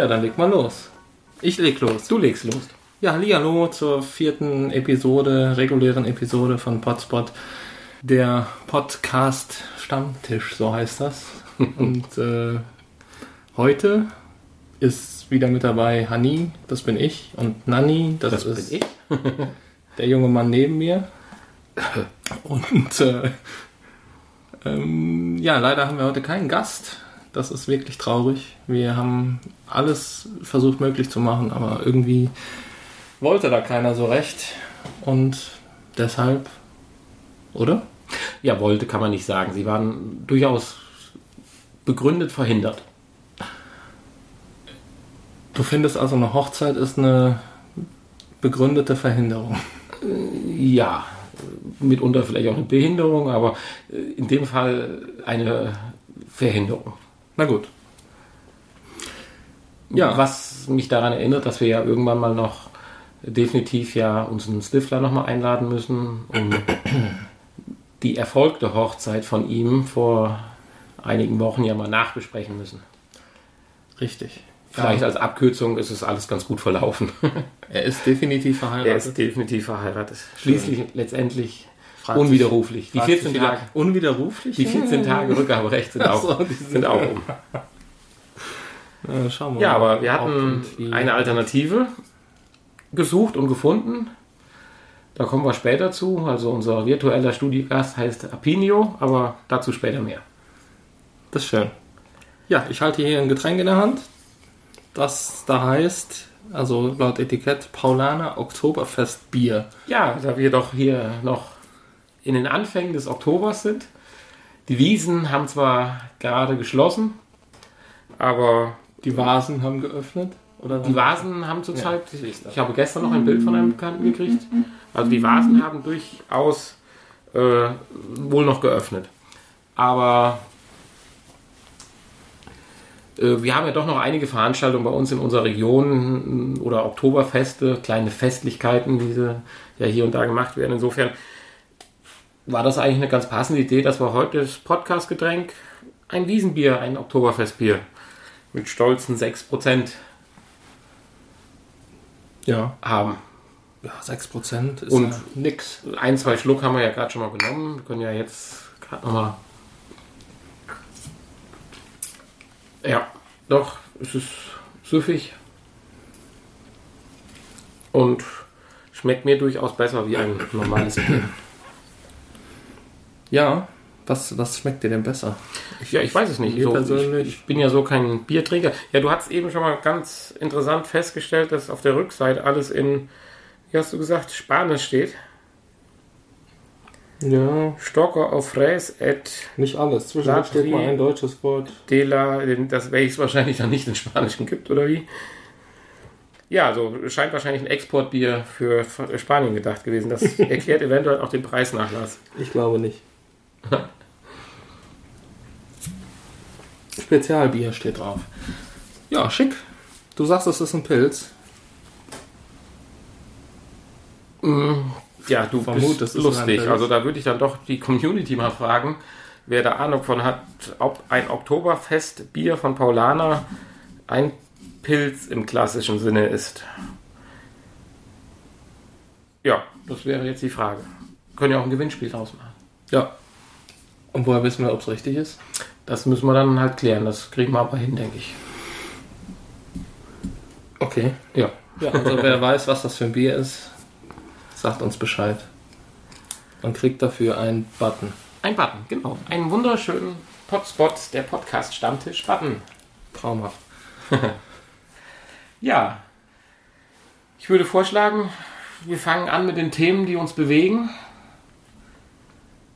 Ja, dann leg mal los. Ich leg los. Du legst los. Ja, hallo zur vierten Episode, regulären Episode von Potspot. Der Podcast Stammtisch, so heißt das. Und äh, heute ist wieder mit dabei Hani, das bin ich, und Nani, das, Das ist bin ich. der junge Mann neben mir. Und äh, ähm, ja, leider haben wir heute keinen Gast. Das ist wirklich traurig. Wir haben alles versucht möglich zu machen, aber irgendwie wollte da keiner so recht. Und deshalb, oder? Ja, wollte kann man nicht sagen. Sie waren durchaus begründet verhindert. Du findest also, eine Hochzeit ist eine begründete Verhinderung. Ja, mitunter vielleicht auch eine Behinderung, aber äh, in dem Fall eine Verhinderung. Na gut. Ja. Was mich daran erinnert, dass wir ja irgendwann mal noch definitiv ja unseren Stifler nochmal einladen müssen, um die erfolgte Hochzeit von ihm vor einigen Wochen ja mal nachbesprechen müssen. Richtig. Vielleicht Ja, als Abkürzung ist es alles ganz gut verlaufen. er ist definitiv verheiratet. Er ist definitiv verheiratet. Schließlich letztendlich Fragt unwiderruflich. Die Fragt sich 14 wieder, Tage, Unwiderruflich? die 14 Tage Rückgaberecht sind auch, so, die sind- auch um. Ja, schauen wir Ja, mal, aber wir hatten eine Alternative gesucht und gefunden. Da kommen wir später zu. Also unser virtueller Studiogast heißt Apinio, aber dazu später mehr. Das ist schön. Ja, ich halte hier ein Getränk in der Hand, das da heißt, also laut Etikett Paulaner Oktoberfest Bier. Ja, da wir doch hier noch in den Anfängen des Oktobers sind. Die Wiesen haben zwar gerade geschlossen, aber Die Vasen haben geöffnet. Oder Die Vasen haben zurzeit, ich, ich habe gestern noch ein Bild von einem Bekannten gekriegt, also die Vasen haben durchaus äh, wohl noch geöffnet. Aber äh, wir haben ja doch noch einige Veranstaltungen bei uns in unserer Region oder Oktoberfeste, kleine Festlichkeiten, die ja hier und da gemacht werden. Insofern war das eigentlich eine ganz passende Idee, dass wir heute das Podcast-Getränk ein Wiesenbier, ein Oktoberfestbier mit stolzen 6% Ja. haben. Ja, 6% ist Und- ja nix. Ein, zwei Schluck haben wir ja gerade schon mal genommen. Wir können ja jetzt gerade nochmal. Ja, doch, es ist süffig. Und schmeckt mir durchaus besser wie ein normales Bier. Ja, was, was schmeckt dir denn besser? Ja, ich weiß es nicht. So, ich, persönlich- ich bin ja so kein Bierträger. Ja, du hast eben schon mal ganz interessant festgestellt, dass auf der Rückseite alles in, wie hast du gesagt, Spanisch steht. Ja, Stocker auf Fräs et nicht alles. Zwischendurch steht mal ein deutsches Wort. de la, das welches wahrscheinlich dann nicht in Spanischen gibt, oder wie? Ja, also scheint wahrscheinlich ein Exportbier für Spanien gedacht gewesen. Das erklärt eventuell auch den Preisnachlass. Ich glaube nicht. Spezialbier steht drauf. Ja, schick. Du sagst, es ist ein Pilz. Ja, du Vermutest, bist lustig. Also da würde ich dann doch die Community mal fragen, wer da Ahnung von hat, ob ein Oktoberfestbier von Paulaner ein Pilz im klassischen Sinne ist. Ja, das wäre jetzt die Frage. Können ja auch ein Gewinnspiel draus machen. Ja. Und woher wissen wir, ob es richtig ist? Das müssen wir dann halt klären. Das kriegen wir aber hin, denke ich. Okay. Ja. Ja, also wer weiß, was das für ein Bier ist, sagt uns Bescheid. Man kriegt dafür einen Button. Ein Button, genau. Einen wunderschönen Potspot, der Podcast-Stammtisch-Button. Traumhaft. Ja. Ich würde vorschlagen, wir fangen an mit den Themen, die uns bewegen.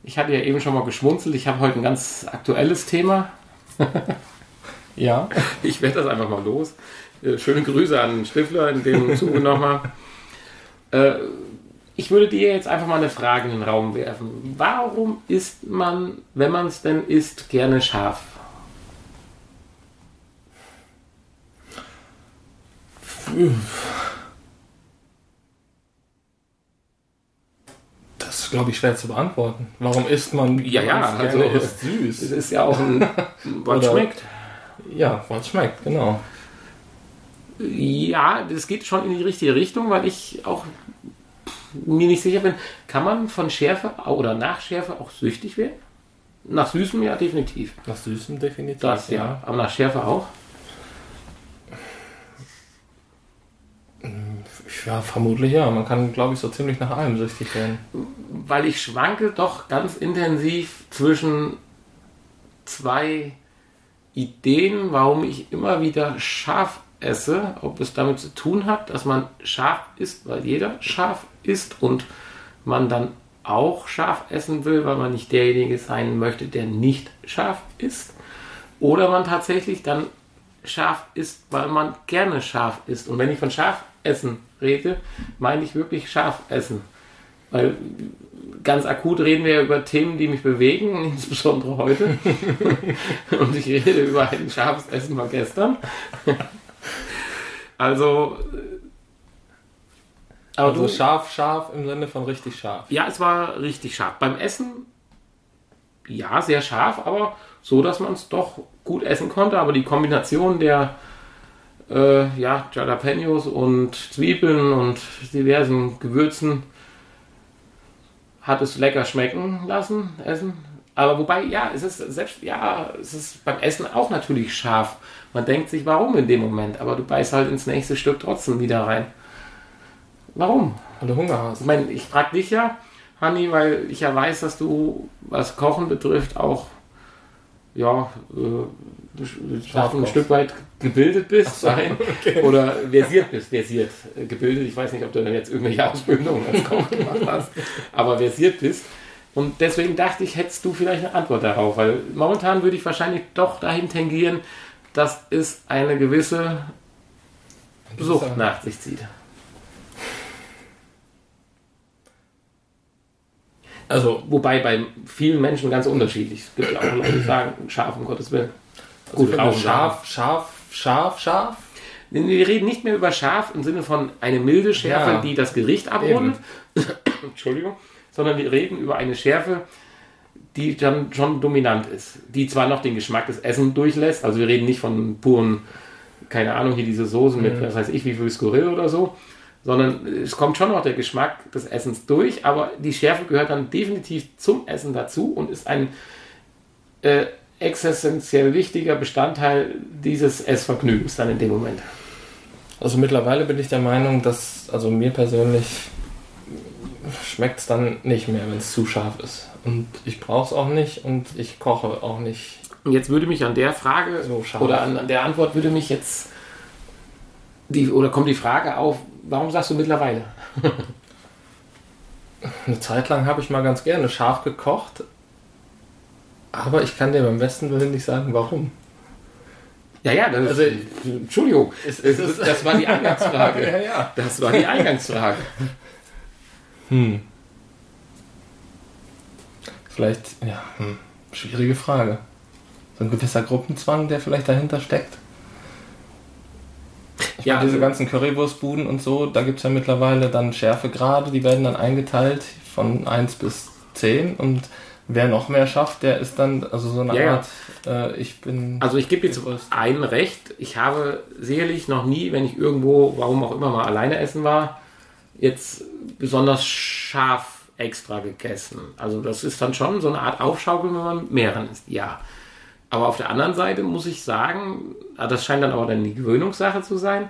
Ich hatte ja eben schon mal geschmunzelt. Ich habe heute ein ganz aktuelles Thema. Ja. Ich werde das einfach mal los. Äh, Schöne Grüße an Stifler in dem Zuge nochmal. Äh, Ich würde dir jetzt einfach mal eine Frage in den Raum werfen. Warum isst man, wenn man es denn isst, gerne scharf? Das ist, glaube ich, schwer zu beantworten. Warum isst man, Ja, ja, man es also- isst, Es süß? ist ja auch ein, was schmeckt. Ja, es schmeckt, genau. Ja, das geht schon in die richtige Richtung, weil ich auch mir nicht sicher bin, kann man von Schärfe oder nach Schärfe auch süchtig werden? Nach Süßem ja definitiv. Nach Süßem definitiv. Das ja, aber nach Schärfe auch? Ja, vermutlich ja. Man kann, glaube ich, so ziemlich nach allem süchtig werden. Weil ich schwanke doch ganz intensiv zwischen zwei Ideen, warum ich immer wieder scharf esse, ob es damit zu tun hat, dass man scharf isst, weil jeder scharf isst und man dann auch scharf essen will, weil man nicht derjenige sein möchte, der nicht scharf isst. Oder man tatsächlich dann scharf isst, weil man gerne scharf isst. Und wenn ich von scharf essen rede, meine ich wirklich scharf essen. Weil ganz akut reden wir über Themen, die mich bewegen, insbesondere heute. Und ich rede über ein scharfes Essen von gestern. Also. Aber also du, scharf, scharf im Sinne von richtig scharf. Ja, es war richtig scharf. Beim Essen, ja, sehr scharf, aber so, dass man es doch gut essen konnte. Aber die Kombination der äh, ja, Jalapenos und Zwiebeln und diversen Gewürzen hat es lecker schmecken lassen, essen. Aber wobei, ja, es ist selbst, ja, es ist beim Essen auch natürlich scharf. Man denkt sich, warum in dem Moment, aber du beißt halt ins nächste Stück trotzdem wieder rein. Warum? Weil du Hunger hast. Ich meine, ich frage dich ja, Hanni, weil ich ja weiß, dass du, was Kochen betrifft, auch ja, äh, ein Stück weit gebildet bist so, sein okay. oder versiert bist, versiert, äh, gebildet. Ich weiß nicht, ob du dann jetzt irgendwelche Ausbildungen als Koch gemacht hast, aber versiert bist. Und deswegen dachte ich, hättest du vielleicht eine Antwort darauf, weil momentan würde ich wahrscheinlich doch dahin tendieren, dass es eine gewisse Sucht nach sich zieht. Also, wobei bei vielen Menschen ganz unterschiedlich. Es gibt ja auch Leute, die sagen, scharf, um Gottes Willen. Also Gut, auch scharf, scharf, scharf, scharf. Wir reden nicht mehr über scharf im Sinne von eine milde Schärfe, ja, die das Gericht abrundet. Entschuldigung. Sondern wir reden über eine Schärfe, die dann schon dominant ist. Die zwar noch den Geschmack des Essens durchlässt, also wir reden nicht von puren, keine Ahnung, hier diese Soßen mit, mhm. was weiß ich, wie viel Skurril oder so, sondern es kommt schon noch der Geschmack des Essens durch, aber die Schärfe gehört dann definitiv zum Essen dazu und ist ein äh, existenziell wichtiger Bestandteil dieses Essvergnügens dann in dem Moment. Also mittlerweile bin ich der Meinung, dass, also mir persönlich schmeckt es dann nicht mehr, wenn es zu scharf ist. Und ich brauche es auch nicht und ich koche auch nicht. Und jetzt würde mich an der Frage so oder an, an, der Antwort würde mich jetzt die oder kommt die Frage auf, warum sagst du mittlerweile? Eine Zeit lang habe ich mal ganz gerne scharf gekocht, aber ich kann dir beim besten Willen nicht sagen, warum. Ja, ja, das also, ist, Entschuldigung, es, es ist, das war die Eingangsfrage. ja, ja. Das war die Eingangsfrage. Hm. Vielleicht, ja, hm, schwierige Frage. So ein gewisser Gruppenzwang, der vielleicht dahinter steckt. Ich ja, meine, diese also, ganzen Currywurstbuden und so, da gibt es ja mittlerweile dann Schärfegrade, die werden dann eingeteilt von 1 bis 10 und wer noch mehr schafft, der ist dann, also so eine ja, Art, äh, ich bin. Also ich gebe jetzt ein Recht, ich habe sicherlich noch nie, wenn ich irgendwo, warum auch immer mal alleine essen war, jetzt besonders scharf extra gegessen. Also das ist dann schon so eine Art Aufschaukeln, wenn man mehreren isst. Ja. Aber auf der anderen Seite muss ich sagen, ah, das scheint dann aber dann die Gewöhnungssache zu sein,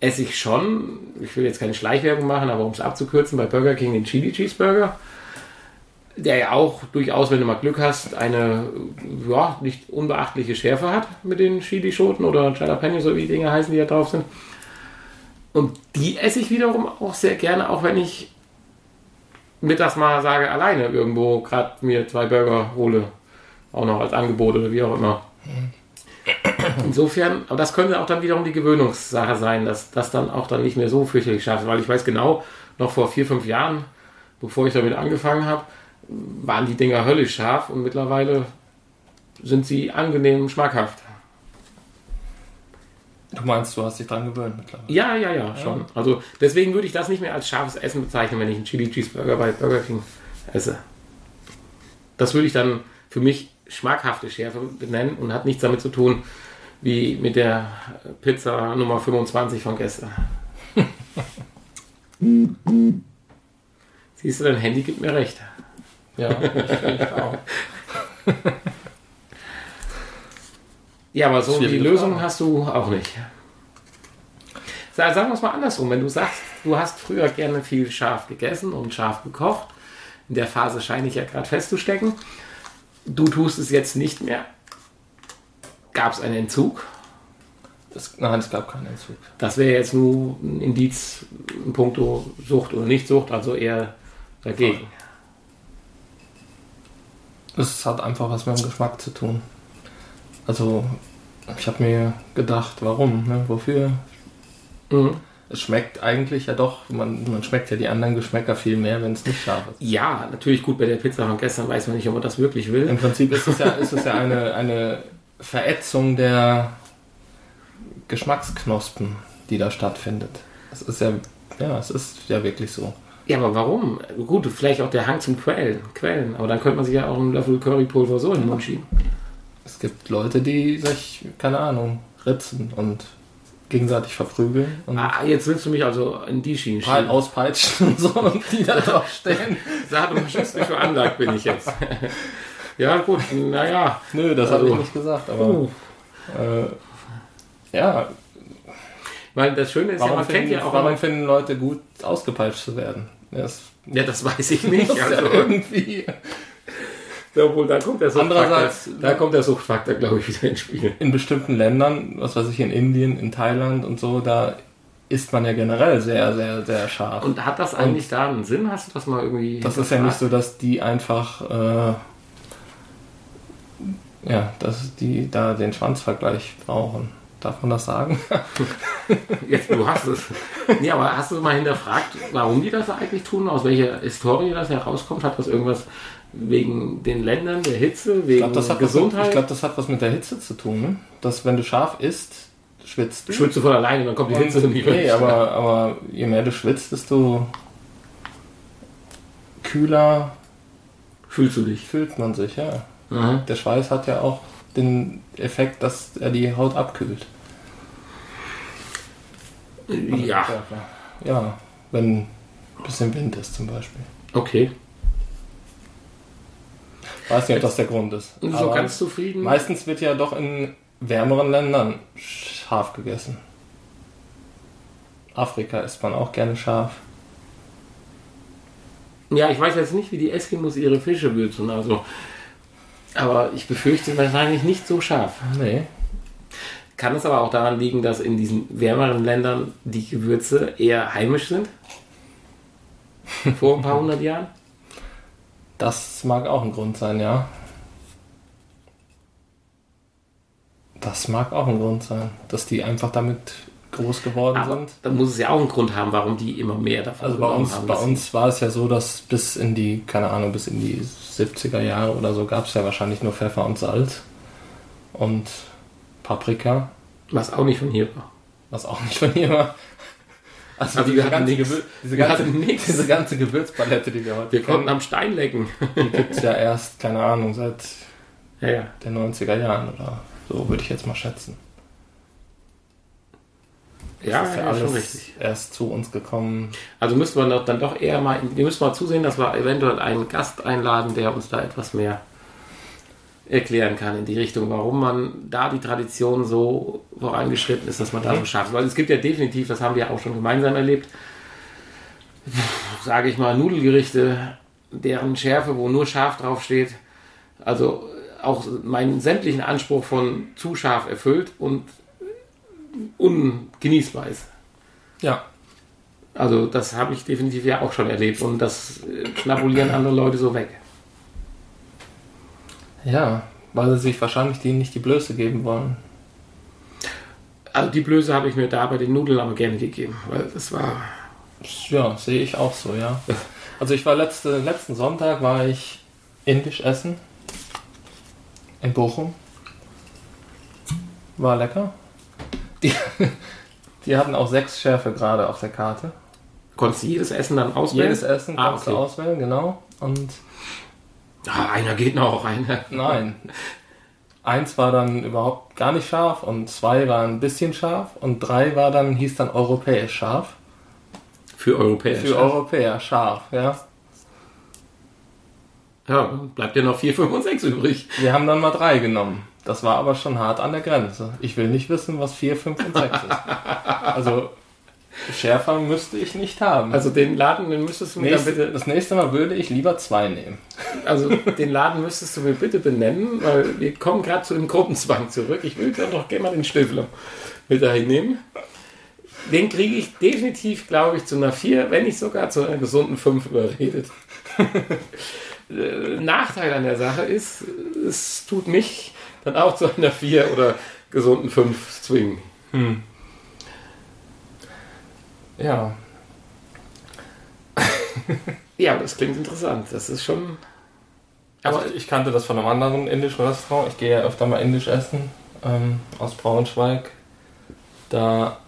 esse ich schon, ich will jetzt keine Schleichwerbung machen, aber um es abzukürzen, bei Burger King den Chili Cheeseburger, der ja auch durchaus, wenn du mal Glück hast, eine ja, nicht unbeachtliche Schärfe hat mit den Chili-Schoten oder Jalapeno, so wie die Dinge heißen, die da drauf sind. Und die esse ich wiederum auch sehr gerne, auch wenn ich mittags mal sage, alleine irgendwo gerade mir zwei Burger hole. Auch noch als Angebot oder wie auch immer. Insofern, aber das könnte auch dann wiederum die Gewöhnungssache sein, dass das dann auch dann nicht mehr so fürchterlich scharf ist, weil ich weiß genau, noch vor vier, fünf Jahren, bevor ich damit angefangen habe, waren die Dinger höllisch scharf und mittlerweile sind sie angenehm schmackhaft. Du meinst, du hast dich dran gewöhnt mittlerweile? Ja, ja, ja, schon. Ja. Also deswegen würde ich das nicht mehr als scharfes Essen bezeichnen, wenn ich einen Chili Cheeseburger bei Burger King esse. Das würde ich dann für mich schmackhafte Schärfe benennen und hat nichts damit zu tun, wie mit der Pizza Nummer 25 von gestern. Siehst du, dein Handy gibt mir recht. Ja, ich, auch. Ja, aber so die Lösung Frage. hast du auch nicht. Sa- Sagen wir es mal andersrum, wenn du sagst, du hast früher gerne viel scharf gegessen und scharf gekocht, in der Phase scheine ich ja gerade festzustecken, du tust es jetzt nicht mehr. Gab es einen Entzug? Es, nein, es gab keinen Entzug. Das wäre jetzt nur ein Indiz in puncto Sucht oder Nichtsucht, also eher dagegen. Es hat einfach was mit dem Geschmack zu tun. Also, ich habe mir gedacht, warum, ne? wofür? Mhm. Es schmeckt eigentlich ja doch, man, man schmeckt ja die anderen Geschmäcker viel mehr, wenn es nicht scharf ist. Ja, natürlich gut, bei der Pizza von gestern weiß man nicht, ob man das wirklich will. Im Prinzip ist es ja, ist es ja eine, eine Verätzung der Geschmacksknospen, die da stattfindet. Es ist ja, ja, es ist ja wirklich so. Ja, aber warum? Gut, vielleicht auch der Hang zum Quellen. Quellen. Aber dann könnte man sich ja auch einen Löffel Currypulver so in den Mund schieben. Es gibt Leute, die sich, keine Ahnung, ritzen und gegenseitig verprügeln und Ah, jetzt willst du mich also in die Schiene schieben. auspeitschen und so und die da drauf stehen. Sadomasochistisch veranlagt bin ich jetzt. ja, gut, naja. Nö, das habe ich Also- nicht gesagt, aber Uh. äh, ja, Weil das Schöne ist ja, warum, man kennt finden, ja auch warum finden Leute gut, ausgepeitscht zu werden? Das Ja, das weiß ich nicht. Also, irgendwie obwohl, da kommt der Suchtfaktor, Andererseits- da kommt der Suchtfaktor, glaube ich, wieder ins Spiel. in bestimmten Ländern, was weiß ich, in Indien, in Thailand und so, da isst man ja generell sehr, sehr, sehr scharf. Und hat das eigentlich da einen Sinn? Hast du das mal irgendwie. das ist ja nicht so, dass die einfach, äh, ja, dass die da den Schwanzvergleich brauchen. Darf man das sagen? Jetzt, du hast es. Nee, aber hast du mal hinterfragt, warum die das eigentlich tun? Aus welcher Historie das herauskommt? Hat das irgendwas wegen den Ländern, der Hitze, wegen Ich glaube, hat was mit- Gesundheit? ich glaub, das hat was mit der Hitze zu tun. Ne? Dass wenn du scharf isst, schwitzt du. schwitze von alleine, dann kommt die Hitze Und, nicht nee, aber, aber je mehr du schwitzt, desto kühler Fühlst du dich? fühlt man sich, ja. Aha. Der Schweiß hat ja auch den Effekt, dass er die Haut abkühlt. Ja, Ja, wenn ein bisschen Wind ist zum Beispiel. okay. Weiß nicht, ob das der Grund ist. Und so Aber ganz zufrieden? meistens wird ja doch in wärmeren Ländern scharf gegessen. Afrika isst man auch gerne scharf. Ja, ich weiß jetzt nicht, wie die Eskimos ihre Fische würzen, also. Aber ich befürchte wahrscheinlich nicht so scharf. Nee. Kann es aber auch daran liegen, dass in diesen wärmeren Ländern die Gewürze eher heimisch sind? Vor ein paar hundert Jahren? Das mag auch ein Grund sein, ja. Das mag auch ein Grund sein, dass die einfach damit groß geworden Aber sind. dann muss es ja auch einen Grund haben, warum die immer mehr davon Also bei uns, haben. bei uns war es ja so, dass bis in die, keine Ahnung, bis in die 70er Jahre oder so gab es ja wahrscheinlich nur Pfeffer und Salz und Paprika, Was auch nicht von hier war. was auch nicht von hier war. Also Also wir diese, hatten ganze. Gewür diese, Wir ganze, hatten nix. diese ganze Gewürzpalette, die wir heute Wir konnten am Stein lecken. die gibt es ja erst, keine Ahnung, seit ja, ja. den 90er Jahren oder so, würde ich jetzt mal schätzen. Ja, ist ja, ja, alles richtig. erst zu uns gekommen. Also müsste man doch dann doch eher mal, wir müssen mal zusehen, dass wir eventuell einen Gast einladen, der uns da etwas mehr erklären kann in die Richtung, warum man da die Tradition so vorangeschritten ist, dass man da so scharf ist. Weil es gibt ja definitiv, das haben wir auch schon gemeinsam erlebt, sage ich mal, Nudelgerichte, deren Schärfe, wo nur scharf draufsteht, also auch meinen sämtlichen Anspruch von zu scharf erfüllt und ungenießbar ist. Ja, Also das habe ich definitiv ja auch schon erlebt und das äh, schnabulieren andere Leute so weg. ja, weil sie sich wahrscheinlich die nicht die Blöße geben wollen. Also die Blöße habe ich mir da bei den Nudeln aber gerne gegeben, weil das war Ja, sehe ich auch so, ja. Also ich war letzte, letzten Sonntag war ich indisch essen in Bochum. War lecker. Die, die hatten auch sechs Schärfe gerade auf der Karte. konntest du jedes Essen dann auswählen? Jedes Essen Ah, kannst okay. du auswählen, genau. Und Ah, einer geht noch, einer. nein. eins war dann überhaupt gar nicht scharf und zwei war ein bisschen scharf und drei war dann, hieß dann europäisch scharf. Für Europäer. Für Europäer scharf, ja. Ja, bleibt ja noch 4, 5 und 6 übrig. Wir haben dann mal drei genommen. Das war aber schon hart an der Grenze. Ich will nicht wissen, was 4, 5 und 6 ist. Also schärfer müsste ich nicht haben. Also den Laden, den müsstest du mir Nächste, bitte. das nächste Mal würde ich lieber zwei nehmen. Also den Laden müsstest du mir bitte benennen, weil wir kommen gerade zu dem Gruppenzwang zurück. Ich will dann doch gerne mal den Stifler mit dahin nehmen. Den kriege ich definitiv, glaube ich, zu einer 4, wenn nicht sogar zu einer gesunden 5 überredet. Äh, Nachteil an der Sache ist, es tut mich dann auch zu einer 4 oder gesunden 5 zwingen. Ja, Ja, aber das klingt interessant. Das ist schon. aber ich kannte das von einem anderen indischen Restaurant. Ich gehe ja öfter mal indisch essen ähm, aus Braunschweig. Da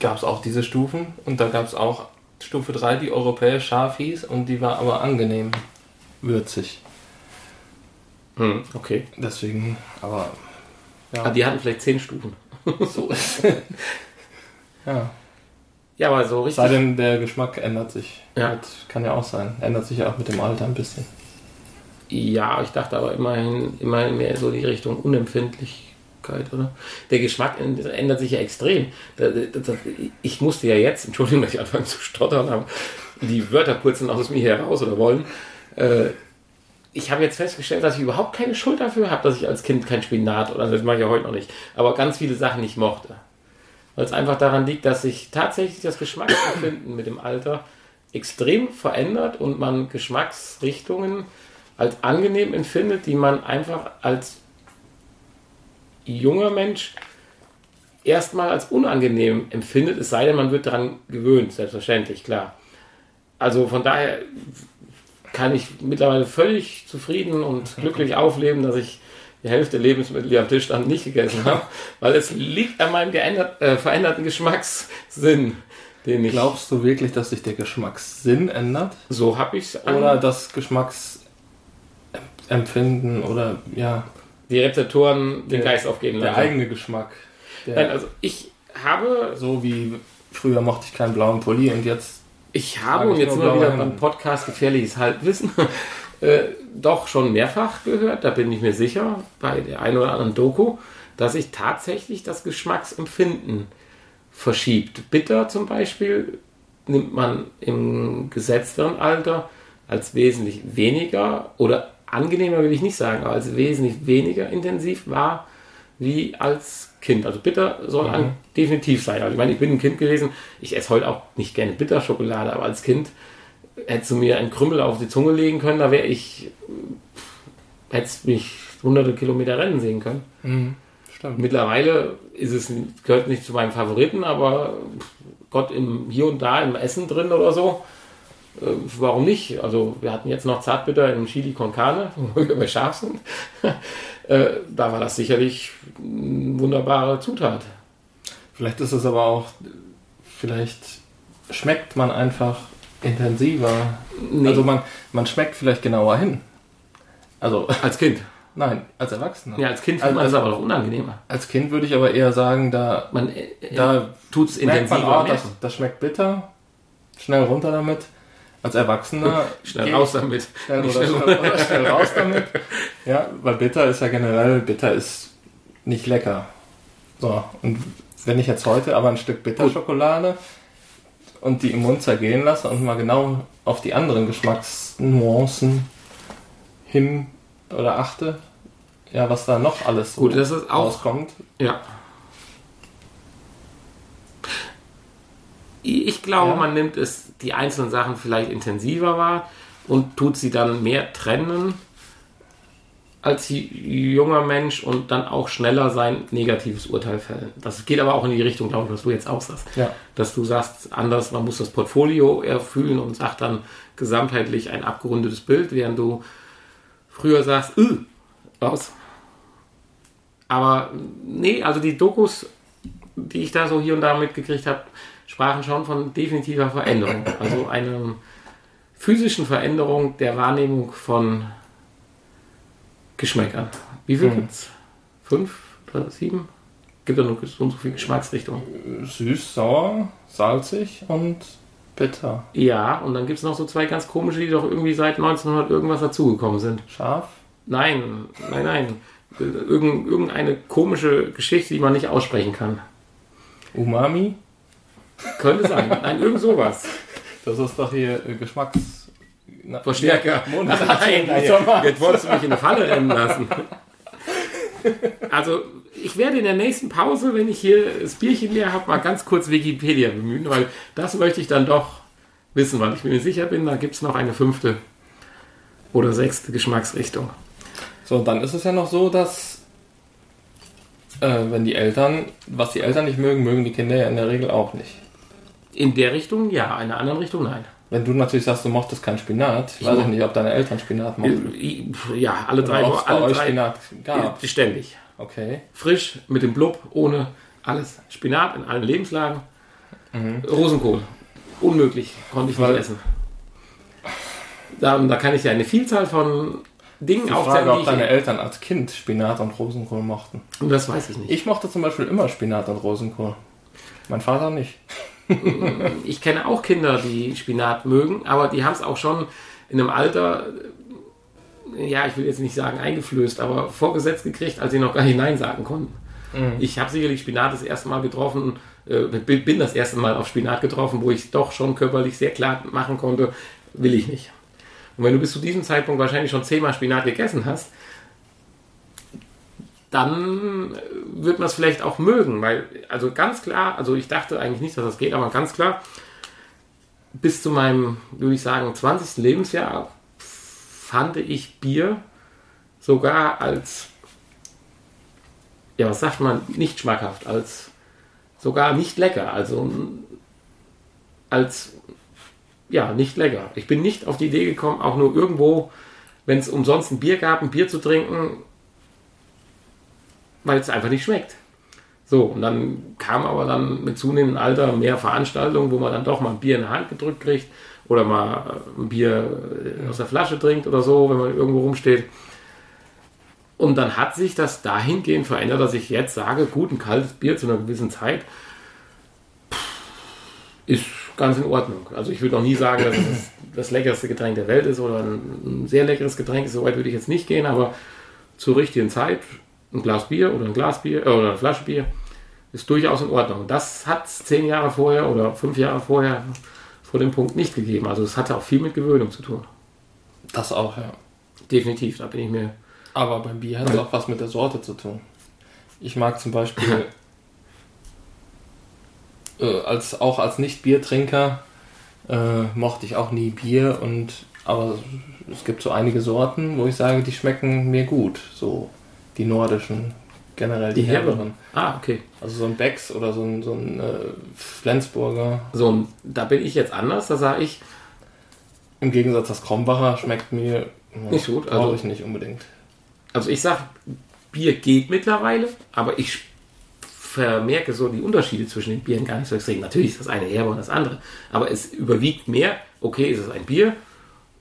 gab es auch diese Stufen und da gab es auch Stufe 3, die europäisch scharf hieß und die war aber angenehm würzig. Hm, okay. Deswegen, aber Ah, ja, die hatten vielleicht 10 Stufen. so ist Ja. Ja, aber so richtig. Sei denn, der Geschmack ändert sich. Ja. Das kann ja auch sein. Ändert sich ja auch mit dem Alter ein bisschen. Ja, ich dachte aber immerhin, immerhin mehr so die Richtung Unempfindlichkeit, oder? Der Geschmack ändert sich ja extrem. Ich musste ja jetzt, Entschuldigung, dass ich anfange zu stottern, aber die Wörter purzeln aus mir heraus oder wollen. Ich habe jetzt festgestellt, dass ich überhaupt keine Schuld dafür habe, dass ich als Kind kein Spinat oder das mache ich ja heute noch nicht, aber ganz viele Sachen nicht mochte. Weil es einfach daran liegt, dass sich tatsächlich das Geschmacksempfinden mit dem Alter extrem verändert und man Geschmacksrichtungen als angenehm empfindet, die man einfach als junger Mensch erstmal als unangenehm empfindet, es sei denn, man wird daran gewöhnt, selbstverständlich, klar. Also von daher kann ich mittlerweile völlig zufrieden und glücklich aufleben, dass ich die Hälfte der Lebensmittel, die am Tisch standen, nicht gegessen habe, weil es liegt an meinem geändert, äh, veränderten Geschmackssinn, den ich Glaubst du wirklich, dass sich der Geschmackssinn ändert? so habe ich es Oder das Geschmacksempfinden oder ja, die Rezeptoren den Der- Geist aufgeben der lassen. eigene Geschmack? Der, Nein, also ich habe so wie früher mochte ich keinen blauen Pulli und jetzt Ich habe, und jetzt wir wieder beim. Podcast Gefährliches Halbwissen, äh, doch schon mehrfach gehört, da bin ich mir sicher, bei der einen oder anderen Doku, dass sich tatsächlich das Geschmacksempfinden verschiebt. Bitter zum Beispiel nimmt man im gesetzteren Alter als wesentlich weniger oder angenehmer will ich nicht sagen, aber als wesentlich weniger intensiv wahr wie als Kind. Also bitter soll an, definitiv sein. Also ich meine, ich bin ein Kind gewesen, ich esse heute auch nicht gerne Bitterschokolade, aber als Kind hättest du mir einen Krümmel auf die Zunge legen können, da wäre ich, hättest mich hunderte Kilometer rennen sehen können. stimmt. Mittlerweile ist es, gehört nicht zu meinen Favoriten, aber Gott, im, hier und da im Essen drin oder so, äh, warum nicht? Also wir hatten jetzt noch Zartbitter im Chili con Carne, wo wir bei scharf sind. Äh, da war das sicherlich eine wunderbare Zutat. Vielleicht ist es aber auch, vielleicht schmeckt man einfach intensiver. Nee. Also man, man schmeckt vielleicht genauer hin. Also, Als Kind. nein, als Erwachsener. Ja, als Kind findet man es also, aber doch unangenehmer. als Kind würde ich aber eher sagen, da, Man äh, da tut es merkt man, intensiver oh, das, das schmeckt bitter. Schnell runter damit. Als Erwachsener. Schnell raus damit. Schnell, oder, schnell, oder schnell raus damit. Ja, weil bitter ist ja generell, bitter ist nicht lecker. So, und wenn ich jetzt heute aber ein Stück Bitterschokolade und die im Mund zergehen lasse und mal genau auf die anderen Geschmacksnuancen hin oder achte, ja, was da noch alles so Gut, das ist auch rauskommt. Ja. Ich glaube, Ja. man nimmt es die einzelnen Sachen vielleicht intensiver wahr und tut sie dann mehr trennen als junger Mensch und dann auch schneller sein negatives Urteil fällen. Das geht aber auch in die Richtung, glaube ich, was du jetzt auch sagst. Ja. Dass du sagst, anders, man muss das Portfolio erfüllen und sagt dann gesamtheitlich ein abgerundetes Bild, während du früher sagst, "Ugh", raus. Aber nee, also die Dokus, die ich da so hier und da mitgekriegt habe, sprachen schon von definitiver Veränderung. Also einer physischen Veränderung der Wahrnehmung von Geschmäckern. Wie viel Hm. gibt's? Fünf oder sieben? Gibt ja nur so und so viele Geschmacksrichtungen. Süß, sauer, salzig und bitter. Ja, und dann gibt es noch so zwei ganz komische, die doch irgendwie seit 1900 irgendwas dazugekommen sind. Scharf. Nein, nein, nein. Irgend, irgendeine komische Geschichte, die man nicht aussprechen kann. Umami. Könnte sein. Nein, irgend sowas. Das ist doch hier äh, Geschmacks... Na, Verstärker. Nein, jetzt wolltest du mich in eine Falle rennen lassen. Also, ich werde in der nächsten Pause, wenn ich hier das Bierchen leer habe, mal ganz kurz Wikipedia bemühen, weil das möchte ich dann doch wissen, weil ich mir sicher bin, da gibt es noch eine fünfte oder sechste Geschmacksrichtung. So, dann ist es ja noch so, dass äh, wenn die Eltern, was die Eltern nicht mögen, mögen die Kinder ja in der Regel auch nicht. In der Richtung ja, in der anderen Richtung nein. Wenn du natürlich sagst, du mochtest kein Spinat, Ich weiß ich moch- nicht, ob deine Eltern Spinat mochten. Ja, alle drei, Oder bei alle euch drei Spinat gab. ständig. Okay. Frisch, mit dem Blub, ohne alles. Spinat in allen Lebenslagen. Rosenkohl. Unmöglich, konnte ich Weil- nicht essen. Da, da kann ich ja eine Vielzahl von Dingen aufzählen, Frage, ob deine ich... Eltern als Kind Spinat und Rosenkohl mochten. Und das weiß ich nicht. Ich mochte zum Beispiel immer Spinat und Rosenkohl. Mein Vater nicht. Ich kenne auch Kinder, die Spinat mögen, aber die haben es auch schon in einem Alter, äh, ja, ich will jetzt nicht sagen eingeflößt, aber vorgesetzt gekriegt, als sie noch gar nicht Nein sagen konnten. Ich habe sicherlich Spinat das erste Mal getroffen, äh, bin das erste Mal auf Spinat getroffen, wo ich doch schon körperlich sehr klar machen konnte, will ich nicht. Und wenn du bis zu diesem Zeitpunkt wahrscheinlich schon zehnmal Spinat gegessen hast, dann äh, wird man es vielleicht auch mögen, weil, also ganz klar, also ich dachte eigentlich nicht, dass das geht, aber ganz klar, bis zu meinem, würde ich sagen, 20. Lebensjahr fand ich Bier sogar als, ja, was sagt man, nicht schmackhaft, als sogar nicht lecker, also als, ja, nicht lecker. Ich bin nicht auf die Idee gekommen, auch nur irgendwo, wenn es umsonst ein Bier gab, ein Bier zu trinken, weil es einfach nicht schmeckt. So, und dann kam aber dann mit zunehmendem Alter mehr Veranstaltungen, wo man dann doch mal ein Bier in die Hand gedrückt kriegt oder mal ein Bier äh, aus der Flasche trinkt oder so, wenn man irgendwo rumsteht. Und dann hat sich das dahingehend verändert, dass ich jetzt sage, gut, ein kaltes Bier zu einer gewissen Zeit ist ganz in Ordnung. Also ich würde noch nie sagen, dass es das leckerste Getränk der Welt ist oder ein, ein sehr leckeres Getränk ist. So weit würde ich jetzt nicht gehen, aber zur richtigen Zeit ein Glas Bier oder ein Glas Bier äh, oder eine Flasche Bier ist durchaus in Ordnung. Das hat es zehn Jahre vorher oder fünf Jahre vorher vor dem Punkt nicht gegeben. Also es hatte auch viel mit Gewöhnung zu tun. Das auch, ja. Definitiv, da bin ich mir. Aber beim Bier hat es auch was mit der Sorte zu tun. Ich mag zum Beispiel äh, als, auch als Nicht-Biertrinker äh, mochte ich auch nie Bier und aber es gibt so einige Sorten, wo ich sage, die schmecken mir gut. So die nordischen, generell die, Die herberen. Ah, okay. Also so ein Becks oder so ein, so ein äh, Flensburger. So, und da bin ich jetzt anders. Da sage ich, Im Gegensatz das Krombacher schmeckt mir ja, Nicht gut, also- ich nicht unbedingt. also ich sage, Bier geht mittlerweile, aber ich vermerke so die Unterschiede zwischen den Bieren gar nicht so extrem. Natürlich ist das eine herber und das andere, aber es überwiegt mehr. Okay, ist es ein Bier,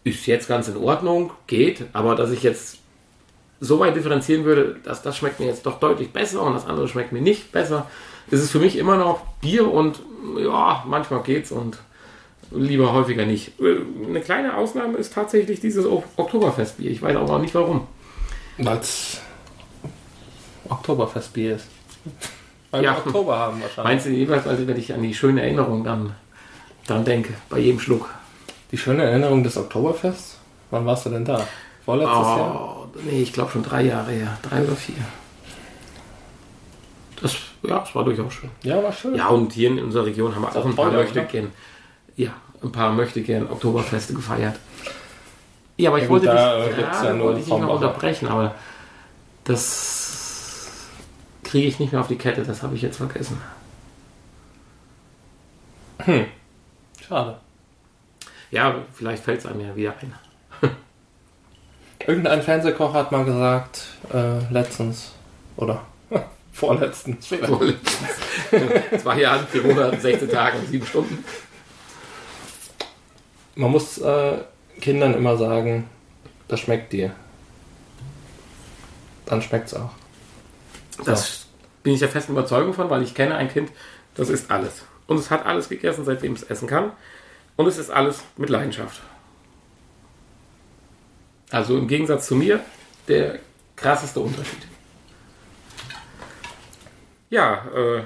ist jetzt ganz in Ordnung, geht, aber dass ich jetzt so weit differenzieren würde, dass das schmeckt mir jetzt doch deutlich besser und das andere schmeckt mir nicht besser, ist es für mich immer noch Bier und ja, manchmal geht's und lieber häufiger nicht. Eine kleine Ausnahme ist tatsächlich dieses Ok- Oktoberfestbier. Ich weiß auch noch nicht warum. Weil es Oktoberfestbier ist. Weil Ja. wir Oktober haben wahrscheinlich. Meinst du jeweils, also wenn ich an die schöne Erinnerung dann, dann denke, bei jedem Schluck? Die schöne Erinnerung des Oktoberfests? Wann warst du denn da? Vorletztes Jahr? Nee, ich glaube schon drei Jahre her, drei oder vier. Das, ja, das war durchaus schön. Ja, war schön. Ja, und hier in unserer Region haben wir auch ein paar teuer, möchte oder? gern, ja, ein paar möchte gern Oktoberfeste gefeiert. Ja, aber ich wollte dich, ja, wollte ich noch Krombacher. unterbrechen, aber das kriege ich nicht mehr auf die Kette, das habe ich jetzt vergessen. Schade. Ja, vielleicht fällt es einem ja wieder ein. Irgendein Fernsehkoch hat mal gesagt, äh, letztens, oder vorletztens, Zwei Jahre, vier Monate, 16 Tage und sieben Stunden. man muss äh, Kindern immer sagen, das schmeckt dir. dann schmeckt es auch. Das bin ich der festen Überzeugung von, weil ich kenne ein Kind, das isst alles. Und es hat alles gegessen, seitdem es essen kann. Und es ist alles mit Leidenschaft. Also im Gegensatz zu mir, der krasseste Unterschied. Ja, äh,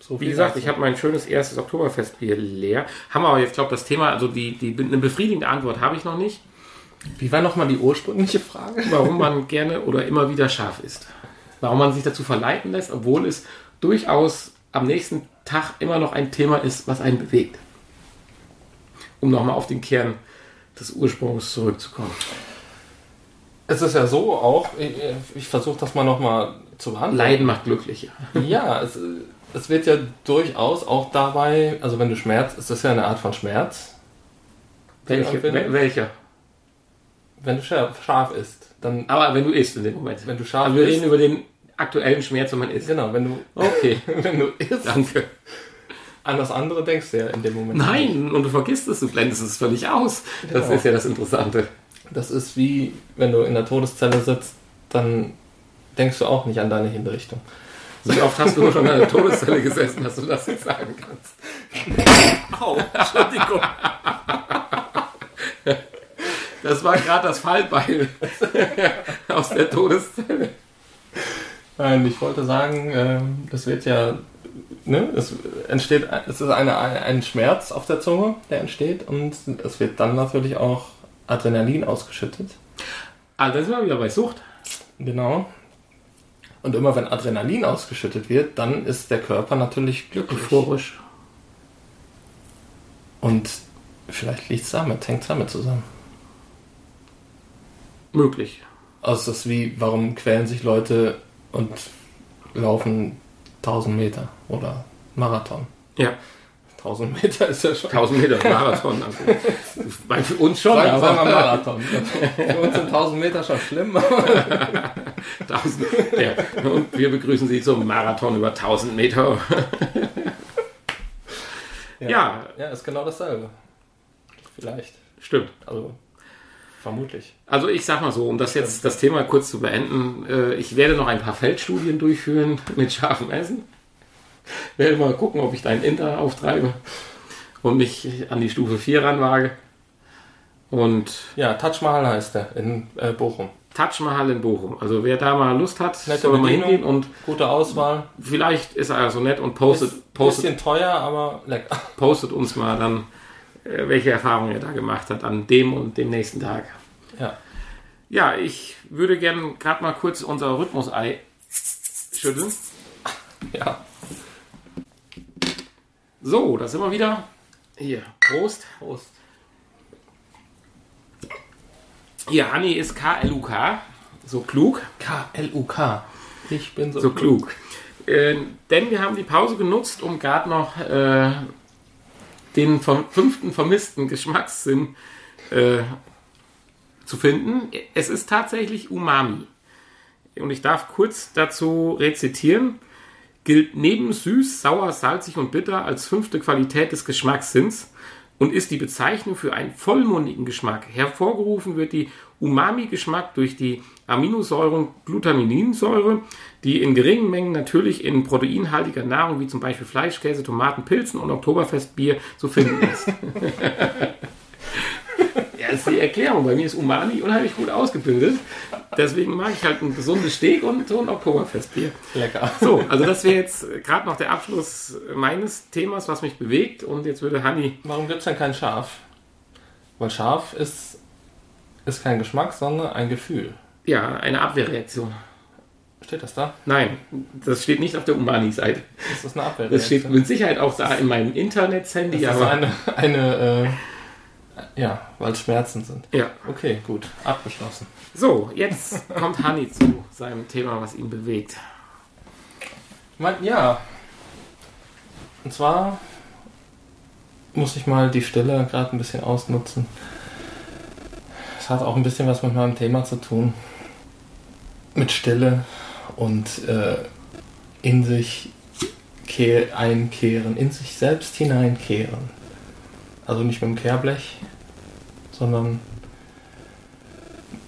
So wie gesagt, ich habe mein schönes erstes Oktoberfestbier leer. Haben wir aber jetzt, glaube das Thema, also die, die, eine befriedigende Antwort habe ich noch nicht, Wie war nochmal die ursprüngliche Frage? warum man gerne oder immer wieder scharf isst. Warum man sich dazu verleiten lässt, obwohl es durchaus am nächsten Tag immer noch ein Thema ist, was einen bewegt. Um nochmal auf den Kern des Ursprungs zurückzukommen. Es ist ja so auch, ich, ich versuche das mal nochmal zu behandeln. Leiden macht glücklicher. Ja, es, es wird ja durchaus auch dabei, also wenn du schmerzt, ist das ja eine Art von Schmerz. Welche, welcher? Wenn du scharf, scharf isst, dann, Aber wenn du isst in dem Moment. wenn du scharf Also wir reden über den aktuellen Schmerz, wenn man isst. genau, wenn du, Okay, wenn du isst, danke. An das andere denkst du ja in dem Moment. nicht. Nein, und du vergisst es, du blendest es völlig aus. Das Genau. ist ja das Interessante. Das ist wie, wenn du in der Todeszelle sitzt, dann denkst du auch nicht an deine Hinrichtung. Wie oft hast du schon in der Todeszelle gesessen, dass du das jetzt sagen kannst? Au, Entschuldigung. Das war gerade das Fallbeil aus der Todeszelle. Nein, ich wollte sagen, ähm, das wird ja, ne, es entsteht, es ist eine, ein Schmerz auf der Zunge, der entsteht und es wird dann natürlich auch Adrenalin ausgeschüttet. Also, da sind wir wieder bei Sucht. Genau. Und immer wenn Adrenalin ausgeschüttet wird, dann ist der Körper natürlich glücklich. Euphorisch. Und vielleicht liegt es damit, hängt es damit zusammen. Möglich. Also es ist wie, warum quälen sich Leute und laufen 1000 Meter oder Marathon? Ja, 1000 Meter ist ja schon 1000 Meter Marathon. Also, für uns schon, Sagen, sagen wir aber Marathon. Für uns sind 1000 Meter schon schlimm. 1000, ja. Und wir begrüßen Sie zum Marathon über 1000 Meter. Ja. Ja, ist genau dasselbe. Vielleicht. Stimmt. Also, vermutlich. Also ich sag mal so, um das jetzt das Thema kurz zu beenden, äh, ich werde noch ein paar Feldstudien durchführen mit scharfem Essen. Werde mal gucken, ob ich da ein Inter auftreibe und mich an die Stufe 4 ranwage. Und Ja, Taj Mahal heißt der in äh, Bochum. Taj Mahal in Bochum. Also wer da mal Lust hat, Nette soll mal hingehen und Gute Auswahl. vielleicht ist er so nett und postet, Ist postet, bisschen teuer, aber lecker. postet uns mal dann, welche Erfahrungen er da gemacht hat an dem und dem nächsten Tag. Ja. Ja, ich würde gerne gerade mal kurz unser Rhythmusei schütteln. Ja. So, da sind wir wieder. Hier, Prost. Prost. Hier, Hanni ist K-L-U-K. So klug. K-L-U-K. Ich bin so, So klug. Äh, denn wir haben die Pause genutzt, um gerade noch äh, den fünften vermissten Geschmackssinn äh, zu finden. Es ist tatsächlich Umami. Und ich darf kurz dazu rezitieren. Gilt neben süß, sauer, salzig und bitter als fünfte Qualität des Geschmackssinns und ist die Bezeichnung für einen vollmundigen Geschmack. Hervorgerufen wird die Umami-Geschmack durch die Aminosäuren Glutamininsäure, die in geringen Mengen natürlich in proteinhaltiger Nahrung wie zum Beispiel Fleisch, Käse, Tomaten, Pilzen und Oktoberfestbier zu finden ist. ja, das ist die Erklärung. Bei mir ist Umami unheimlich gut ausgebildet. Deswegen mag ich halt ein gesundes Steak und so ein Oktoberfestbier. lecker. So, also das wäre jetzt gerade noch der Abschluss meines Themas, was mich bewegt. Und jetzt würde Hanni Warum gibt es denn kein Schaf? Weil Schaf ist, ist kein Geschmack, sondern ein Gefühl. Ja, eine Abwehrreaktion. Steht das da? Nein, das steht nicht auf der Umani-Seite. Das ist eine Abwehrreaktion. Das steht mit Sicherheit auch da in meinem Internet-Handy, das ist aber eine, eine äh, ja, weil es Schmerzen sind. ja. Okay, gut. Abgeschlossen. So, jetzt kommt Hanni zu seinem Thema, was ihn bewegt. Mein, ja. Und zwar muss ich mal die Stille gerade ein bisschen ausnutzen. Es hat auch ein bisschen was mit meinem Thema zu tun. Mit Stille und äh, in sich kehr, einkehren, in sich selbst hineinkehren. Also nicht mit dem Kehrblech, sondern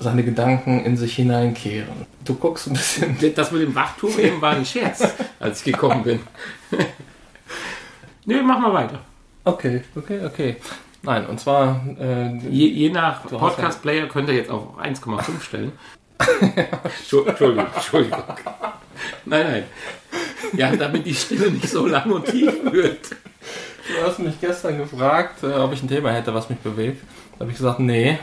seine Gedanken in sich hineinkehren. Du guckst ein bisschen. Das mit dem Wachturm eben war ein Scherz, als ich gekommen bin. nee, mach mal weiter. Okay, okay, okay. Nein, und zwar. Äh, Je, je nach Podcast-Player könnt ihr jetzt auf 1,5 stellen. Entschuldigung, Entschuldigung. Nein, nein. Ja, damit die Stimme nicht so lang und tief wird. du hast mich gestern gefragt, äh, ob ich ein Thema hätte, was mich bewegt. Da habe ich gesagt, nee.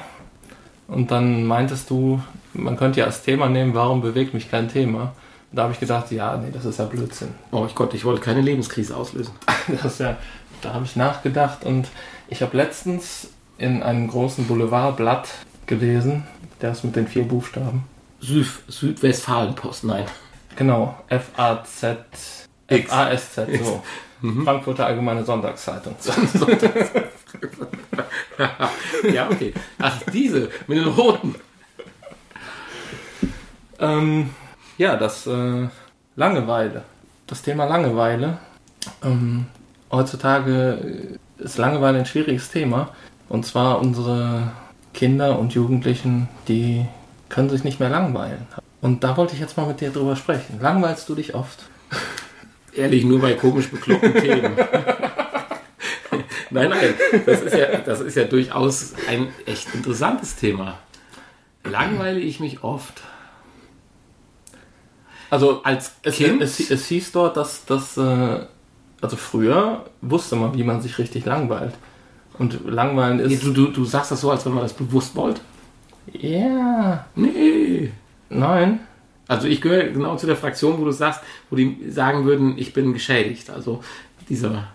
Und dann meintest du, man könnte ja als Thema nehmen, warum bewegt mich kein Thema. Da habe ich gedacht, ja, nee, das ist ja Blödsinn. Oh Gott, ich wollte keine Lebenskrise auslösen. Das ist ja, da habe ich nachgedacht und ich habe letztens in einem großen Boulevardblatt gelesen, der ist mit den vier Buchstaben. Süd Südwestfalen-Post, nein. Genau, F-A-Z. F-A-S-Z, so. Frankfurter Allgemeine Sonntagszeitung. ja, okay. Ach, diese mit den roten. Ähm, ja, das äh, Langeweile. Das Thema Langeweile. Ähm, heutzutage ist Langeweile ein schwieriges Thema. Und zwar unsere Kinder und Jugendlichen, die können sich nicht mehr langweilen. Und da wollte ich jetzt mal mit dir drüber sprechen. Langweilst du dich oft? Ehrlich, nur bei komisch bekloppten Themen. nein, nein, das ist, ja, das ist ja durchaus ein echt interessantes Thema. Langweile ich mich oft. Also Als es, Kind? es, es hieß dort, dass das, äh, also früher wusste man, wie man sich richtig langweilt. Und langweilen ist. Du, du, du sagst das so, als wenn man das bewusst wollte. Ja. Nee. Nein. Also ich gehöre genau zu der Fraktion, wo du sagst, wo die sagen würden, ich bin geschädigt. Also dieser,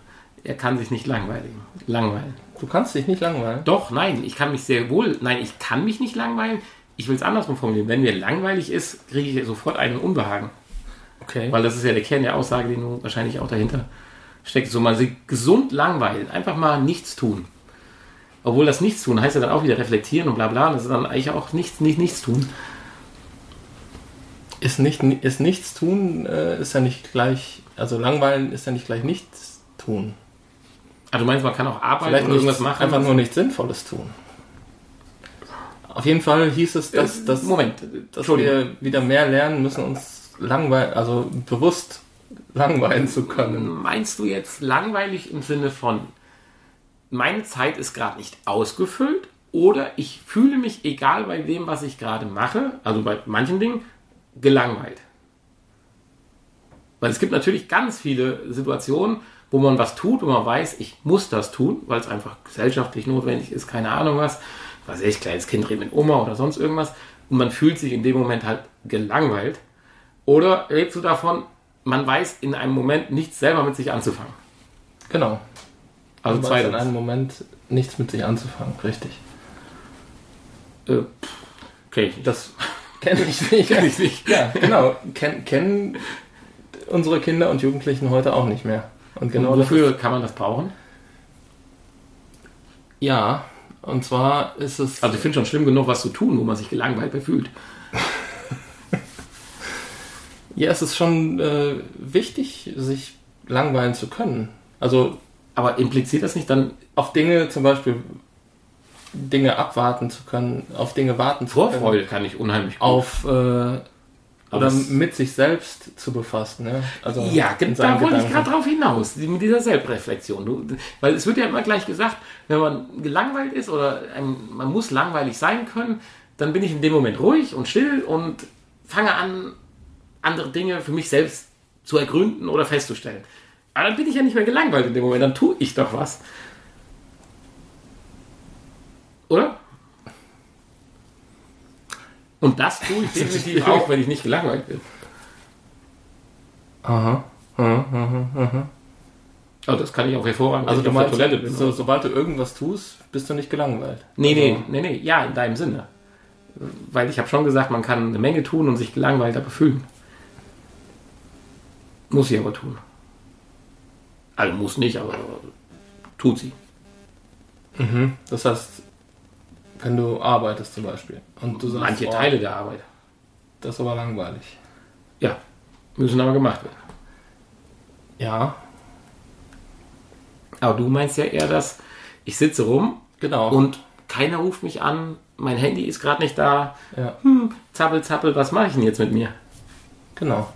er kann sich nicht langweilen. Langweilen. Du kannst dich nicht langweilen. Doch, nein, ich kann mich sehr wohl, nein, ich kann mich nicht langweilen. Ich will es andersrum formulieren. Wenn mir langweilig ist, kriege ich sofort einen Unbehagen. Okay. Weil das ist ja der Kern der Aussage, den du wahrscheinlich auch dahinter steckt. So mal sich gesund langweilen. Einfach mal nichts tun. Obwohl das Nichts tun heißt ja dann auch wieder reflektieren und bla bla. Das ist dann eigentlich auch nichts, nicht nichts tun. Ist, nicht, ist nichts tun, äh, ist ja nicht gleich, also langweilen ist ja nicht gleich nichts tun. Also du meinst, man kann auch arbeiten Vielleicht und irgendwas nichts, machen? einfach nur nichts Sinnvolles tun. Auf jeden Fall hieß es, dass, Äh, dass, Moment, dass wir wieder mehr lernen müssen, uns langweilen, also bewusst langweilen zu können. Meinst du jetzt langweilig im Sinne von, meine Zeit ist gerade nicht ausgefüllt oder ich fühle mich, egal bei dem, was ich gerade mache, also bei manchen Dingen, gelangweilt? Weil es gibt natürlich ganz viele Situationen, wo man was tut, wo man weiß, ich muss das tun, weil es einfach gesellschaftlich notwendig ist, keine Ahnung was. Was ich, kleines Kind redet mit Oma oder sonst irgendwas. Und man fühlt sich in dem Moment halt gelangweilt. Oder redest du davon, man weiß in einem Moment nichts selber mit sich anzufangen? Genau. Also Du weißt in einem Moment nichts mit sich anzufangen, richtig. Äh, okay, das Kenne ich nicht. kenne ich nicht. Ja, genau. Ken, kennen unsere Kinder und Jugendlichen heute auch nicht mehr. Und genau das wofür kann man das brauchen? Ja, und zwar ist es. Also ich finde schon schlimm genug, was zu tun, wo man sich gelangweilt bei fühlt. Ja, es ist schon äh, wichtig, sich langweilen zu können. Also Aber impliziert das nicht dann auf Dinge zum Beispiel Dinge abwarten zu können, auf Dinge warten zu können, Vorfreude kann ich unheimlich gut. auf äh, oder mit sich selbst zu befassen. Ne? Also Ja, in da wollte ich Gedanken. gerade drauf hinaus, mit dieser Selbstreflexion. Du, weil es wird ja immer gleich gesagt, wenn man gelangweilt ist oder einem, man muss langweilig sein können, dann bin ich in dem Moment ruhig und still und fange an, andere Dinge für mich selbst zu ergründen oder festzustellen. Aber dann bin ich ja nicht mehr gelangweilt in dem Moment, dann tue ich doch was. Oder? Und das tue ich definitiv auch, wenn ich nicht gelangweilt bin. Aha. aha, aha, aha. Also das kann ich auch hervorragend, Also du meinst, Toilette bin. so, sobald du irgendwas tust, bist du nicht gelangweilt. Nee, nee, Also, nee, nee, ja, in deinem Sinne. Weil ich habe schon gesagt, man kann eine Menge tun und sich gelangweilt aber fühlen. Muss sie aber tun. Also muss nicht, aber tut sie. Das heißt, wenn du arbeitest zum Beispiel und du sagst, Manche oh, Teile der Arbeit. das ist aber langweilig. Ja, müssen aber gemacht werden. Ja, Aber du meinst ja eher, dass ich sitze rum genau. und keiner ruft mich an, mein Handy ist gerade nicht da. Ja, Hm, zappel, zappel, was mache ich denn jetzt mit mir? genau.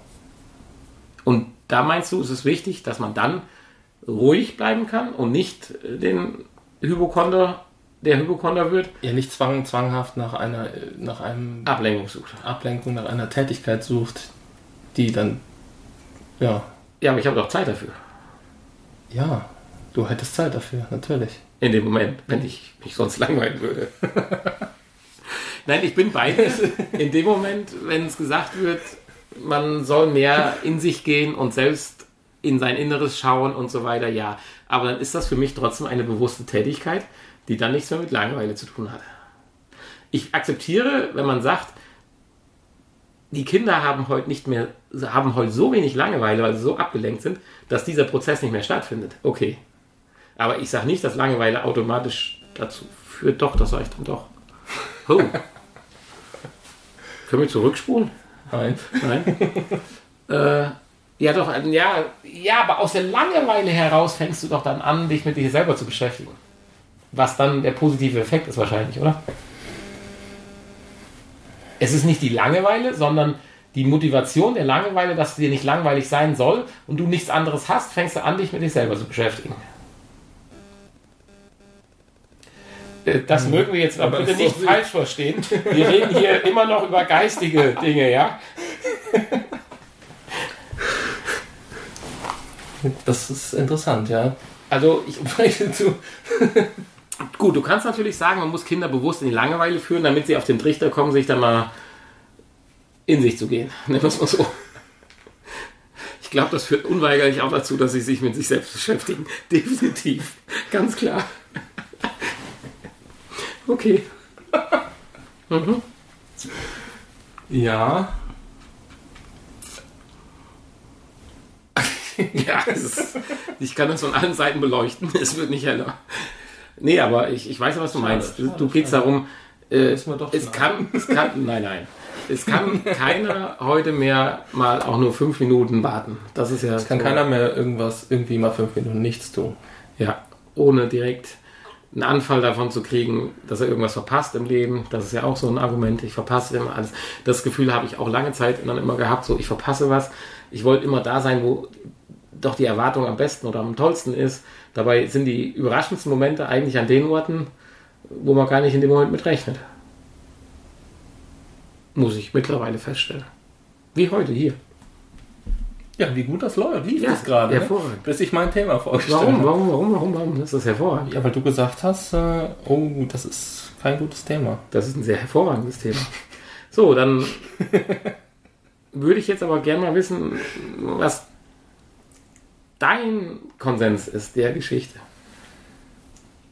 Und da meinst du, ist es wichtig, dass man dann ruhig bleiben kann und nicht den Hypochonder, der Hypochonder wird, Ja, nicht zwang, zwanghaft nach einer, nach einem Ablenkung sucht. Ablenkung, nach einer Tätigkeit sucht, die dann, ja, Ja, aber ich habe doch Zeit dafür. ja, du hättest Zeit dafür, natürlich. In dem Moment, wenn ich mich sonst langweilen würde. Nein, ich bin bei dir. In dem Moment, wenn es gesagt wird, man soll mehr in sich gehen und selbst in sein Inneres schauen und so weiter, ja. Aber dann ist das für mich trotzdem eine bewusste Tätigkeit, die dann nichts mehr mit Langeweile zu tun hat. Ich akzeptiere, wenn man sagt, die Kinder haben heute nicht mehr, haben heute so wenig Langeweile, weil sie so abgelenkt sind, dass dieser Prozess nicht mehr stattfindet. Okay. Aber ich sage nicht, dass Langeweile automatisch dazu führt. Doch, das sage ich dann doch. Oh. Können wir zurückspulen? Nein. Nein. äh, ja, doch, ja, ja, aber aus der Langeweile heraus fängst du doch dann an, dich mit dir selber zu beschäftigen. Was dann der positive Effekt ist wahrscheinlich, oder? Es ist nicht die Langeweile, sondern die Motivation der Langeweile, dass dir nicht langweilig sein soll und du nichts anderes hast, fängst du an, dich mit dir selber zu beschäftigen. Das mögen wir jetzt aber bitte nicht falsch verstehen. Wir reden hier immer noch über geistige Dinge, ja? Das ist interessant, ja. Also ich, du, gut, du kannst natürlich sagen, man muss Kinder bewusst in die Langeweile führen, damit sie auf den Trichter kommen, sich dann mal in sich zu gehen. Nennen wir es mal so. Ich glaube, das führt unweigerlich auch dazu, dass sie sich mit sich selbst beschäftigen. Definitiv. Ganz klar. Okay. ja, Ja, es ist, ich kann das von allen Seiten beleuchten. Es wird nicht heller. Nee, aber ich, ich weiß, was du Schade, meinst. schade, du geht's darum, äh, es kann, es kann, nein, nein. Es kann keiner heute mehr mal auch nur fünf Minuten warten. Das ist ja. es kann so- keiner mehr irgendwas, irgendwie mal fünf Minuten nichts tun. Ja, ohne direkt einen Anfall davon zu kriegen, dass er irgendwas verpasst im Leben. Das ist ja auch so ein Argument. Ich verpasse immer alles. Das Gefühl habe ich auch lange Zeit dann immer gehabt, so ich verpasse was. Ich wollte immer da sein, wo doch die Erwartung am besten oder am tollsten ist. Dabei sind die überraschendsten Momente eigentlich an den Orten, wo man gar nicht in dem Moment mit rechnet. Muss ich mittlerweile feststellen. Wie heute hier. Ja, wie gut das läuft. Lief Ja, das gerade, ne? hervorragend. bis ich mein Thema vorgestellt Warum, habe. warum, warum, warum, warum? Das ist hervorragend. Ja, weil du gesagt hast, äh, oh, das ist kein gutes Thema. Das ist ein sehr hervorragendes Thema. So, dann würde ich jetzt aber gerne mal wissen, was dein Konsens ist der Geschichte.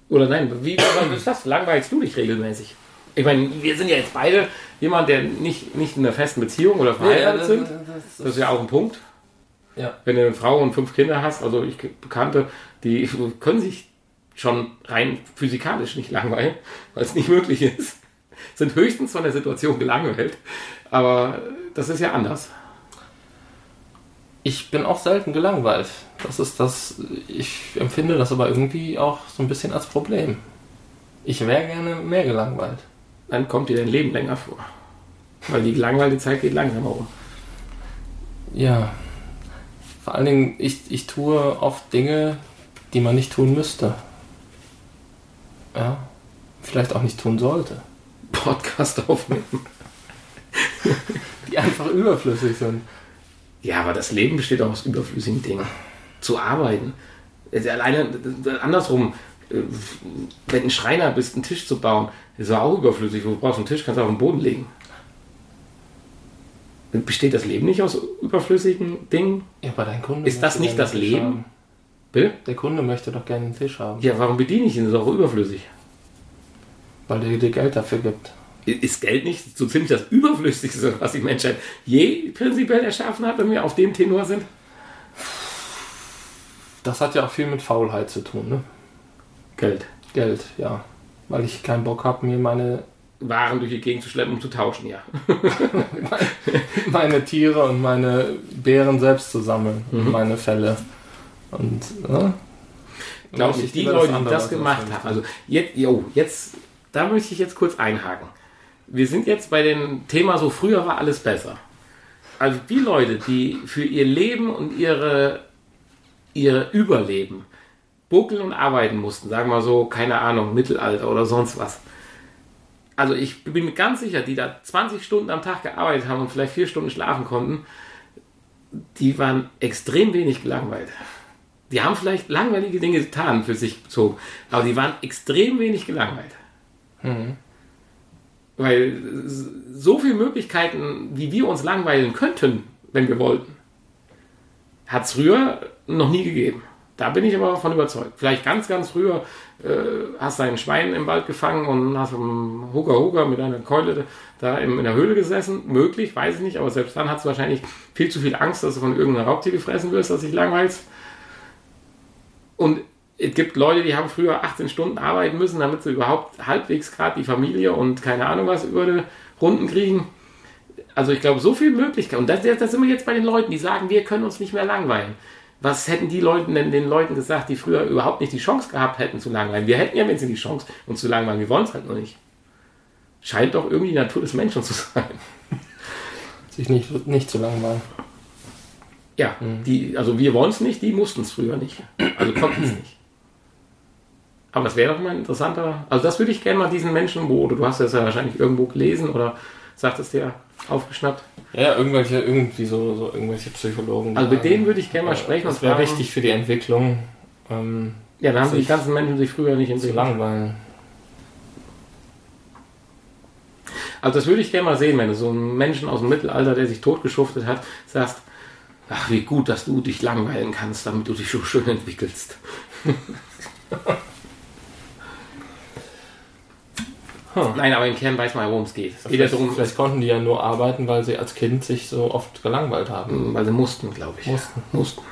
Oder nein, wie ist das? Langweilst du dich regelmäßig? Ich meine, wir sind ja jetzt beide jemand, der nicht, nicht in einer festen Beziehung oder verheiratet sind. Das ist ja auch ein Punkt. Ja. Wenn du eine Frau und fünf Kinder hast, also ich Bekannte, die können sich schon rein physikalisch nicht langweilen, weil es nicht möglich ist. Sind höchstens von der Situation gelangweilt. Aber das ist ja anders. Ich bin auch selten gelangweilt. Das ist das, ich empfinde das aber irgendwie auch so ein bisschen als Problem. Ich wäre gerne mehr gelangweilt. Dann kommt dir dein Leben länger vor. Weil die langweilige Zeit geht langsamer um. Ja. Vor allen Dingen, ich, ich tue oft Dinge, die man nicht tun müsste. Ja. Vielleicht auch nicht tun sollte. Podcast aufnehmen. Die einfach überflüssig sind. Ja, aber das Leben besteht auch aus überflüssigen Dingen. Zu arbeiten. Also Alleine andersrum, äh, wenn du ein Schreiner bist, einen Tisch zu bauen, ist auch überflüssig. Du brauchst einen Tisch, kannst du auf den Boden legen. Besteht das Leben nicht aus überflüssigen Dingen? Ja, aber dein Kunde Ist das nicht das Leben? haben. Bill? Der Kunde möchte doch gerne einen Tisch haben, Ja, warum bediene ich ihn? Das ist auch überflüssig. weil der dir Geld dafür gibt. Ist Geld nicht so ziemlich das Überflüssigste, was die Menschheit je prinzipiell erschaffen hat, wenn wir auf dem Tenor sind? Das hat ja auch viel mit Faulheit zu tun, ne? Geld. Geld, ja. Weil ich keinen Bock habe, mir meine, Waren durch die Gegend zu schleppen, um zu tauschen, ja. meine Tiere und meine Beeren selbst zu sammeln. Mhm. Meine Felle. Und, ne? Glaube Muss ich, die Leute, die das gemacht haben, also jetzt, jo, jetzt da möchte ich jetzt kurz einhaken. Wir sind jetzt bei dem Thema so, früher war alles besser. Also die Leute, die für ihr Leben und ihre, ihr Überleben buckeln und arbeiten mussten, sagen wir so, keine Ahnung, Mittelalter oder sonst was. Also ich bin mir ganz sicher, die da 20 Stunden am Tag gearbeitet haben und vielleicht vier Stunden schlafen konnten, die waren extrem wenig gelangweilt. Die haben vielleicht langweilige Dinge getan für sich bezogen, aber die waren extrem wenig gelangweilt. Mhm. Weil so viele Möglichkeiten, wie wir uns langweilen könnten, wenn wir wollten, hat es früher noch nie gegeben. Da bin ich aber davon überzeugt. Vielleicht ganz, ganz früher äh, hast du ein Schwein im Wald gefangen und hast im Hugger Hugger mit einer Keule da in, in der Höhle gesessen. Möglich, weiß ich nicht, aber selbst dann hast du wahrscheinlich viel zu viel Angst, dass du von irgendeinem Raubtier gefressen wirst, dass dich langweilst. Und es gibt Leute, die haben früher 18 Stunden arbeiten müssen, damit sie überhaupt halbwegs gerade die Familie und keine Ahnung was über die Runden kriegen. Also ich glaube, so viele Möglichkeiten. Und das sind wir jetzt bei den Leuten, die sagen, wir können uns nicht mehr langweilen. Was hätten die Leute denn den Leuten gesagt, die früher überhaupt nicht die Chance gehabt hätten zu langweilen? Wir hätten ja wenigstens die Chance, uns zu langweilen. Wir wollen es halt noch nicht. Scheint doch irgendwie die Natur des Menschen zu sein. Sich nicht, nicht zu langweilen. Ja, mhm. die, also wir wollen es nicht, die mussten es früher nicht. Also konnten es nicht. Aber das wäre doch mal ein interessanter. Also das würde ich gerne mal diesen Menschen, wo, oder du hast das ja wahrscheinlich irgendwo gelesen oder sagtest dir aufgeschnappt. Ja, irgendwelche, irgendwie so, so irgendwelche Psychologen. Also mit denen würde ich gerne mal sprechen. Das wäre wichtig für die Entwicklung. Ähm, ja, dann haben die ganzen Menschen sich früher nicht entwickelt. Zu langweilen. Also das würde ich gerne mal sehen, wenn du so einen Menschen aus dem Mittelalter, der sich totgeschuftet hat, sagst, ach wie gut, dass du dich langweilen kannst, damit du dich so schön entwickelst. Hm. Nein, aber im Kern weiß man, worum es geht. Es geht ja darum, vielleicht konnten die ja nur arbeiten, weil sie als Kind sich so oft gelangweilt haben. Hm, weil sie mussten, glaube ich. Mussten. Mussten.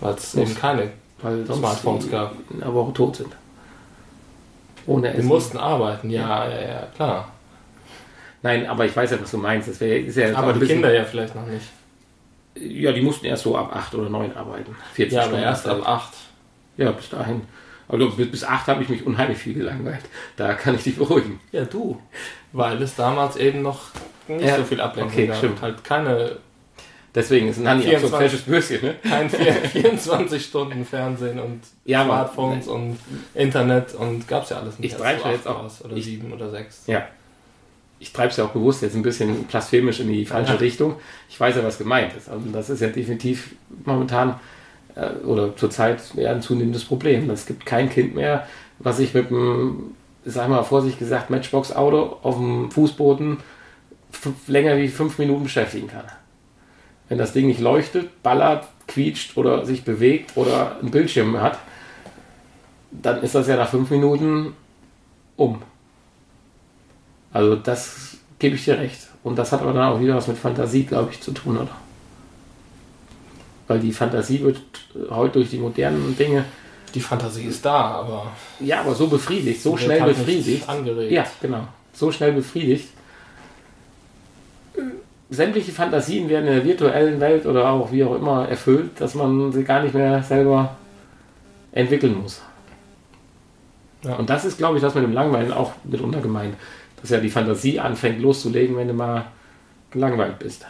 Weil es eben keine weil Smartphones gab. Aber auch tot sind. Ohne Essen. Die mussten arbeiten, ja, ja, ja, klar. Nein, aber ich weiß ja, was du meinst. Das wär, ist ja aber die Kinder ja vielleicht noch nicht. Ja, die mussten erst so ab 8 oder 9 arbeiten. 40 ja, Stunden aber erst ab 8. Ja, bis dahin. Also bis, bis 8 habe ich mich unheimlich viel gelangweilt. Da kann ich dich beruhigen. Ja, du. Weil es damals eben noch nicht ja, so viel Ablenkung okay, gab. Stimmt. Halt keine. Deswegen ist Nanny 24, auch so ein fesches Bürschen, ne? Kein 24 Stunden Fernsehen und ja, Smartphones aber, und Internet und gab es ja alles nicht. Ich treibe jetzt auch. Aus, oder ich, sieben oder sechs. Ja. Ich treibe es ja auch bewusst jetzt ein bisschen blasphemisch in die falsche ja. Richtung. Ich weiß ja, was gemeint ist. Also das ist ja definitiv momentan äh, oder zurzeit eher ein zunehmendes Problem. Es gibt kein Kind mehr, was sich mit einem, sag mal vorsichtig gesagt, Matchbox-Auto auf dem Fußboden länger wie fünf Minuten beschäftigen kann. Wenn das Ding nicht leuchtet, ballert, quietscht oder sich bewegt oder einen Bildschirm hat, dann ist das ja nach fünf Minuten um. Also das gebe ich dir recht. Und das hat aber dann auch wieder was mit Fantasie, glaube ich, zu tun, oder? Weil die Fantasie wird heute durch die modernen Dinge. Die Fantasie ist da, aber. Ja, aber so befriedigt, so schnell halt befriedigt. Angeregt. Ja, genau. So schnell befriedigt. Sämtliche Fantasien werden in der virtuellen Welt oder auch wie auch immer erfüllt, dass man sie gar nicht mehr selber entwickeln muss. Ja. Und das ist, glaube ich, das mit dem Langweilen auch mitunter gemeint. Dass ja die Fantasie anfängt loszulegen, wenn du mal gelangweilt bist.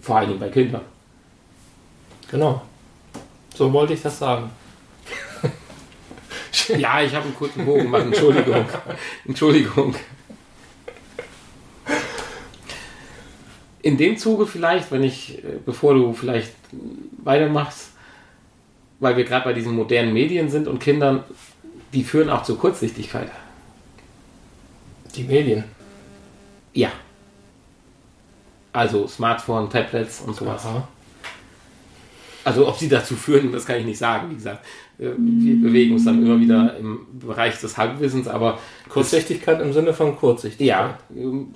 Vor allen Dingen bei Kindern. Genau. So wollte ich das sagen. ja, ich habe einen kurzen Bogen gemacht. Entschuldigung. Entschuldigung. In dem Zuge vielleicht, wenn ich, äh, bevor du vielleicht weitermachst, weil wir gerade bei diesen modernen Medien sind und Kindern, die führen auch zur Kurzsichtigkeit. Die Medien? Ja. Also Smartphone, Tablets und sowas. Aha. Also ob sie dazu führen, das kann ich nicht sagen. Wie gesagt, äh, wir bewegen uns dann immer wieder im Bereich des Halbwissens, aber Kurzsichtigkeit im Sinne von Kurzsichtigkeit. Ja,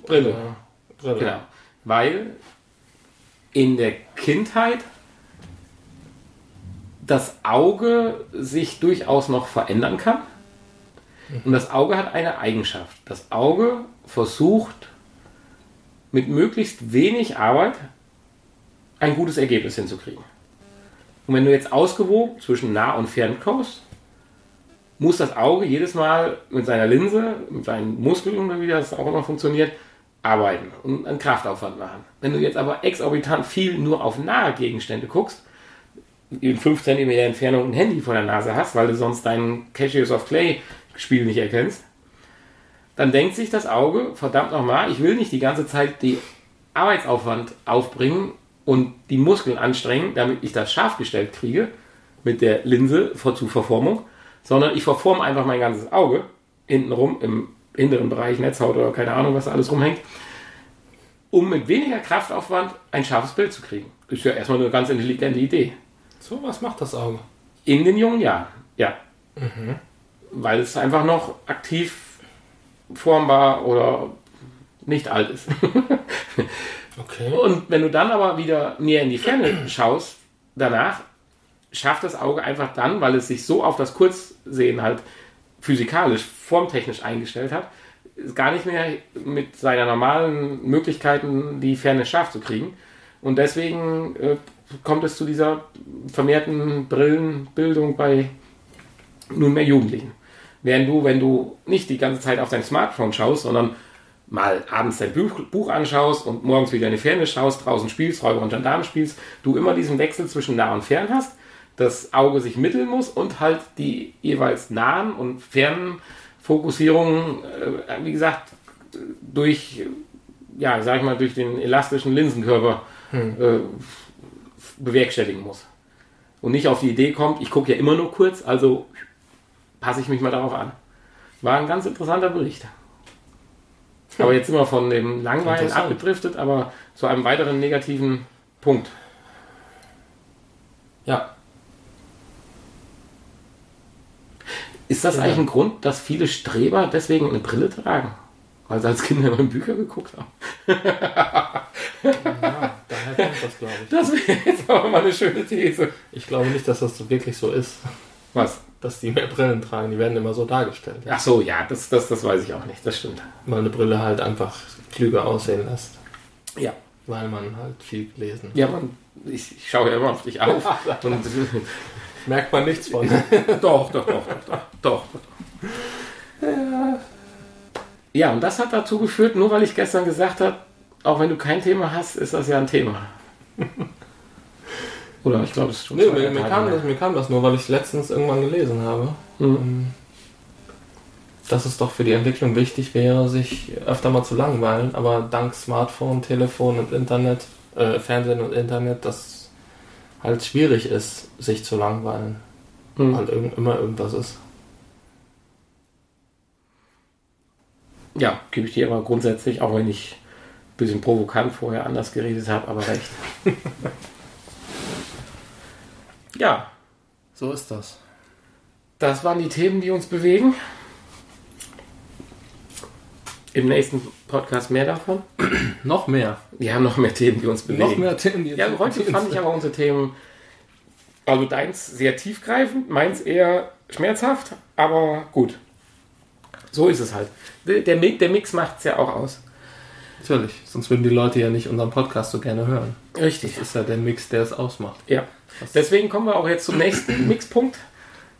Brille. Ja, Brille. Genau. Weil in der Kindheit das Auge sich durchaus noch verändern kann. Und das Auge hat eine Eigenschaft. Das Auge versucht mit möglichst wenig Arbeit ein gutes Ergebnis hinzukriegen. Und wenn du jetzt ausgewogen zwischen nah und fern kommst, muss das Auge jedes Mal mit seiner Linse, mit seinen Muskeln wie das auch immer funktioniert, arbeiten und einen Kraftaufwand machen. Wenn du jetzt aber exorbitant viel nur auf nahe Gegenstände guckst, in 5 cm Entfernung ein Handy vor der Nase hast, weil du sonst dein Cashews of Clay Spiel nicht erkennst, dann denkt sich das Auge, verdammt nochmal, ich will nicht die ganze Zeit die Arbeitsaufwand aufbringen und die Muskeln anstrengen, damit ich das scharf gestellt kriege mit der Linse zur Verformung, sondern ich verforme einfach mein ganzes Auge hintenrum im hinteren Bereich, Netzhaut oder keine Ahnung, was da alles rumhängt, um mit weniger Kraftaufwand ein scharfes Bild zu kriegen. Ist ja erstmal eine ganz intelligente Idee. So, was macht das Auge? In den jungen Jahren, ja. Mhm. Weil es einfach noch aktiv formbar oder nicht alt ist. okay. Und wenn du dann aber wieder mehr in die Ferne schaust, danach schafft das Auge einfach dann, weil es sich so auf das Kurzsehen halt physikalisch, formtechnisch eingestellt hat, gar nicht mehr mit seiner normalen Möglichkeiten die Ferne scharf zu kriegen. Und deswegen äh, kommt es zu dieser vermehrten Brillenbildung bei nunmehr Jugendlichen. Während du, wenn du nicht die ganze Zeit auf dein Smartphone schaust, sondern mal abends dein Buch, Buch anschaust und morgens wieder in die Ferne schaust, draußen spielst, Räuber und Gendarmen spielst, du immer diesen Wechsel zwischen nah und fern hast, das Auge sich mitteln muss und halt die jeweils nahen und fernen Fokussierungen, äh, wie gesagt, durch, ja, sag ich mal, durch den elastischen Linsenkörper hm. äh, bewerkstelligen muss. Und nicht auf die Idee kommt, ich gucke ja immer nur kurz, also passe ich mich mal darauf an. War ein ganz interessanter Bericht. Aber jetzt sind wir von dem Langweilen abgedriftet, aber zu einem weiteren negativen Punkt. Ja. Ist das ja. eigentlich ein Grund, dass viele Streber deswegen eine Brille tragen? Weil sie als Kinder immer in Bücher geguckt haben. ja, daher kommt das, glaube ich. Das wäre jetzt aber mal eine schöne These. Ich glaube nicht, dass das wirklich so ist. Was? Dass die mehr Brillen tragen, die werden immer so dargestellt. Ach so, ja, das, das, das weiß ich auch nicht, das stimmt. Weil eine Brille halt einfach klüger aussehen lässt. Ja. Weil man halt viel gelesen Ja, man, ich, ich schaue ja immer auf dich auf. und merkt man nichts von. doch, doch, doch, doch, doch, doch. Ja. ja, und das hat dazu geführt, nur weil ich gestern gesagt habe, auch wenn du kein Thema hast, ist das ja ein Thema. Oder ich glaube, es ist schon. Nee, mir, mir, kam das, mir kam das nur, weil ich letztens irgendwann gelesen habe, mhm. Ähm, dass es doch für die Entwicklung wichtig wäre, sich öfter mal zu langweilen. Aber dank Smartphone, Telefon und Internet, äh, Fernsehen und Internet, das halt schwierig ist, sich zu langweilen. Mhm. Weil irg immer irgendwas ist. Ja, gebe ich dir aber grundsätzlich, auch wenn ich ein bisschen provokant vorher anders geredet habe, aber recht. ja. So ist das. Das waren die Themen, die uns bewegen. Im nächsten Podcast mehr davon. noch mehr. Wir haben noch mehr Themen, die uns bewegen. Noch mehr Themen, die uns Ja, heute fand ich aber unsere Themen, also deins sehr tiefgreifend, meins eher schmerzhaft, aber gut. So ist es halt. Der, der, der Mix macht es ja auch aus. Natürlich, sonst würden die Leute ja nicht unseren Podcast so gerne hören. Richtig. Das ist ja der Mix, der es ausmacht. Ja. Deswegen kommen wir auch jetzt zum nächsten Mixpunkt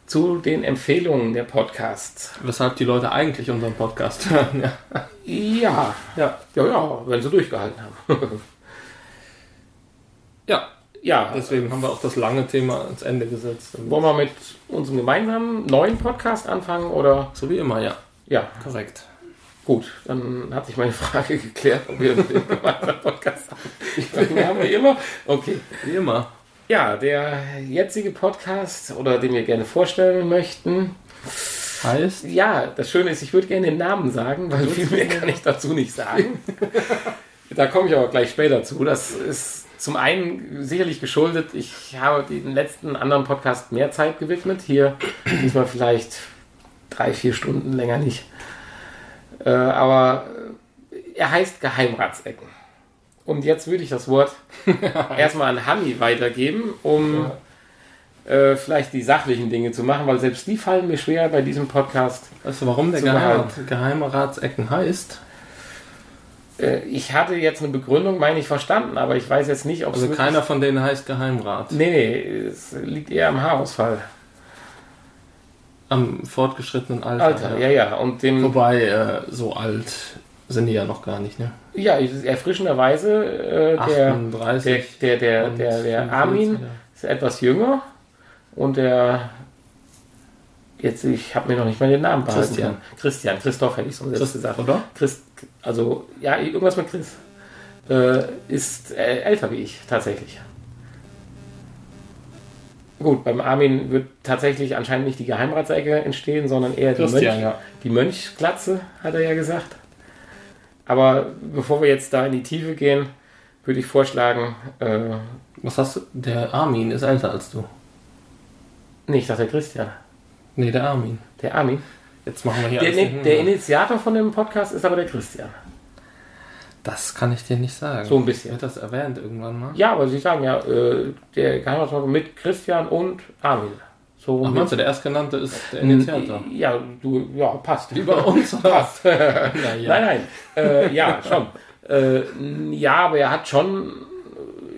zu den Empfehlungen der Podcasts. Weshalb die Leute eigentlich unseren Podcast hören. Ja, ja, ja, ja, ja wenn sie durchgehalten haben. ja, ja. Deswegen haben wir auch das lange Thema ans Ende gesetzt. Wollen wir mit unserem gemeinsamen neuen Podcast anfangen oder? So wie immer, ja. Ja, korrekt. Gut, dann hat sich meine Frage geklärt, ob wir einen gemeinsamen Podcast haben. Ich glaube, wir haben wie immer. Okay. Wie immer. Ja, der jetzige Podcast oder den wir gerne vorstellen möchten, heißt? Ja, das Schöne ist, ich würde gerne den Namen sagen, weil viel mehr kann ich dazu nicht sagen. da komme ich aber gleich später zu. Das ist zum einen sicherlich geschuldet, ich habe den letzten anderen Podcast mehr Zeit gewidmet. Hier diesmal vielleicht drei, vier Stunden länger nicht. Äh, aber er heißt Geheimratsecken. Und jetzt würde ich das Wort erstmal an Hami weitergeben, um ja. äh, vielleicht die sachlichen Dinge zu machen, weil selbst die fallen mir schwer bei diesem Podcast. Weißt du, warum der Geheimrat, Geheimratsecken heißt? Äh, ich hatte jetzt eine Begründung, meine ich, verstanden, aber ich weiß jetzt nicht, ob es. Also keiner von denen heißt Geheimrat. Nee, nee, es liegt eher am Haarausfall. am fortgeschrittenen Alter. Alter, ja, ja. Und dem, Wobei, äh, so alt sind die ja noch gar nicht, ne? ja, erfrischenderweise, äh, der, 38 der, der, der, der, der 45, Armin ja. ist etwas jünger und der, jetzt, ich habe mir noch nicht mal den Namen behalten. Christian. Christian, Christoph hätte ich so Christ- gesagt. oder? Christ, also, ja, irgendwas mit Chris. Äh, ist äh, älter wie ich, tatsächlich. Gut, beim Armin wird tatsächlich anscheinend nicht die Geheimratsecke entstehen, sondern eher die, Christian, Mönch, ja. die Mönchglatze, hat er ja gesagt. Aber bevor wir jetzt da in die Tiefe gehen, würde ich vorschlagen, äh, Was hast du? Der Armin ist älter als du. nee, ich dachte der Christian, Nee, der Armin. der Armin. Jetzt machen wir hier Der, alles nee, der Initiator von dem Podcast ist aber der Christian. Das kann ich dir nicht sagen. So ein bisschen. Wird das erwähnt irgendwann mal? Ja, aber Sie sagen ja, äh, der Geheimratsfolge mit Christian und Armin. So Ach, meinst du, der Erstgenannte ist der Initiator? Ja, du, ja, passt. Wie bei uns, passt. Naja. Nein, nein. Äh, ja, schon. Äh, ja, aber er hat schon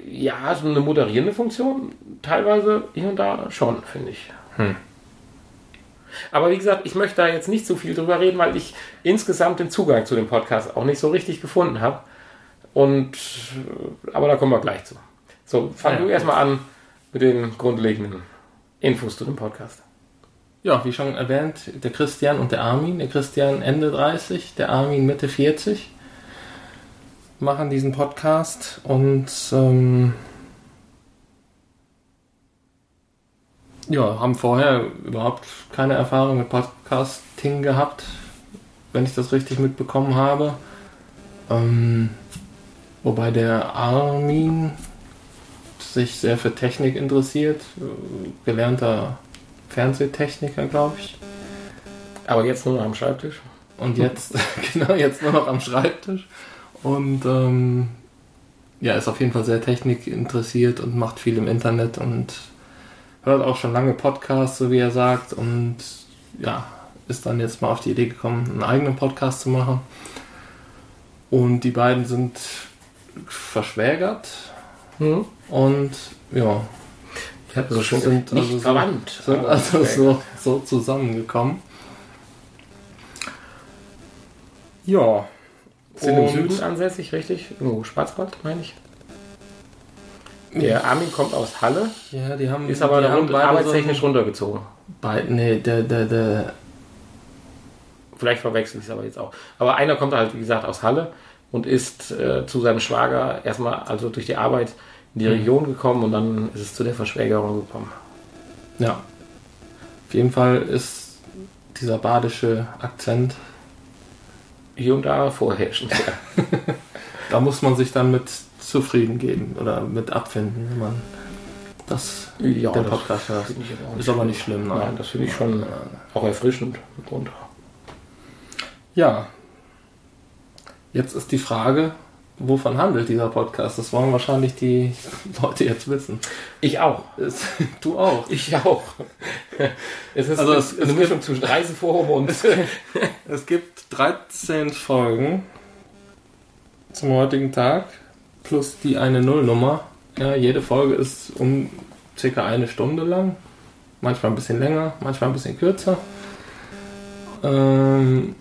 äh, ja, so eine moderierende Funktion. Teilweise hier und da schon, finde ich. Hm. Aber wie gesagt, ich möchte da jetzt nicht so viel drüber reden, weil ich insgesamt den Zugang zu dem Podcast auch nicht so richtig gefunden habe. Und äh, aber da kommen wir gleich zu. So, fang Ja, du erstmal an mit den grundlegenden Infos zu dem Podcast. Ja, wie schon erwähnt, der Christian und der Armin. Der Christian Ende 30, der Armin Mitte 40 machen diesen Podcast und ähm, ja, haben vorher überhaupt keine Erfahrung mit Podcasting gehabt, wenn ich das richtig mitbekommen habe. Ähm, wobei der Armin sich sehr für Technik interessiert, gelernter Fernsehtechniker, glaube ich. Aber jetzt nur noch am Schreibtisch. Und jetzt, genau, jetzt nur noch am Schreibtisch. Und ähm, ja, ist auf jeden Fall sehr technikinteressiert und macht viel im Internet und hört auch schon lange Podcasts, so wie er sagt. Und ja, ist dann jetzt mal auf die Idee gekommen, einen eigenen Podcast zu machen. Und die beiden sind verschwägert. Hm? Und ja, Ich hatte so schön Sind nicht also so- verwandt. sind aber also so, so zusammengekommen. Ja. Sind im Süden ansässig, richtig? Irgendwo Schwarzwald, meine ich. Der Armin kommt aus Halle, Ja, die haben. ist aber die haben arbeitstechnisch so runtergezogen. beide, nee, der, der, der, Vielleicht verwechsel ich es aber jetzt auch. Aber einer kommt halt, wie gesagt, aus Halle und ist äh, zu seinem Schwager erstmal also durch die Arbeit in die Region gekommen und dann ist es zu der Verschwägerung gekommen. ja. Auf jeden Fall ist dieser badische Akzent, Hier und da vorherrschend. Ja. da muss man sich dann mit zufrieden geben oder mit abfinden, wenn man das Ja, das Podcast aber auch Ist aber nicht schlimm, Nein, das finde ich schon auch erfrischend. mitunter. Ja. Jetzt ist die Frage, wovon handelt dieser Podcast? Das wollen wahrscheinlich die Leute jetzt wissen. Ich auch. Es- Du auch. Ich auch. Es ist Also es- eine es Mischung zwischen Reiseforum und Es gibt 13 Folgen zum heutigen Tag plus die eine Nullnummer. Ja, jede Folge ist um circa eine Stunde lang. Manchmal ein bisschen länger, manchmal ein bisschen kürzer. Ähm,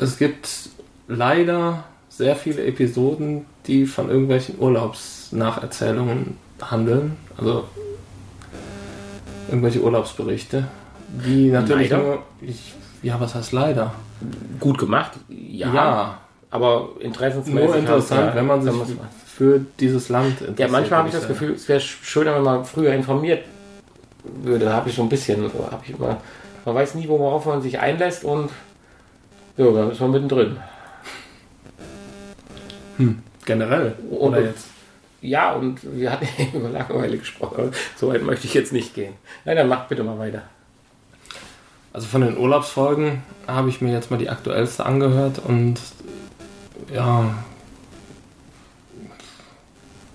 es gibt leider sehr viele Episoden, die von irgendwelchen Urlaubsnacherzählungen handeln. Also irgendwelche Urlaubsberichte. Die natürlich Leider? nur. Ich, ja, was heißt leider? gut gemacht. Ja. Ja, Aber interessensmäßig. nur interessant, halt, wenn man sich für dieses Land interessiert. Ja, manchmal habe ich das. Gefühl, es wäre schöner, wenn man früher informiert würde. Da habe ich so ein bisschen, ich immer, man weiß nie, worauf man sich einlässt und ja, dann ist man mittendrin. Generell. Und- Oder jetzt. Ja, und wir hatten über Langeweile gesprochen. aber So weit möchte ich jetzt nicht gehen. Nein, dann macht bitte mal weiter. Also von den Urlaubsfolgen habe ich mir jetzt mal die aktuellste angehört und ja,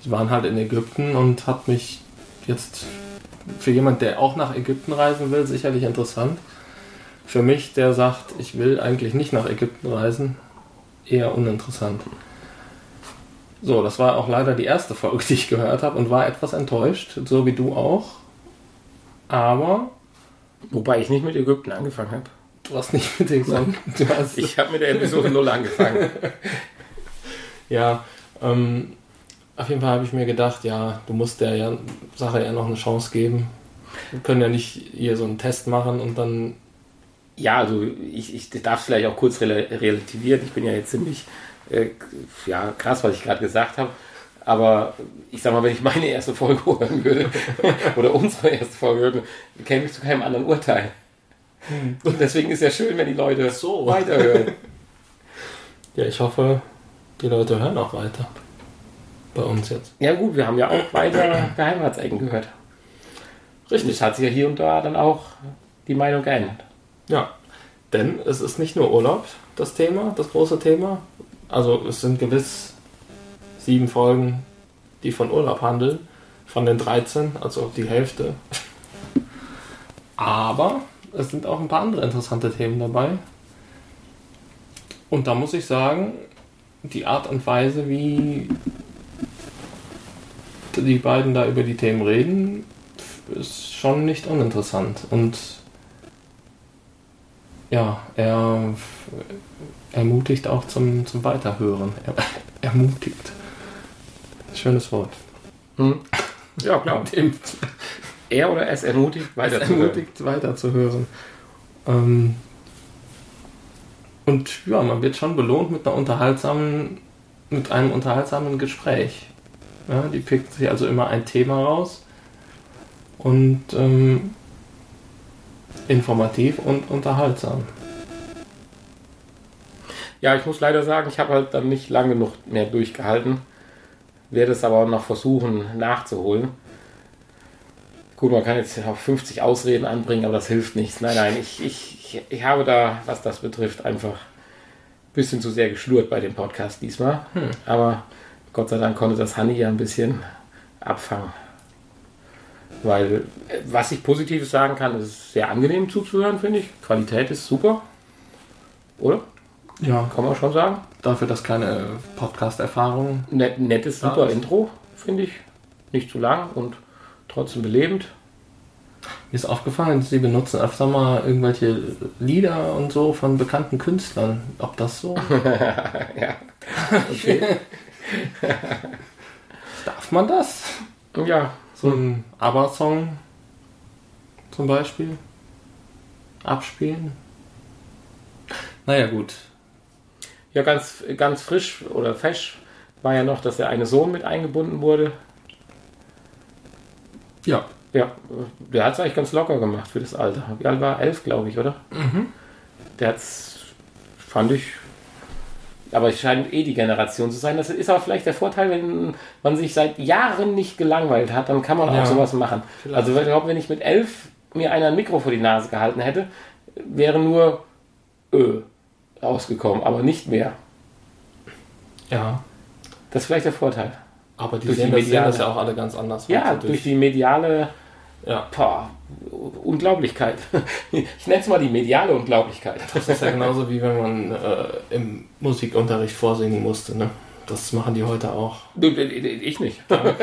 sie waren halt in Ägypten und hat mich jetzt für jemand, der auch nach Ägypten reisen will, sicherlich interessant. Für mich, der sagt, ich will eigentlich nicht nach Ägypten reisen, eher uninteressant. So, das war auch leider die erste Folge, die ich gehört habe und war etwas enttäuscht, so wie du auch. Aber Wobei ich nicht mit Ägypten angefangen habe. Du hast nicht mit Ägypten. Hast Ich habe mit der Episode 0 angefangen. Ja, ähm, auf jeden Fall habe ich mir gedacht, ja, du musst der ja, Sache ja noch eine Chance geben. Wir können ja nicht hier so einen Test machen und dann. Ja, also ich, ich darf es vielleicht auch kurz rela- relativieren. Ich bin ja jetzt ziemlich äh, ja, krass, was ich gerade gesagt habe. Aber ich sag mal, wenn ich meine erste Folge hören würde oder unsere erste Folge hören würde, käme ich zu keinem anderen Urteil. Und deswegen ist ja schön, wenn die Leute So. weiterhören. Ja, ich hoffe, die Leute hören auch weiter. Bei uns jetzt. Ja gut, wir haben ja auch weiter Geheimratsecken gehört. Richtig. Es hat sich ja hier und da dann auch die Meinung geändert. Ja, denn es ist nicht nur Urlaub das Thema, das große Thema. Also es sind gewiss sieben Folgen, die von Urlaub handeln. Von den 13, also die Hälfte. Aber es sind auch ein paar andere interessante Themen dabei. Und da muss ich sagen, die Art und Weise, wie die beiden da über die Themen reden, ist schon nicht uninteressant. Und ja, er ermutigt auch zum, zum Weiterhören. Er, ermutigt. Schönes Wort. Hm? Ja, klar. Er oder es ermutigt, weiter zu hören. ermutigt weiterzuhören. Ähm, und ja, man wird schon belohnt mit einer unterhaltsamen, mit einem unterhaltsamen Gespräch. Ja, die pickt sich also immer ein Thema raus und ähm, informativ und unterhaltsam. Ja, ich muss leider sagen, ich habe halt dann nicht lange genug mehr durchgehalten. Werde es aber auch noch versuchen nachzuholen. Gut, man kann jetzt auch 50 Ausreden anbringen, aber das hilft nichts. Nein, nein, ich, ich, ich habe da, was das betrifft, einfach ein bisschen zu sehr geschlurrt bei dem Podcast diesmal. Aber Gott sei Dank konnte das Hanni ja ein bisschen abfangen. Weil, was ich Positives sagen kann, es ist sehr angenehm zuzuhören, finde ich. Qualität ist super. Oder? Ja, Kann man schon sagen. dafür, dass keine Podcast-Erfahrung. Net, nettes, super das- Intro, finde ich. Nicht zu lang und trotzdem belebend. Mir ist aufgefallen, sie benutzen öfter mal irgendwelche Lieder und so von bekannten Künstlern. Ob das so? ja. Okay. Darf man das? ja. So ein ABBA-Song zum Beispiel abspielen? Naja, gut. Ja, ganz, ganz frisch oder fesch war ja noch, dass der eine Sohn mit eingebunden wurde. Ja. Ja, der hat es eigentlich ganz locker gemacht für das Alter. Wie alt war? Elf, glaube ich, oder? Der hat's, fand ich, aber es scheint eh die Generation zu sein. Das ist aber vielleicht der Vorteil, wenn man sich seit Jahren nicht gelangweilt hat, dann kann man auch Ja, sowas machen. vielleicht. Also ich glaube, wenn ich mit elf mir einer ein Mikro vor die Nase gehalten hätte, wäre nur Ö rausgekommen, aber nicht mehr. Ja. Das ist vielleicht der Vorteil. Aber die Durch sehen, die das, sehen mediale- das ja auch alle ganz anders. Ja, heute durch die mediale ja. Boah, Unglaublichkeit. Ich nenne es mal die mediale Unglaublichkeit. Das ist ja genauso wie wenn man äh, im Musikunterricht vorsingen musste. Ne? Das machen die heute auch. Du, Ich nicht. Dank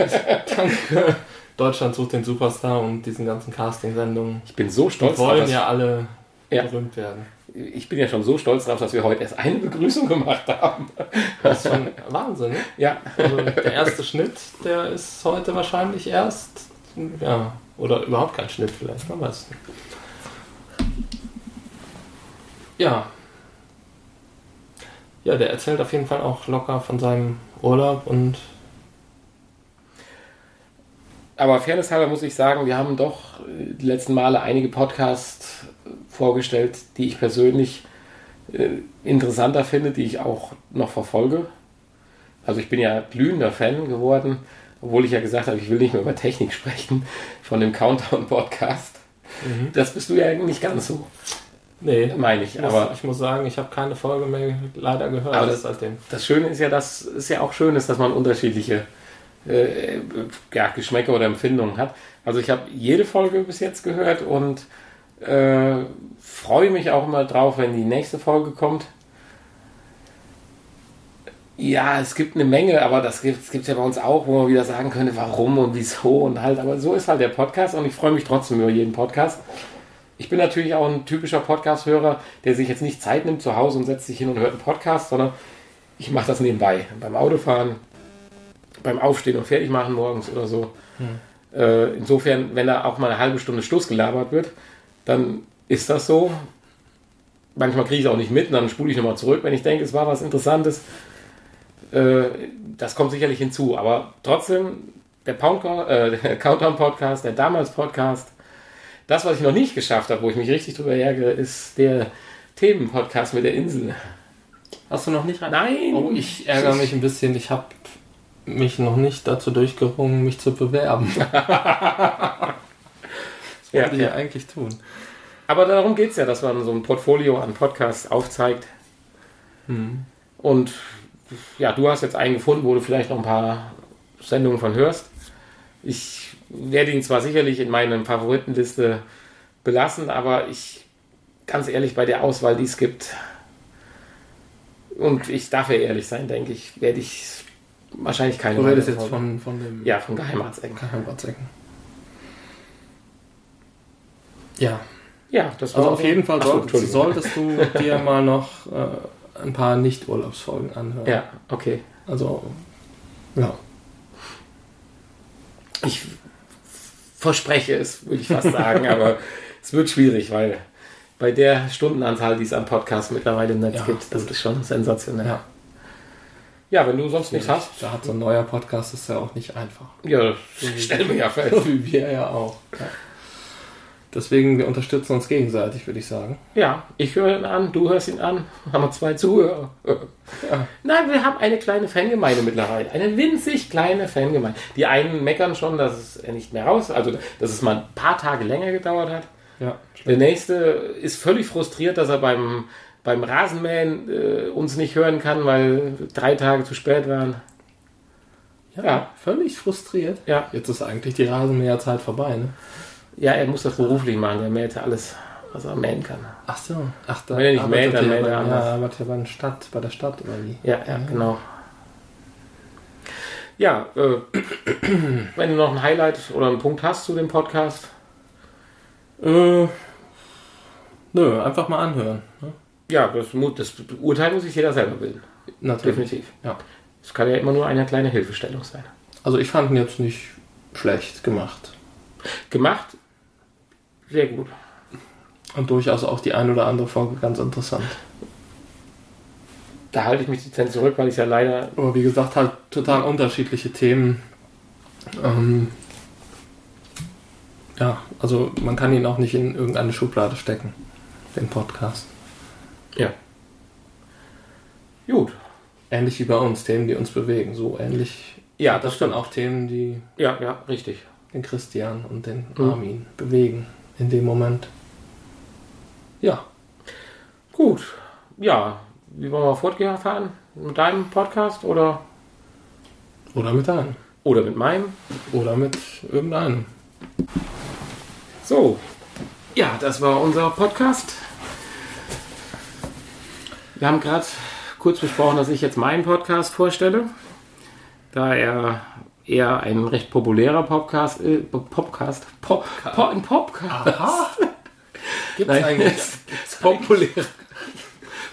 Deutschland sucht den Superstar und diesen ganzen Casting-Sendungen. Ich bin so Die stolz drauf. wollen ja alle Ja. berühmt werden. Ich bin ja schon so stolz darauf, dass wir heute erst eine Begrüßung gemacht haben. Das ist schon Wahnsinn, ne? Ja, Also der erste Schnitt, der ist heute wahrscheinlich erst, ja, oder überhaupt kein Schnitt vielleicht, man weiß nicht. Ja. Ja, der erzählt auf jeden Fall auch locker von seinem Urlaub und aber fairness halber muss ich sagen, wir haben doch äh, die letzten Male einige Podcasts vorgestellt, die ich persönlich äh, interessanter finde, die ich auch noch verfolge. Also ich bin ja glühender Fan geworden, obwohl ich ja gesagt habe, ich will nicht mehr über Technik sprechen, von dem Countdown-Podcast. Das bist du ja nicht ganz so, nee, meine ich. ich muss, Aber ich muss sagen, ich habe keine Folge mehr leider gehört Aber das- seitdem. Das Schöne ist ja, dass es ja auch schön ist, dass man unterschiedliche äh, ja, Geschmäcker oder Empfindungen hat. Also ich habe jede Folge bis jetzt gehört und äh, freue mich auch immer drauf, wenn die nächste Folge kommt. Ja, es gibt eine Menge, aber das gibt es ja bei uns auch, wo man wieder sagen könnte, warum und wieso und halt. Aber so ist halt der Podcast und ich freue mich trotzdem über jeden Podcast. Ich bin natürlich auch ein typischer Podcast-Hörer, der sich jetzt nicht Zeit nimmt zu Hause und setzt sich hin und hört einen Podcast, sondern ich mache das nebenbei. Beim Autofahren, beim Aufstehen und Fertigmachen morgens oder so. Hm. Äh, insofern, wenn da auch mal eine halbe Stunde Schluss gelabert wird, dann ist das so. Manchmal kriege ich es auch nicht mit, und dann spule ich nochmal zurück, wenn ich denke, es war was Interessantes. Äh, das kommt sicherlich hinzu, aber trotzdem, der, äh, der Countdown-Podcast, der damals Podcast, das, was ich noch nicht geschafft habe, wo ich mich richtig drüber ärgere, ist der Themen-Podcast mit der Insel. Hast du noch nicht rein? Nein! Oh, ich ärgere mich ein bisschen. Ich habe mich noch nicht dazu durchgerungen, mich zu bewerben. ja, ich ja eigentlich tun. Aber darum geht es ja, dass man so ein Portfolio an Podcasts aufzeigt. Hm. Und ja, du hast jetzt einen gefunden, wo du vielleicht noch ein paar Sendungen von hörst. Ich werde ihn zwar sicherlich in meiner Favoritenliste belassen, aber ich, ganz ehrlich, bei der Auswahl, die es gibt, und ich darf ja ehrlich sein, denke ich, werde ich wahrscheinlich keine. Du redest jetzt von, von dem. Ja, von Geheimatsecken. Geheimatsecken. Ja. Ja, das war. Also auf jeden Fall soll, Achso, solltest du dir mal noch äh, ein paar Nicht-Urlaubsfolgen anhören. Ja, okay. Also, ja. Ich verspreche es, würde ich fast sagen, aber es wird schwierig, weil bei der Stundenanzahl, die es am Podcast mittlerweile im Netz ja, gibt, das ist schon sensationell. Ja. ja, wenn du sonst nichts hast. Da hat so ein neuer Podcast ist ja auch nicht einfach. Ja, so stellen wir ja fest. So wie wir ja auch. Ja. Deswegen, wir unterstützen uns gegenseitig, würde ich sagen. Ja, ich höre ihn an, du hörst ihn an. Haben wir zwei Zuhörer. Ja. Nein, wir haben eine kleine Fangemeinde mittlerweile. Eine winzig kleine Fangemeinde. Die einen meckern schon, dass es nicht mehr raus, also dass es mal ein paar Tage länger gedauert hat. Ja, Der nächste ist völlig frustriert, dass er beim, beim Rasenmähen äh, uns nicht hören kann, weil drei Tage zu spät waren. Ja, ja, völlig frustriert. Ja. Jetzt ist eigentlich die Rasenmäherzeit vorbei, ne? Ja, er muss das beruflich machen. Er mäht alles, was er mähen kann. Ach so. Ach, da Wenn er nicht mäht, dann mäht er anders. Ja, arbeitet er bei der Stadt, bei der Stadt oder wie? Ja, ja, genau. Ja, äh, wenn du noch ein Highlight oder einen Punkt hast zu dem Podcast. Äh, nö, einfach mal anhören. Ne? Ja, das, das Urteil muss sich jeder selber bilden. Natürlich. Definitiv. Ja. Es kann ja immer nur eine kleine Hilfestellung sein. Also ich fand ihn jetzt nicht schlecht gemacht. Gemacht sehr gut. Und durchaus auch die ein oder andere Folge ganz interessant. Da halte ich mich dezent zurück, weil ich ja leider. Aber wie gesagt, halt total unterschiedliche Themen. Ähm, ja, also man kann ihn auch nicht in irgendeine Schublade stecken, den Podcast. Ja. Gut. Ähnlich wie bei uns, Themen, die uns bewegen. So ähnlich. Ja, das dann auch Themen, die. Ja, ja, richtig. Den Christian und den mhm. Armin bewegen in dem Moment. Ja. Gut. Ja. Wie wollen wir fortfahren? Mit deinem Podcast oder? Oder mit deinem. Oder mit meinem. Oder mit irgendeinem. So. Ja, das war unser Podcast. Wir haben gerade kurz besprochen, dass ich jetzt meinen Podcast vorstelle. Da er eher ein recht populärer Podcast, äh, Podcast, Pop, Pop, ein Podcast. Aha. Gibt es eigentlich? populärer,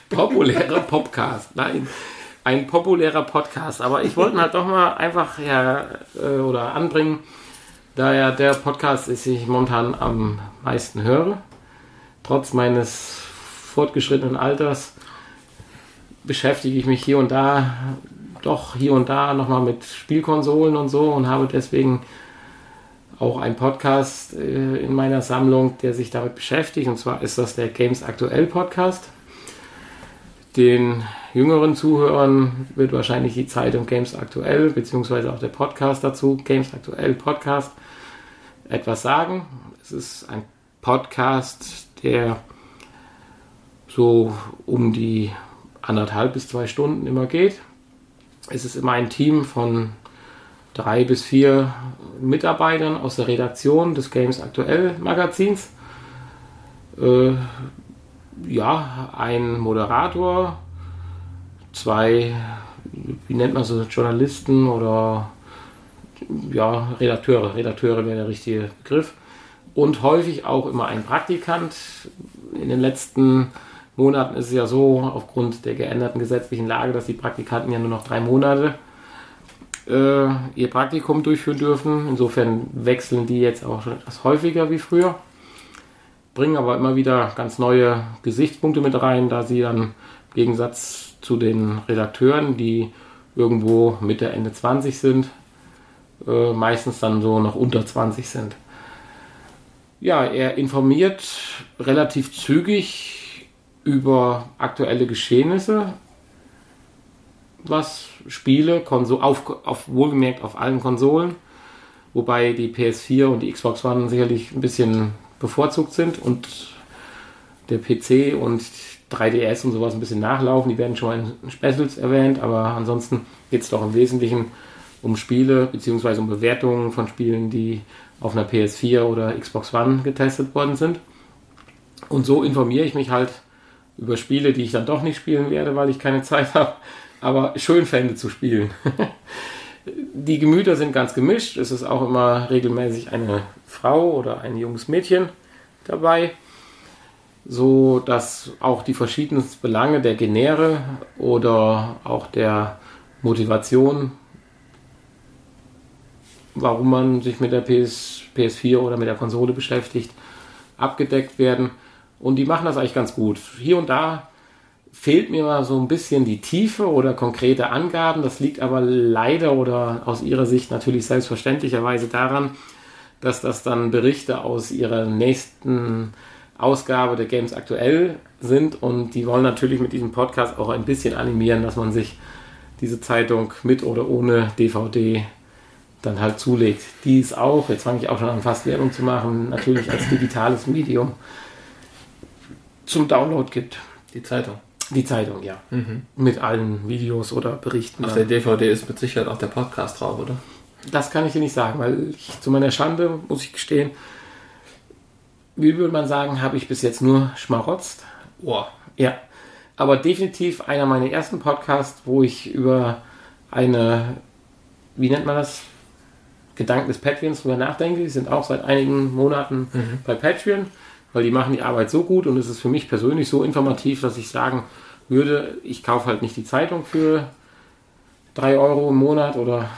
populärer Podcast. Nein, ein populärer Podcast. Aber ich wollte halt doch mal einfach ja, äh, oder anbringen, da ja der Podcast ist, den ich momentan am meisten höre. Trotz meines fortgeschrittenen Alters beschäftige ich mich hier und da doch hier und da nochmal mit Spielkonsolen und so und habe deswegen auch einen Podcast äh, in meiner Sammlung, der sich damit beschäftigt. Und zwar ist das der Games Aktuell Podcast. Den jüngeren Zuhörern wird wahrscheinlich die Zeitung Games Aktuell, beziehungsweise auch der Podcast dazu, Games Aktuell Podcast, etwas sagen. Es ist ein Podcast, der so um die anderthalb bis zwei Stunden immer geht es ist immer ein Team von drei bis vier Mitarbeitern aus der Redaktion des Games Aktuell Magazins. Äh, ja, ein Moderator, zwei, wie nennt man so, Journalisten oder ja, Redakteure. Redakteure wäre der richtige Begriff. und häufig auch immer ein Praktikant. In den letzten Monaten ist es ja so, aufgrund der geänderten gesetzlichen Lage, dass die Praktikanten ja nur noch drei Monate äh, ihr Praktikum durchführen dürfen. Insofern wechseln die jetzt auch schon etwas häufiger wie früher, bringen aber immer wieder ganz neue Gesichtspunkte mit rein, da sie dann im Gegensatz zu den Redakteuren, die irgendwo Mitte, Ende 20 sind, äh, meistens dann so noch unter 20 sind. Ja, er informiert relativ zügig über aktuelle Geschehnisse, was Spiele, Konsol auf, auf, wohlgemerkt auf allen Konsolen, wobei die PS4 und die Xbox One sicherlich ein bisschen bevorzugt sind und der PC und 3DS und sowas ein bisschen nachlaufen. Die werden schon mal in Specials erwähnt, aber ansonsten geht es doch im Wesentlichen um Spiele bzw. um Bewertungen von Spielen, die auf einer PS4 oder Xbox One getestet worden sind. Und so informiere ich mich halt über Spiele, die ich dann doch nicht spielen werde, weil ich keine Zeit habe, aber schön fände zu spielen. die Gemüter sind ganz gemischt. Es ist auch immer regelmäßig eine Frau oder ein junges Mädchen dabei, so dass auch die verschiedensten Belange der Genere oder auch der Motivation, warum man sich mit der PS, PS4 oder mit der Konsole beschäftigt, abgedeckt werden. Und die machen das eigentlich ganz gut. Hier und da fehlt mir mal so ein bisschen die Tiefe oder konkrete Angaben. Das liegt aber leider oder aus Ihrer Sicht natürlich selbstverständlicherweise daran, dass das dann Berichte aus Ihrer nächsten Ausgabe der Games aktuell sind und die wollen natürlich mit diesem Podcast auch ein bisschen animieren, dass man sich diese Zeitung mit oder ohne DVD dann halt zulegt. Die ist auch, jetzt fange ich auch schon an fast Werbung zu machen, natürlich als digitales Medium zum Download gibt. Die Zeitung. Die Zeitung, ja. Mhm. Mit allen Videos oder Berichten. Auf der DVD ist mit Sicherheit auch der Podcast drauf, oder? Das kann ich dir nicht sagen, weil ich, zu meiner Schande, muss ich gestehen, wie würde man sagen, habe ich bis jetzt nur schmarotzt. Boah. Ja. Aber definitiv einer meiner ersten Podcasts, wo ich über eine, wie nennt man das? Gedanken des Patreons drüber nachdenke. Die sind auch seit einigen Monaten mhm. bei Patreon, weil die machen die Arbeit so gut und es ist für mich persönlich so informativ, dass ich sagen würde, ich kaufe halt nicht die Zeitung für 3 Euro im Monat oder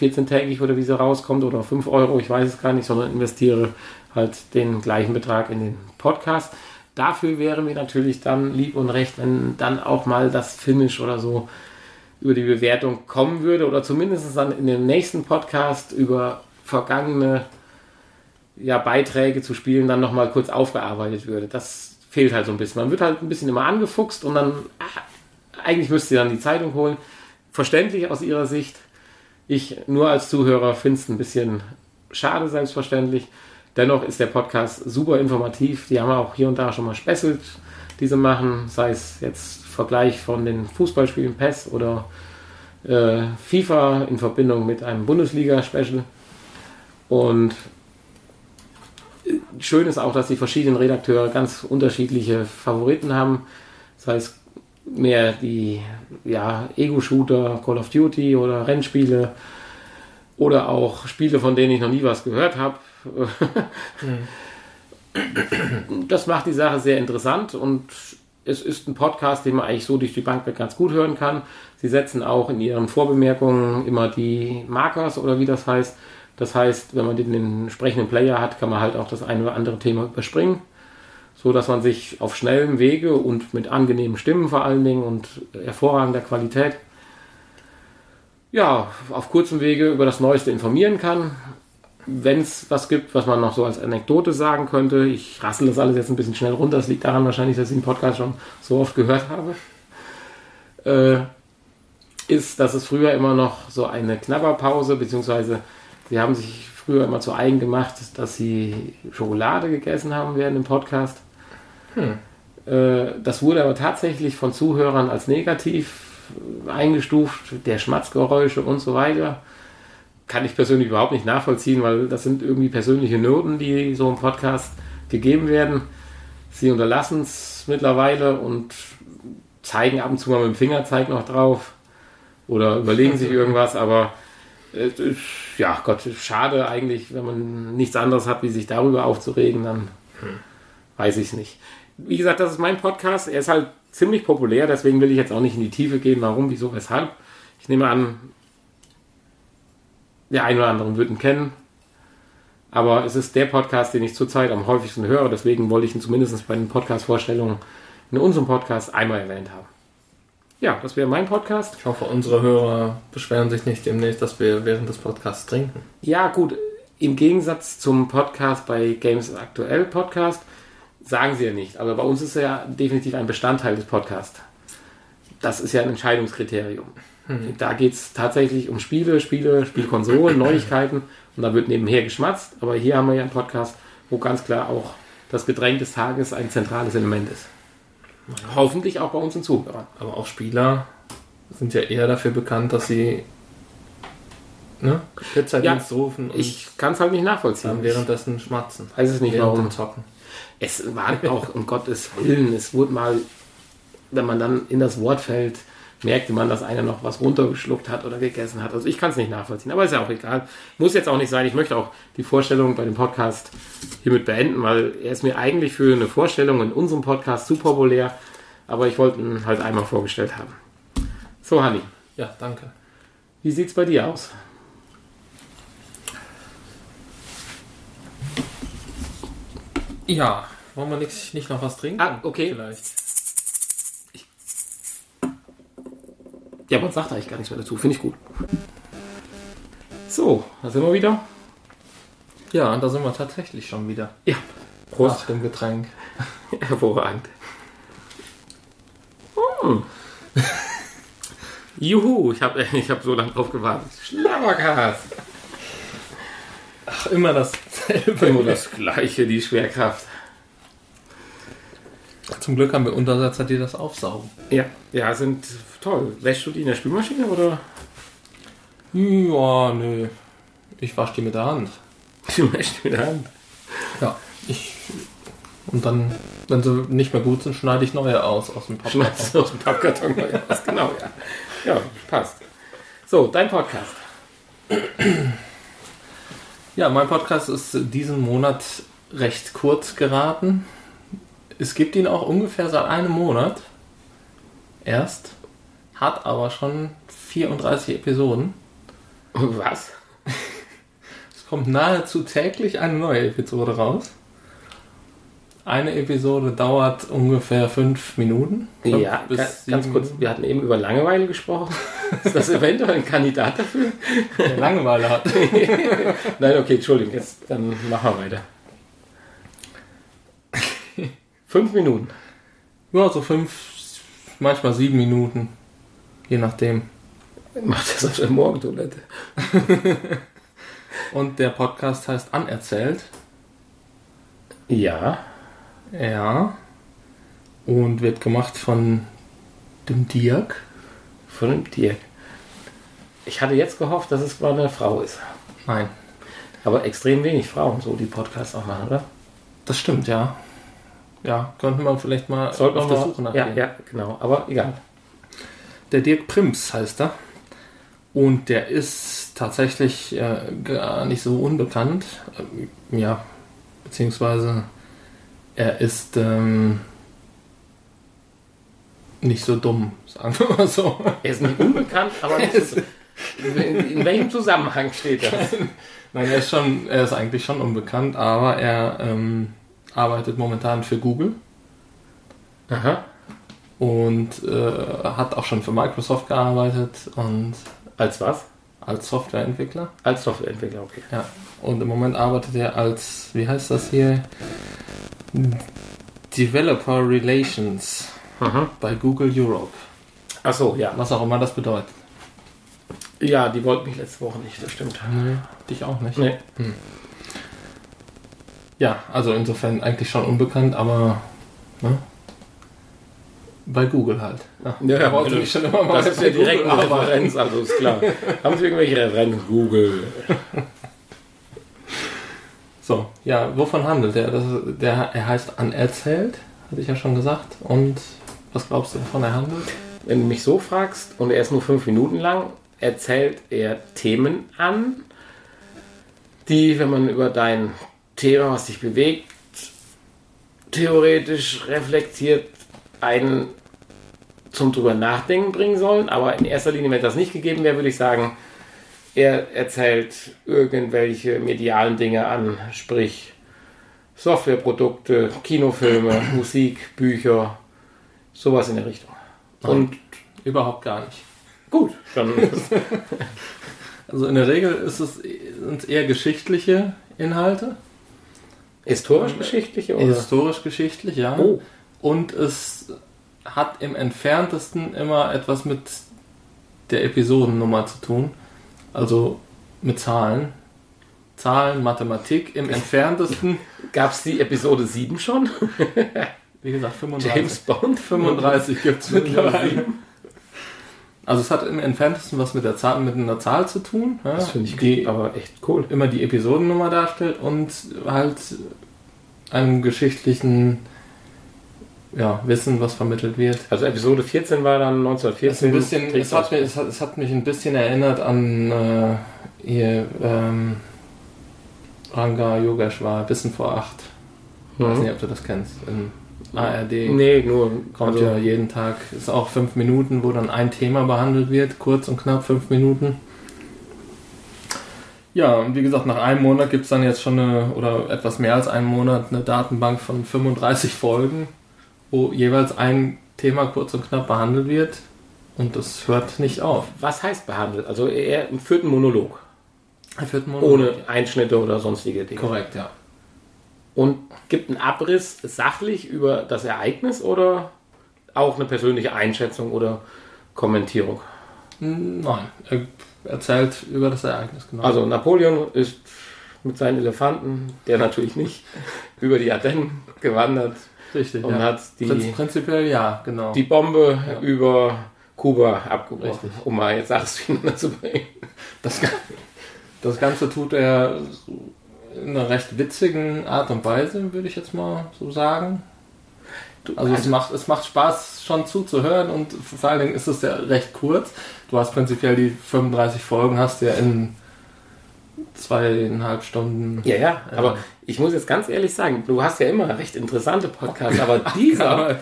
14-tägig oder wie sie rauskommt oder 5 Euro, ich weiß es gar nicht, sondern investiere halt den gleichen Betrag in den Podcast. Dafür wäre mir natürlich dann lieb und recht, wenn dann auch mal das Finish oder so über die Bewertung kommen würde oder zumindest dann in dem nächsten Podcast über vergangene ja, Beiträge zu Spielen dann nochmal kurz aufgearbeitet würde. Das fehlt halt so ein bisschen. Man wird halt ein bisschen immer angefuchst und dann, ach, eigentlich müsste ihr dann die Zeitung holen. Verständlich aus ihrer Sicht. Ich nur als Zuhörer finde es ein bisschen schade, selbstverständlich. Dennoch ist der Podcast super informativ. Die haben auch hier und da schon mal Specials, die sie machen, sei es jetzt Vergleich von den Fußballspielen PES oder äh, FIFA in Verbindung mit einem Bundesliga-Special. Und schön ist auch, dass die verschiedenen Redakteure ganz unterschiedliche Favoriten haben. Sei es mehr die ja, Ego-Shooter, Call of Duty oder Rennspiele oder auch Spiele, von denen ich noch nie was gehört habe. Das macht die Sache sehr interessant und es ist ein Podcast, den man eigentlich so durch die Bank ganz gut hören kann. Sie setzen auch in ihren Vorbemerkungen immer die Markers oder wie das heißt. Das heißt, wenn man den entsprechenden Player hat, kann man halt auch das eine oder andere Thema überspringen, so dass man sich auf schnellem Wege und mit angenehmen Stimmen vor allen Dingen und hervorragender Qualität ja, auf kurzem Wege über das Neueste informieren kann. Wenn es was gibt, was man noch so als Anekdote sagen könnte, ich rassel das alles jetzt ein bisschen schnell runter, das liegt daran wahrscheinlich, dass ich den Podcast schon so oft gehört habe, äh, ist, dass es früher immer noch so eine Knabberpause, beziehungsweise sie haben sich früher immer zu eigen gemacht, dass sie Schokolade gegessen haben während dem Podcast. Hm. Äh, das wurde aber tatsächlich von Zuhörern als negativ eingestuft, der Schmatzgeräusche und so weiter kann ich persönlich überhaupt nicht nachvollziehen, weil das sind irgendwie persönliche Noten, die so im Podcast gegeben werden. Sie unterlassen es mittlerweile und zeigen ab und zu mal mit dem Fingerzeig noch drauf oder überlegen sich irgendwas, aber Es ist, ja, Gott, schade eigentlich, wenn man nichts anderes hat, wie sich darüber aufzuregen, dann weiß ich es nicht. Wie gesagt, das ist mein Podcast. Er ist halt ziemlich populär, deswegen will ich jetzt auch nicht in die Tiefe gehen, warum, wieso, weshalb. Ich nehme an, der ein oder andere wird ihn kennen. Aber es ist der Podcast, den ich zurzeit am häufigsten höre. Deswegen wollte ich ihn zumindest bei den Podcast-Vorstellungen in unserem Podcast einmal erwähnt haben. Ja, das wäre mein Podcast. Ich hoffe, unsere Hörer beschweren sich nicht demnächst, dass wir während des Podcasts trinken. Ja, gut. Im Gegensatz zum Podcast bei Games Aktuell Podcast sagen sie ja nicht. Aber bei uns ist er ja definitiv ein Bestandteil des Podcasts. Das ist ja ein Entscheidungskriterium. Da geht es tatsächlich um Spiele, Spiele, Spielkonsolen, Neuigkeiten und da wird nebenher geschmatzt. Aber hier haben wir ja einen Podcast, wo ganz klar auch das Getränk des Tages ein zentrales Element ist. Hoffentlich auch bei uns in Zuhörern. Aber auch Spieler sind ja eher dafür bekannt, dass sie ne, Pizzadienst rufen und Ich kann es halt nicht nachvollziehen. dann währenddessen schmatzen. weiß es nicht, warum. Zocken. Es war auch, um Gottes Willen, es wurde mal, wenn man dann in das Wort fällt, merkte man, dass einer noch was runtergeschluckt hat oder gegessen hat. Also ich kann es nicht nachvollziehen, aber ist ja auch egal. Muss jetzt auch nicht sein. Ich möchte auch die Vorstellung bei dem Podcast hiermit beenden, weil er ist mir eigentlich für eine Vorstellung in unserem Podcast zu populär, aber ich wollte ihn halt einmal vorgestellt haben. So, Hanni, Ja, danke. wie sieht's bei dir aus? Ja, wollen wir nicht, nicht noch was trinken? Ah, okay. Vielleicht. Ja, man sagt eigentlich gar nichts mehr dazu. Finde ich gut. So, da sind wir wieder. Ja, und da sind wir tatsächlich schon wieder. Ja, Nach Prost. dem Getränk. Hervorragend. Hm. Juhu, ich habe ich hab so lange drauf gewartet. Schlabbergas. Ach, immer dasselbe. Immer das gleiche, die Schwerkraft. Zum Glück haben wir Untersetzer, die das aufsaugen. Ja, ja, sind toll. Wäschst du die in der Spülmaschine oder? Ja, nö. Ich wasche die mit der Hand. Du wäschst mit der Hand. Ja. Ich, und dann, wenn sie nicht mehr gut sind, schneide ich neue aus aus dem Papier. Schneidest aus dem Pappkarton mal raus. Genau, ja. Ja, passt. So, dein Podcast. Ja, mein Podcast ist diesen Monat recht kurz geraten. Es gibt ihn auch ungefähr seit einem Monat. Erst. Hat aber schon 34 Episoden. Was? Es kommt nahezu täglich eine neue Episode raus. Eine Episode dauert ungefähr fünf Minuten. Fünf Ja, ganz sieben kurz, wir hatten eben über Langeweile gesprochen. Ist das eventuell ein Kandidat dafür? Der Langeweile hat. Nein, okay, Entschuldigung, jetzt dann machen wir weiter. Fünf Minuten. Ja, so fünf, manchmal sieben Minuten. Je nachdem. Macht das auf der Morgentoilette. Und der Podcast heißt Anerzählt. Ja. Ja. Und wird gemacht von dem Dirk. Von dem Dirk. Ich hatte jetzt gehofft, dass es mal eine Frau ist. Nein. Aber extrem wenig Frauen, so die Podcasts auch machen, oder? Das stimmt, ja. Ja, könnte man vielleicht mal Sollten auf wir der Suche nach Ja, ja, genau. Aber egal. Der Dirk Prims heißt er. Und der ist tatsächlich äh, gar nicht so unbekannt. Ähm, ja, beziehungsweise er ist ähm, nicht so dumm, sagen wir mal so. Er ist nicht unbekannt, aber nicht so, in, in welchem Zusammenhang steht das? Nein, er ist schon, er ist eigentlich schon unbekannt, aber er ähm, arbeitet momentan für Google Aha. und äh, hat auch schon für Microsoft gearbeitet und Als was? als Softwareentwickler. Als Softwareentwickler, okay. Ja, und im Moment arbeitet er als, wie heißt das hier? Developer Relations Aha. bei Google Europe. Ach so, ja. Was auch immer das bedeutet. Ja, die wollten mich letzte Woche nicht, das stimmt. Nee, dich auch nicht. Nee. Ja, also insofern eigentlich schon unbekannt, aber ne? bei Google halt. Ja, Ja, wollte also, mich schon immer mal Das ist ja direkt eine. Referenz, also ist klar. Haben Sie irgendwelche Referenzen? Google. So, ja, wovon handelt er? Das, der, er heißt Anerzählt, hatte ich ja schon gesagt. Und was glaubst du, wovon er handelt? Wenn du mich so fragst und er ist nur fünf Minuten lang, erzählt er Themen an, die, wenn man über dein Thema, was dich bewegt, theoretisch reflektiert, einen zum drüber nachdenken bringen sollen. Aber in erster Linie, wenn das nicht gegeben wäre, würde ich sagen, er erzählt irgendwelche medialen Dinge an, sprich Softwareprodukte, Kinofilme, Musik, Bücher, sowas in der Richtung. Und überhaupt gar nicht. Gut, dann. also in der Regel ist es, sind es eher geschichtliche Inhalte. Historisch-geschichtliche? Historisch-geschichtlich, ja. Oh. Und es hat im entferntesten immer etwas mit der Episodennummer zu tun. Also mit Zahlen. Zahlen, Mathematik im entferntesten. Gab es die Episode 7 schon? Wie gesagt, 35. James Bond? 35 gibt es mittlerweile. Also es hat im entferntesten was mit der Zahl, mit einer Zahl zu tun. Ja, das finde ich die aber echt cool. Immer die Episodennummer darstellt und halt einem geschichtlichen ja, Wissen, was vermittelt wird. Also Episode 14 war dann 1914. Ein bisschen, es, hat mich, es, hat, es hat mich ein bisschen erinnert an äh, hier, ähm, Ranga Yogeshwar, Wissen vor acht. Ich weiß mhm. nicht, ob du das kennst. In ARD. Nee, nur. Kommt also, ja jeden Tag. Ist auch fünf Minuten, wo dann ein Thema behandelt wird. Kurz und knapp fünf Minuten. Ja, und wie gesagt, nach einem Monat gibt es dann jetzt schon eine, oder etwas mehr als einen Monat, eine Datenbank von 35 Folgen, wo jeweils ein Thema kurz und knapp behandelt wird. Und das hört nicht auf. Was heißt behandelt? Also er führt einen Monolog. Er führt einen Monolog. Ohne Einschnitte oder sonstige Dinge. Korrekt, ja und gibt einen Abriss sachlich über das Ereignis oder auch eine persönliche Einschätzung oder Kommentierung? Nein, er erzählt über das Ereignis, genau. Also Napoleon ist mit seinen Elefanten, der natürlich nicht, über die Ardennen gewandert. Richtig, und ja. hat die, Prinz, prinzipiell ja, genau. Die Bombe ja. über Kuba abgebrochen, Richtig. um mal jetzt alles zu bringen. Das, das Ganze tut er in einer recht witzigen Art und Weise, würde ich jetzt mal so sagen. Also, also, es, macht, es macht Spaß schon zuzuhören und vor allen Dingen ist es ja recht kurz. Du hast prinzipiell die 35 Folgen, hast ja in zweieinhalb Stunden. Ja, ja, äh, aber ich muss jetzt ganz ehrlich sagen, du hast ja immer recht interessante Podcasts, aber dieser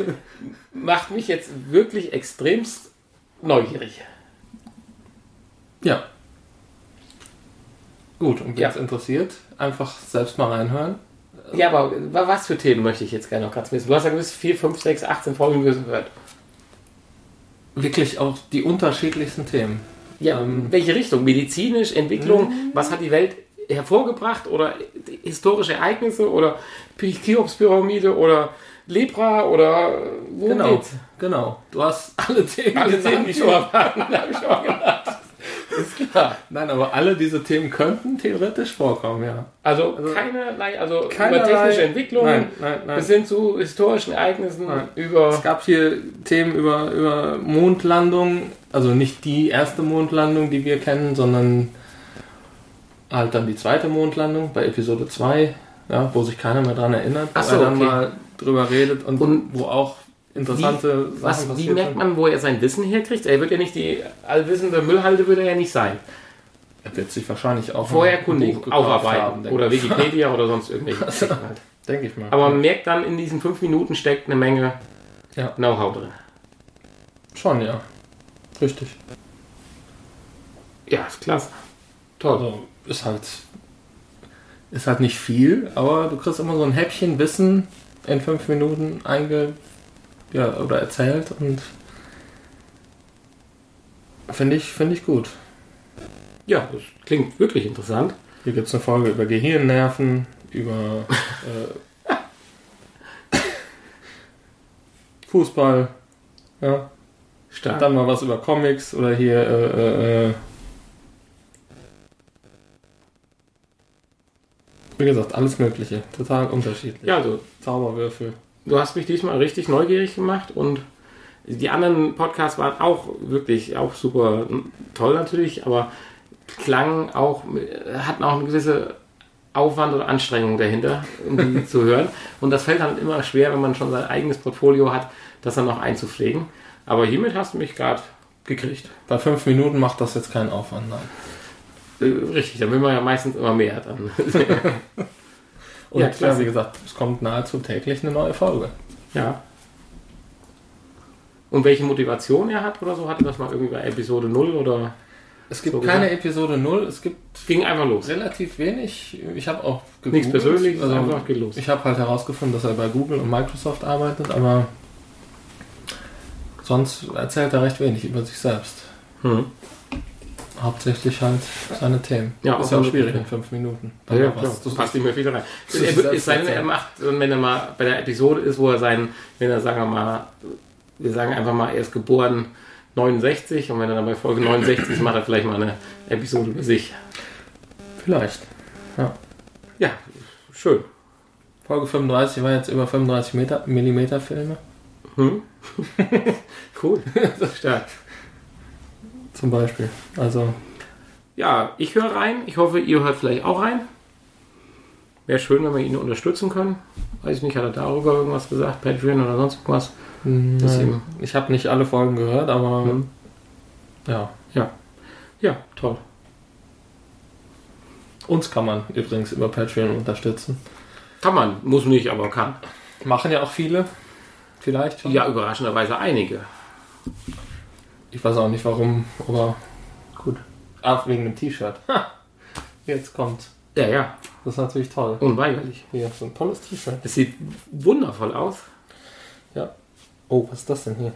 macht mich jetzt wirklich extremst neugierig. Ja. Gut, und wer ja. interessiert, einfach selbst mal reinhören. Ja, aber was für Themen möchte ich jetzt gerne noch ganz wissen? Du hast ja gewiss 4, 5, 6, 18 Folgen gehört. Wirklich auch die unterschiedlichsten Themen. Ja, ähm, welche Richtung? Medizinisch, Entwicklung, mhm. was hat die Welt hervorgebracht oder historische Ereignisse oder Cheops-Pyramide oder Lepra oder wo genau, geht's? Genau, du hast alle Themen, alle Themen, die schon mal waren, habe ich schon mal gedacht. Ist klar. Nein, aber alle diese Themen könnten theoretisch vorkommen, ja. Also, also keinerlei, also keinerlei, über technische Entwicklungen nein, nein, bis hin zu historischen Ereignissen nein. über. Es gab hier Themen über, über Mondlandung, also nicht die erste Mondlandung, die wir kennen, sondern halt dann die zweite Mondlandung bei Episode 2, ja, wo sich keiner mehr dran erinnert, wo so, er dann okay. mal drüber redet und, und wo auch interessante wie, Sachen was, Wie merkt man, wo er sein Wissen herkriegt? Er wird ja nicht die allwissende Müllhalde, wird er ja nicht sein. Er wird sich wahrscheinlich auch vorher kundig aufarbeiten oder Wikipedia oder sonst irgendwelche also, halt. Denke ich mal. Aber man merkt dann, in diesen fünf Minuten steckt eine Menge ja. Know-how drin. Schon, ja. Richtig. Ja, ist klasse. Toll. Also, ist halt ist halt nicht viel, aber du kriegst immer so ein Häppchen Wissen in fünf Minuten einge ja, oder erzählt und finde ich, find ich gut. Ja, das klingt wirklich interessant. Hier gibt es eine Folge über Gehirnnerven, über äh, Fußball, ja. Stark. Dann mal was über Comics oder hier äh, äh, äh wie gesagt, alles Mögliche. Total unterschiedlich. Ja, also Zauberwürfel du hast mich diesmal richtig neugierig gemacht und die anderen Podcasts waren auch wirklich auch super toll natürlich, aber klangen auch, hatten auch eine gewisse Aufwand und Anstrengung dahinter, um die zu hören. Und das fällt dann immer schwer, wenn man schon sein eigenes Portfolio hat, das dann noch einzupflegen. Aber hiermit hast du mich gerade gekriegt. Bei fünf Minuten macht das jetzt keinen Aufwand, nein. Äh, richtig, dann will man ja meistens immer mehr. Dann. Und Ja, klasse. wie gesagt, es kommt nahezu täglich eine neue Folge. ja. Und welche Motivation er hat oder so, hatte das mal irgendwie bei Episode 0 oder Es gibt So keine gesagt. Episode 0, es gibt ging einfach los? relativ wenig. Ich habe auch Nichts gegoogelt. Persönliches, also, einfach geht los. Ich habe halt herausgefunden, dass er bei Google und Microsoft arbeitet, aber sonst erzählt er recht wenig über sich selbst. Hm. Hauptsächlich halt seine Themen. Ja, ist auch ja auch schwierig in fünf Minuten. Ja, ja, klar, das passt nicht mehr viel rein. das ist Er, es sei denn, er macht, wenn er mal bei der Episode ist, wo er sein, wenn er, sagen wir mal, wir sagen einfach mal, er ist geboren 69 und wenn er dann bei Folge 69 ist, macht er vielleicht mal eine Episode über sich. Vielleicht. Ja, schön. Folge 35 war jetzt über 35 Meter, Millimeter Filme Hm? cool. Stark. Zum Beispiel. Also Ja, ich höre rein. Ich hoffe, ihr hört vielleicht auch rein. Wäre schön, wenn wir ihn unterstützen können. Weiß ich nicht, hat er darüber irgendwas gesagt? Patreon oder sonst irgendwas? nein, ich habe nicht alle Folgen gehört, aber Hm. ja. Ja, toll. Uns kann man übrigens über Patreon unterstützen. Kann man, muss nicht, aber kann. Machen ja auch viele. Vielleicht. schon. Ja, überraschenderweise einige. Ich weiß auch nicht warum, aber gut. Ach, wegen dem T-Shirt. Ha! Jetzt kommt's. Ja, ja, Das ist natürlich toll. unweigerlich. Hier, so ein tolles T-Shirt. Es sieht wundervoll aus. Ja. Oh, was ist das denn hier?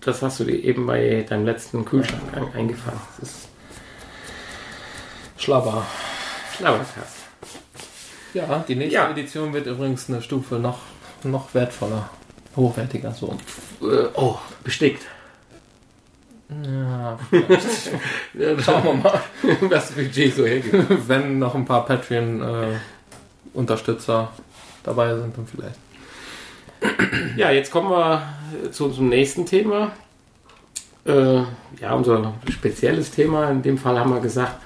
Das hast du dir eben bei deinem letzten Kühlschrank ein- eingefangen. Das ist Schlabber. Schlauerkast. Ja, die nächste Ja. Edition wird übrigens eine Stufe noch, noch wertvoller. Hochwertiger, so. Äh, oh, bestickt. Ja, vielleicht. Schauen wir mal. Was das Budget so hergibt. Wenn noch ein paar Patreon-Unterstützer dabei sind, dann vielleicht. Ja, jetzt kommen wir zu unserem nächsten Thema. Äh, ja, unser spezielles Thema. In dem Fall haben wir gesagt,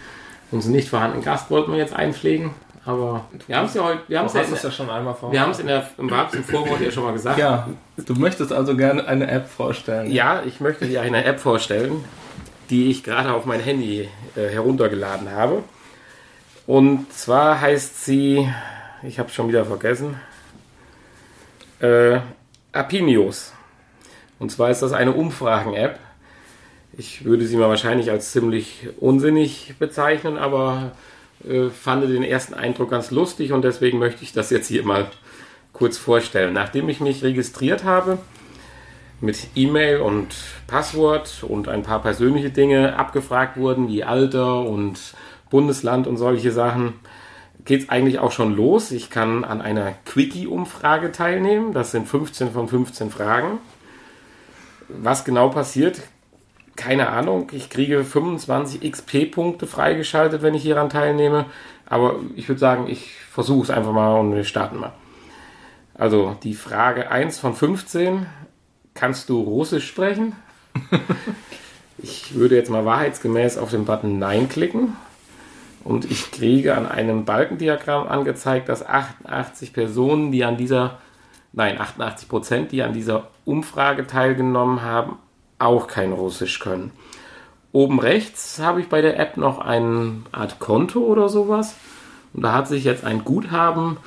unseren nicht vorhandenen Gast wollten wir jetzt einpflegen. Aber wir haben es ja heute, wir haben es ja, in, es ja schon einmal vor. wir haben es in der, im Wabs im Vorwort ja schon mal gesagt. Ja, du möchtest also gerne eine App vorstellen. Ja, ich möchte dir eine App vorstellen, die ich gerade auf mein Handy äh, heruntergeladen habe. Und zwar heißt sie, ich habe schon wieder vergessen, äh, Apinios. Und zwar ist das eine Umfragen-App. Ich würde sie mal wahrscheinlich als ziemlich unsinnig bezeichnen, aber äh, fand den ersten Eindruck ganz lustig und deswegen möchte ich das jetzt hier mal kurz vorstellen. Nachdem ich mich registriert habe, mit E-Mail und Passwort und ein paar persönliche Dinge abgefragt wurden, wie Alter und Bundesland und solche Sachen, geht es eigentlich auch schon los. Ich kann an einer Quickie-Umfrage teilnehmen. Das sind 15 von 15 Fragen. Was genau passiert, keine Ahnung. Ich kriege 25 XP-Punkte freigeschaltet, wenn ich hieran teilnehme. Aber ich würde sagen, ich versuche es einfach mal und wir starten mal. Also die Frage 1 von 15. Kannst du Russisch sprechen? ich würde jetzt mal wahrheitsgemäß auf den Button Nein klicken. Und ich kriege an einem Balkendiagramm angezeigt, dass 88 Personen, die an dieser, nein, 88 Prozent, die an dieser Umfrage teilgenommen haben, auch kein Russisch können. Oben rechts habe ich bei der App noch eine Art Konto oder sowas. Und da hat sich jetzt ein Guthaben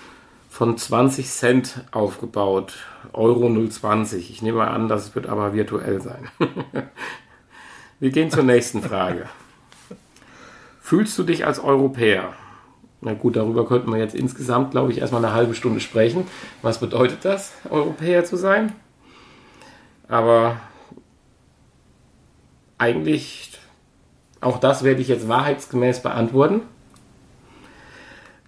von 20 Cent aufgebaut. Euro 020. Ich nehme an, das wird aber virtuell sein. Wir gehen zur nächsten Frage. Fühlst du dich als Europäer? Na gut, darüber könnten wir jetzt insgesamt, glaube ich, erstmal eine halbe Stunde sprechen. Was bedeutet das, Europäer zu sein? Aber eigentlich, auch das werde ich jetzt wahrheitsgemäß beantworten.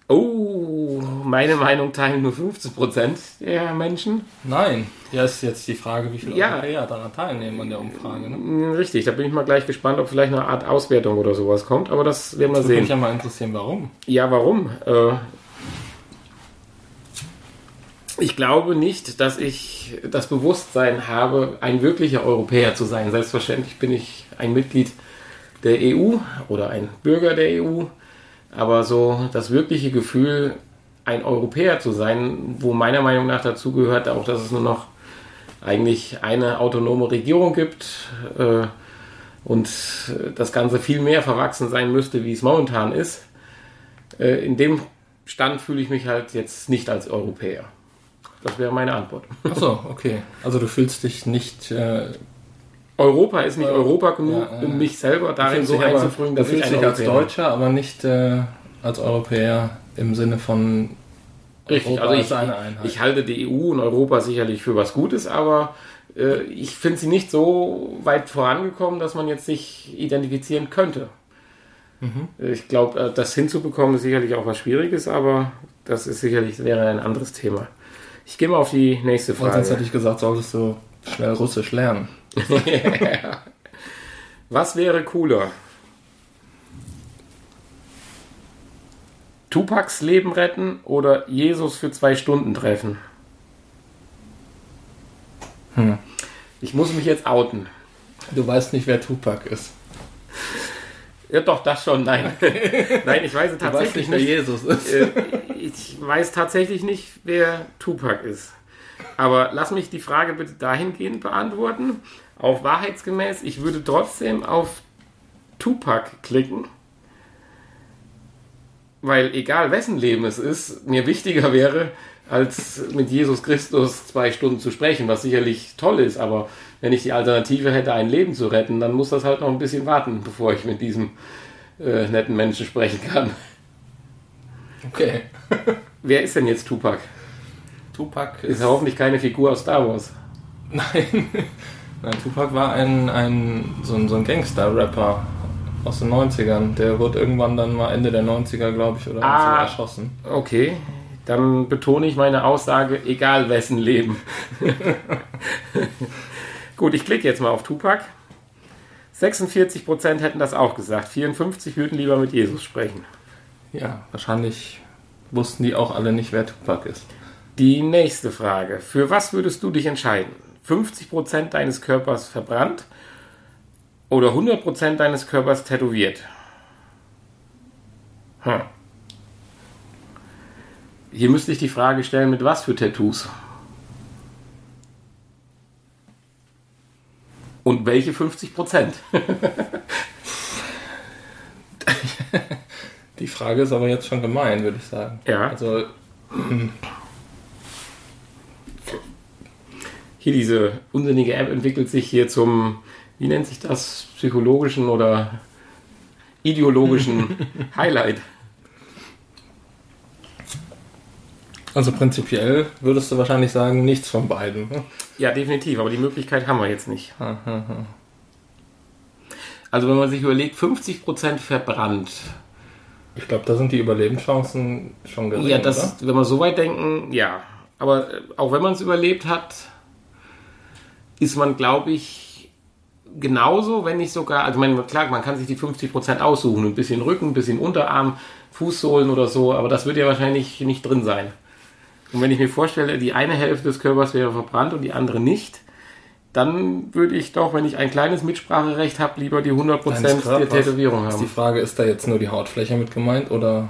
Oh, meine Meinung teilen nur 15% der Menschen. Nein. Ja, ist jetzt die Frage, wie viele Ja. Europäer daran teilnehmen an der Umfrage. Ne? Richtig, da bin ich mal gleich gespannt, ob vielleicht eine Art Auswertung oder sowas kommt, aber das werden wir Das würde sehen. mich ja mal interessieren, warum. Ja, warum? Äh, ich glaube nicht, dass ich das Bewusstsein habe, ein wirklicher Europäer zu sein. Selbstverständlich bin ich ein Mitglied der EU oder ein Bürger der EU, aber so das wirkliche Gefühl, ein Europäer zu sein, wo meiner Meinung nach dazu gehört auch, dass es nur noch eigentlich eine autonome Regierung gibt äh, und das Ganze viel mehr verwachsen sein müsste, wie es momentan ist. Äh, in dem Stand fühle ich mich halt jetzt nicht als Europäer. Das wäre meine Antwort. Achso, okay. Also du fühlst dich nicht. Äh, Europa ist nicht Europa genug, ja, um mich selber darin so einzufrühen, dass du fühlst ich dich als Deutscher, aber nicht äh, als Europäer im Sinne von Richtig, Europa also ich, ich, halte die EU und Europa sicherlich für was Gutes, aber äh, ich finde sie nicht so weit vorangekommen, dass man jetzt sich identifizieren könnte. Mhm. Ich glaube, äh, das hinzubekommen ist sicherlich auch was Schwieriges, aber das ist sicherlich wäre ein anderes Thema. Ich gehe mal auf die nächste Frage. sonst hätte ich gesagt, solltest du schnell Russisch lernen. was wäre cooler? Tupacs Leben retten oder Jesus für zwei Stunden treffen? Hm. Ich muss mich jetzt outen. Du weißt nicht, wer Tupac ist. Ja, doch, das schon, nein. nein, ich weiß tatsächlich nicht, wer Jesus ist. Äh, ich weiß tatsächlich nicht, wer Tupac ist. Aber lass mich die Frage bitte dahingehend beantworten. Auch wahrheitsgemäß, ich würde trotzdem auf Tupac klicken weil egal wessen Leben es ist, mir wichtiger wäre, als mit Jesus Christus zwei Stunden zu sprechen, was sicherlich toll ist, aber wenn ich die Alternative hätte, ein Leben zu retten, dann muss das halt noch ein bisschen warten, bevor ich mit diesem äh, netten Menschen sprechen kann. Okay. Wer ist denn jetzt Tupac? Tupac ist, ist hoffentlich keine Figur aus Star Wars. Nein. Nein, Tupac war ein, ein so ein, so ein Gangster-Rapper aus den 90ern. Der wurde irgendwann dann mal Ende der 90er, glaube ich, oder ah, erschossen. Okay, dann betone ich meine Aussage, egal wessen Leben. Gut, ich klicke jetzt mal auf Tupac. 46% hätten das auch gesagt. 54 würden lieber mit Jesus sprechen. Ja, wahrscheinlich wussten die auch alle nicht, wer Tupac ist. Die nächste Frage. Für was würdest du dich entscheiden? 50% deines Körpers verbrannt oder 100% deines Körpers tätowiert. Hm. Hier müsste ich die Frage stellen, mit was für Tattoos? Und welche 50%? die Frage ist aber jetzt schon gemein, würde ich sagen. Ja. Also. Hier diese unsinnige App entwickelt sich hier zum wie nennt sich das, psychologischen oder ideologischen Highlight. Also prinzipiell würdest du wahrscheinlich sagen, nichts von beiden. Ne? Ja, definitiv, aber die Möglichkeit haben wir jetzt nicht. Also wenn man sich überlegt, 50% verbrannt. Ich glaube, da sind die Überlebenschancen schon gering. Ja, das, oder? wenn wir so weit denken, ja. Aber auch wenn man es überlebt hat, ist man, glaube ich, genauso, wenn nicht sogar, also man, klar, man kann sich die 50% aussuchen, ein bisschen Rücken, ein bisschen Unterarm, Fußsohlen oder so, aber das wird ja wahrscheinlich nicht drin sein. Und wenn ich mir vorstelle, die eine Hälfte des Körpers wäre verbrannt und die andere nicht, dann würde ich doch, wenn ich ein kleines Mitspracherecht habe, lieber die 100% der Tätowierung haben. Die Frage, ist da jetzt nur die Hautfläche mit gemeint oder?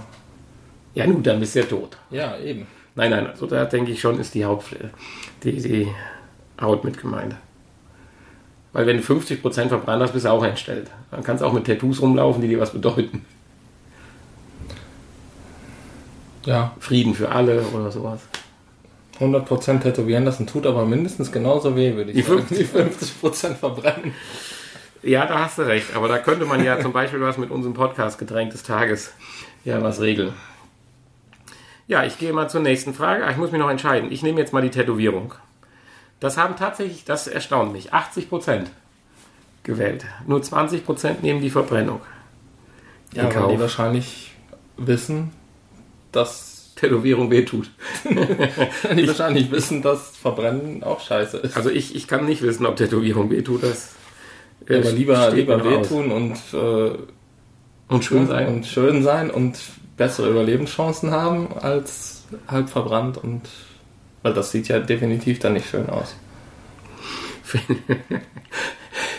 Ja, nun, dann bist du ja tot. Ja, eben. Nein, nein, also da denke ich schon, ist die Hautfläche, die, die Haut mit gemeint. Weil wenn du 50% verbrannt hast, bist du auch entstellt. Dann kannst du auch mit Tattoos rumlaufen, die dir was bedeuten. Ja. Frieden für alle oder sowas. 100% tätowieren lassen tut aber mindestens genauso weh, würde ich die sagen. Die 50% verbrennen. Ja, da hast du recht. Aber da könnte man ja zum Beispiel was mit unserem Podcast Getränk des Tages ja was regeln. Ja, ich gehe mal zur nächsten Frage. Ich muss mich noch entscheiden. Ich nehme jetzt mal die Tätowierung. Das haben tatsächlich, das erstaunt mich, 80 Prozent gewählt. Nur 20 Prozent nehmen die Verbrennung. Ja, weil die wahrscheinlich wissen, dass Tätowierung wehtut. die ich, wahrscheinlich wissen, dass Verbrennen auch scheiße ist. Also ich, ich kann nicht wissen, ob Tätowierung wehtut. Das ja, aber lieber, lieber wehtun und, äh, und schön sein. Und schön sein und bessere Überlebenschancen haben, als halb verbrannt und weil das sieht ja definitiv dann nicht schön aus.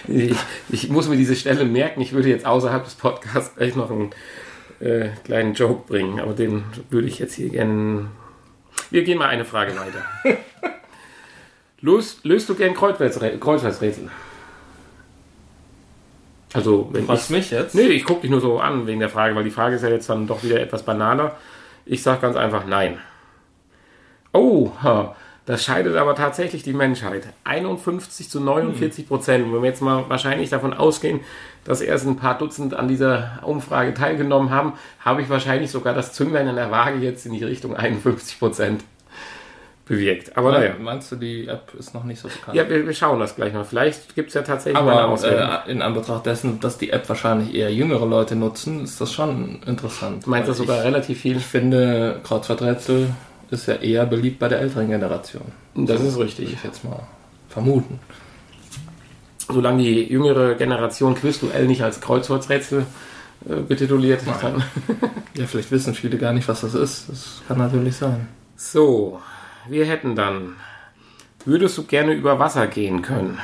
ich, ich, muss mir diese Stelle merken. Ich würde jetzt außerhalb des Podcasts gleich noch einen äh, kleinen Joke bringen, aber den würde ich jetzt hier gerne. Wir gehen mal eine Frage weiter. Löst, löst du gern? Kreuzworträtsel? Also, wenn Fragst ich, mich jetzt? Nee, ich gucke dich nur so an wegen der Frage, weil die Frage ist ja jetzt dann doch wieder etwas banaler. Ich sage ganz einfach nein. Oh, ha, das scheidet aber tatsächlich die Menschheit. 51 zu 49 Prozent. Wenn wir jetzt mal wahrscheinlich davon ausgehen, dass erst ein paar Dutzend an dieser Umfrage teilgenommen haben, habe ich wahrscheinlich sogar das Zünglein in der Waage jetzt in die Richtung 51 Prozent bewirkt. Aber naja. Meinst du, die App ist noch nicht so bekannt? Ja, wir, wir schauen das gleich noch. Vielleicht gibt es ja tatsächlich mal eine Aber Auswertung. äh, in Anbetracht dessen, dass die App wahrscheinlich eher jüngere Leute nutzen, ist das schon interessant. Du meinst das Weil sogar ich, relativ viel? ich finde, Kreuzworträtsel ist ja eher beliebt bei der älteren Generation. Das ist Würde richtig. ich jetzt mal vermuten. Solange die jüngere Generation Quizduell nicht als Kreuzworträtsel äh, betituliert, dann. Ja, vielleicht wissen viele gar nicht, was das ist. Das kann natürlich sein. So, wir hätten dann. Würdest du gerne über Wasser gehen können?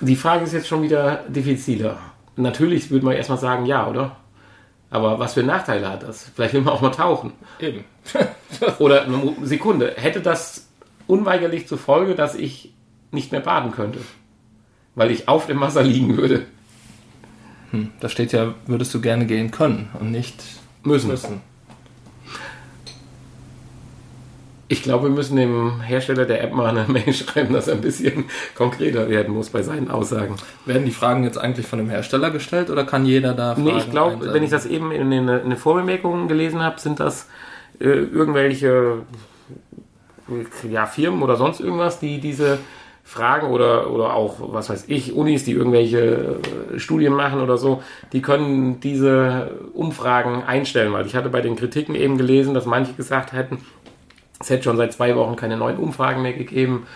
Die Frage ist jetzt schon wieder diffiziler. Natürlich würde man erstmal sagen, ja, oder? Aber was für Nachteile hat das? Vielleicht will man auch mal tauchen. Eben. Oder eine Sekunde, hätte das unweigerlich zur Folge, dass ich nicht mehr baden könnte? Weil ich auf dem Wasser liegen würde. Da steht ja, würdest du gerne gehen können und nicht Müssen. müssen. Ich glaube, wir müssen dem Hersteller der App mal eine Mail schreiben, dass er ein bisschen konkreter werden muss bei seinen Aussagen. Werden die Fragen jetzt eigentlich von dem Hersteller gestellt oder kann jeder da Fragen Nee, ich glaube, wenn ich das eben in den, in den Vorbemerkungen gelesen habe, sind das äh, irgendwelche ja, Firmen oder sonst irgendwas, die diese Fragen oder, oder auch, was weiß ich, Unis, die irgendwelche äh, Studien machen oder so, die können diese Umfragen einstellen, weil ich hatte bei den Kritiken eben gelesen, dass manche gesagt hätten, es hätte schon seit zwei Wochen keine neuen Umfragen mehr gegeben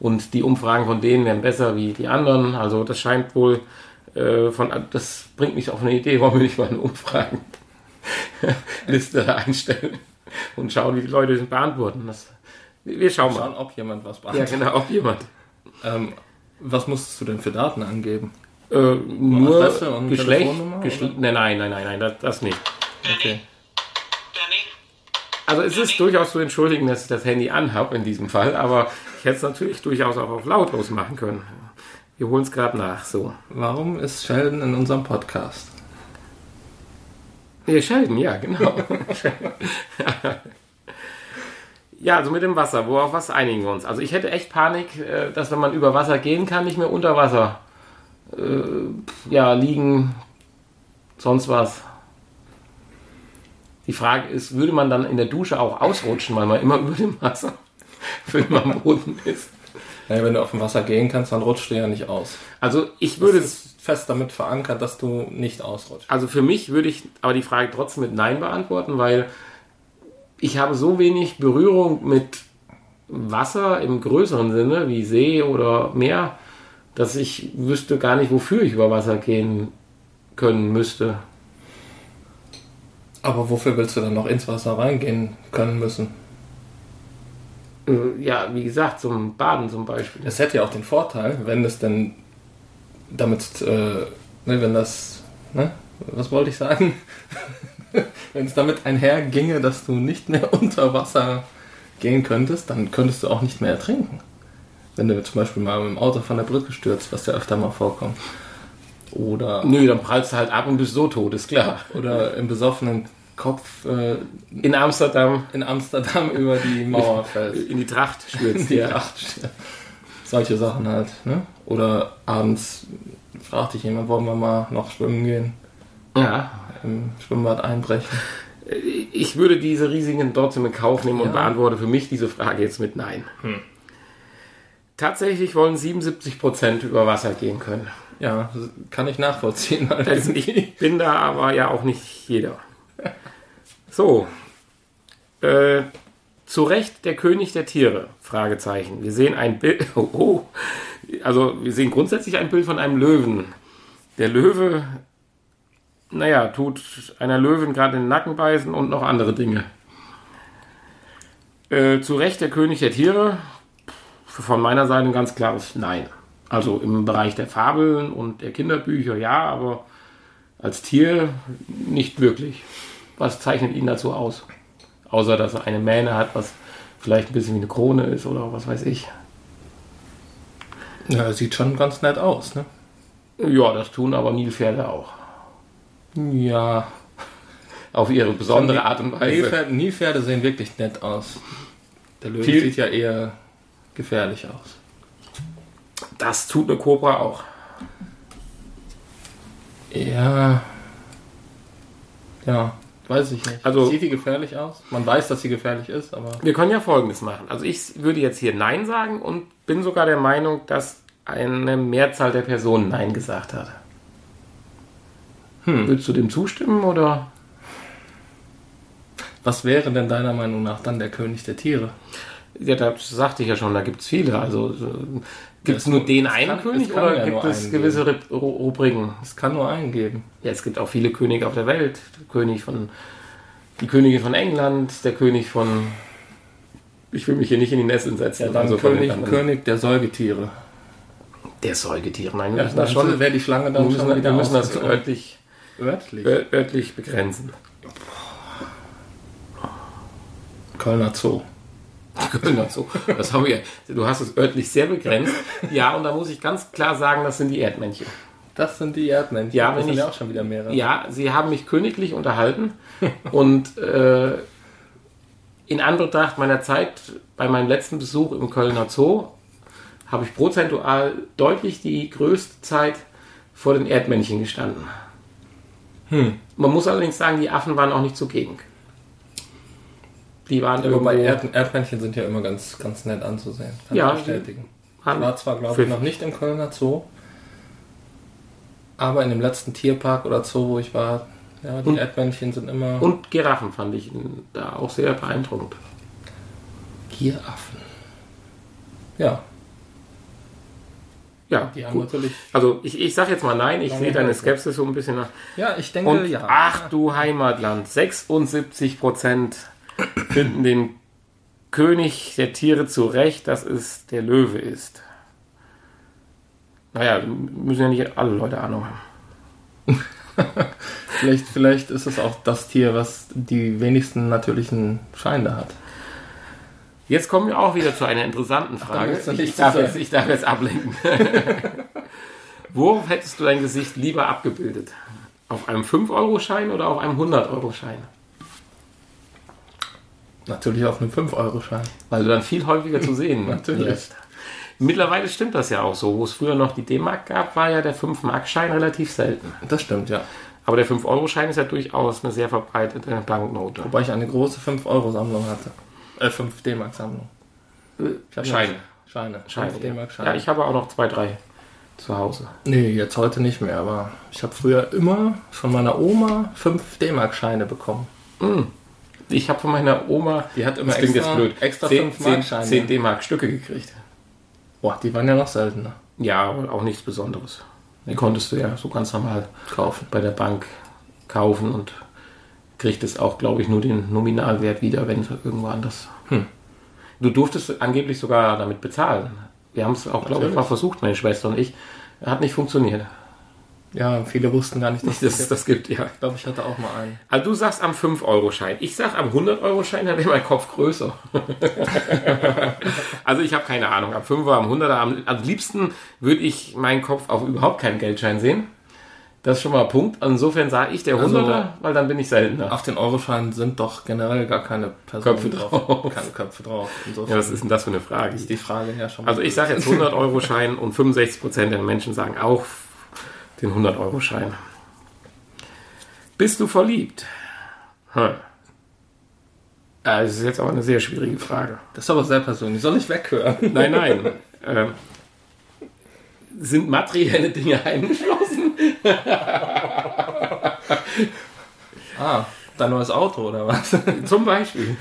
und die Umfragen von denen wären besser wie die anderen. Also das scheint wohl äh, von, das bringt mich auf eine Idee, warum wir nicht mal eine Umfragenliste einstellen und schauen, wie die Leute das beantworten. Das, wir schauen mal. Schauen, ob jemand was Ja, beantwortet. genau, ob jemand. Ähm, was musstest du denn für Daten angeben? Äh, nur Adresse und Geschlecht. Geschle nein, nein, nein, nein, nein, das, das nicht. Okay. Also es ist durchaus zu entschuldigen, dass ich das Handy anhab in diesem Fall, aber ich hätte es natürlich durchaus auch auf lautlos machen können. Wir holen es gerade nach. So. Warum ist Sheldon in unserem Podcast? Nee, Sheldon, ja, genau. ja, also mit dem Wasser, worauf was einigen wir uns? Also ich hätte echt Panik, äh, dass wenn man über Wasser gehen kann, nicht mehr unter Wasser äh, ja, liegen, sonst was. Die Frage ist, würde man dann in der Dusche auch ausrutschen, weil man immer über dem Wasser für immer am Boden ist? Naja, wenn du auf dem Wasser gehen kannst, dann rutscht du ja nicht aus. Also ich Würde es fest damit verankert, dass du nicht ausrutschst. Also für mich würde ich aber die Frage trotzdem mit Nein beantworten, weil ich habe so wenig Berührung mit Wasser im größeren Sinne, wie See oder Meer, dass ich wüsste gar nicht, wofür ich über Wasser gehen können müsste. Aber wofür willst du dann noch ins Wasser reingehen können müssen? Äh, Ja, wie gesagt, zum Baden zum Beispiel. Es hätte ja auch den Vorteil, wenn es denn damit, äh, ne, wenn das, ne, was wollte ich sagen? wenn es damit einherginge, dass du nicht mehr unter Wasser gehen könntest, dann könntest du auch nicht mehr ertrinken. Wenn du zum Beispiel mal mit dem Auto von der Brücke stürzt, was ja öfter mal vorkommt. Oder, Nö, dann prallst du halt ab und bist so tot, ist klar. oder im besoffenen Kopf äh, In Amsterdam in Amsterdam über die Mauer fällst. in die Tracht stürzt, Die ja. Tracht. Solche Sachen halt, ne? Oder abends fragt dich jemand, wollen wir mal noch schwimmen gehen, Ja, im Schwimmbad einbrechen. ich würde diese Risiken trotzdem in Kauf nehmen und Ja. beantworte für mich diese Frage jetzt mit Nein. Tatsächlich wollen 77% über Wasser gehen können. Ja, das kann ich nachvollziehen. Also ich bin da aber ja auch nicht jeder. So. Äh, zu Recht der König der Tiere? Fragezeichen. Wir sehen ein Bild. Oh, oh. Also wir sehen grundsätzlich ein Bild von einem Löwen. Der Löwe, naja, tut einer Löwen gerade den Nacken beißen und noch andere Dinge. Äh, zu Recht der König der Tiere? Von meiner Seite ein ganz klares Nein. Also im Bereich der Fabeln und der Kinderbücher ja, aber als Tier nicht wirklich. Was zeichnet ihn dazu aus? Außer, dass er eine Mähne hat, was vielleicht ein bisschen wie eine Krone ist oder was weiß ich. Ja, sieht schon ganz nett aus, ne? Ja, das tun aber Nilpferde auch. Ja. Auf ihre besondere Art und Weise. Nilpferde, Nilpferde sehen wirklich nett aus. Der Löwe Viel- sieht ja eher gefährlich aus. Das tut eine Cobra auch. Ja. Ja, weiß ich nicht. Also- Sieht die gefährlich aus? Man weiß, dass sie gefährlich ist, aber. Wir können ja Folgendes machen. Also ich würde jetzt hier Nein sagen und bin sogar der Meinung, dass eine Mehrzahl der Personen Nein gesagt hat. Hm. Würdest du dem zustimmen oder? Was wäre denn deiner Meinung nach dann der König der Tiere? Ja, das sagte ich ja schon, da gibt es viele. Also gibt es nur den einen kann- König oder ja gibt es gewisse Ru- Ru- Rubriken? Es kann nur einen geben. Ja, es gibt auch viele Könige auf der Welt. Der König von, die Königin von England, der König von. Ich will mich hier nicht in die Nesseln setzen. Ja, dann den König. König der Säugetiere. Der Säugetiere. Nein, wir Ja, müssen das schon. wäre die Schlange Wir dann müssen, schon wir wieder müssen das örtlich, örtlich. ör- örtlich begrenzen. Kölner Zoo. Kölner Zoo. Das haben wir. Du hast es örtlich sehr begrenzt. Ja, und da muss ich ganz klar sagen, das sind die Erdmännchen. Das sind die Erdmännchen. Ja, das sind ich- ja auch schon wieder mehrere. Ja, sie haben mich königlich unterhalten und äh, in Anbetracht meiner Zeit bei meinem letzten Besuch im Kölner Zoo habe ich prozentual deutlich die größte Zeit vor den Erdmännchen gestanden. Hm. Man muss allerdings sagen, die Affen waren auch nicht zugegen. Die waren Wobei irgendwo... Erd Erdmännchen sind ja immer ganz, ganz nett anzusehen. Kann Ja, ich bestätigen. Ich war zwar, glaube ich, noch nicht im Kölner Zoo, aber in dem letzten Tierpark oder Zoo, wo ich war, ja, die Und- Erdmännchen sind immer Und Giraffen fand ich da auch sehr beeindruckend. Gieraffen. Ja, Ja, die haben gut. natürlich. Also ich, ich sage jetzt mal nein, ich sehe deine. Skepsis so ein bisschen nach. Ja, ich denke, Und ja. ach du Heimatland, 76% finden den König der Tiere zurecht, dass es der Löwe ist. Naja, müssen ja nicht alle Leute Ahnung haben. Vielleicht, vielleicht ist es auch das Tier, was die wenigsten natürlichen Feinde hat. Jetzt kommen wir auch wieder zu einer interessanten Frage. du Ich, darf jetzt, ich darf jetzt ablenken. Wo hättest du dein Gesicht lieber abgebildet? Auf einem 5-Euro-Schein oder auf einem 100-Euro-Schein? Natürlich auf einem 5-Euro-Schein. Weil du dann viel häufiger zu sehen Natürlich. wirst. Mittlerweile stimmt das ja auch so. Wo es früher noch die D-Mark gab, war ja der 5-Mark-Schein relativ selten. Das stimmt, ja. Aber der 5-Euro-Schein ist ja durchaus eine sehr verbreitete Banknote. Wobei ich eine große 5-Euro-Sammlung hatte. Äh, 5 D-Mark-Sammlung. Scheine. Scheine. Scheine, 5 ja. Ich habe auch noch zwei, drei zu Hause. Nee, jetzt heute nicht mehr, aber ich habe früher immer von meiner Oma 5 D-Mark-Scheine bekommen. Ich habe von meiner Oma, Die hat immer das klingt extra- jetzt blöd, extra 10, 5 Markscheine. 10 D-Mark Stücke gekriegt. Boah, die waren ja noch seltener. Ja, aber auch nichts Besonderes. Die konntest du ja so ganz normal Kaufen. bei der Bank kaufen und kriegtest auch, glaube ich, nur den Nominalwert wieder, wenn es irgendwo anders. Hm. Du durftest angeblich sogar damit bezahlen. Wir haben es auch, glaube ich, mal versucht, meine Schwester und ich. Hat nicht funktioniert. Ja, viele wussten gar nicht, dass Das, das, das gibt, ja. Ich glaube, ich hatte auch mal einen. Also du sagst am 5-Euro-Schein. Ich sag am 100-Euro-Schein, dann wäre mein Kopf größer. also ich habe keine Ahnung. Am 5er, am 100er, am, am liebsten würde ich meinen Kopf auf überhaupt keinen Geldschein sehen. Das ist schon mal ein Punkt. Insofern sage ich der 100er, Also- weil dann bin ich seltener. Auf den Euroscheinen sind doch generell gar keine Personen Köpfe drauf. Keine Köpfe drauf. Insofern Ja, was ist denn das für eine Frage? ist die Frage ja schon mal. Also ich sage jetzt 100-Euro-Schein und 65% der Menschen sagen auch den 100-Euro-Schein. Bist du verliebt? Hm. Ja, Das ist jetzt aber eine sehr schwierige Frage. Das ist aber sehr persönlich. Soll ich weghören? Nein, nein. ähm, sind materielle Dinge eingeschlossen? Ah, dein neues Auto oder was? Zum Beispiel.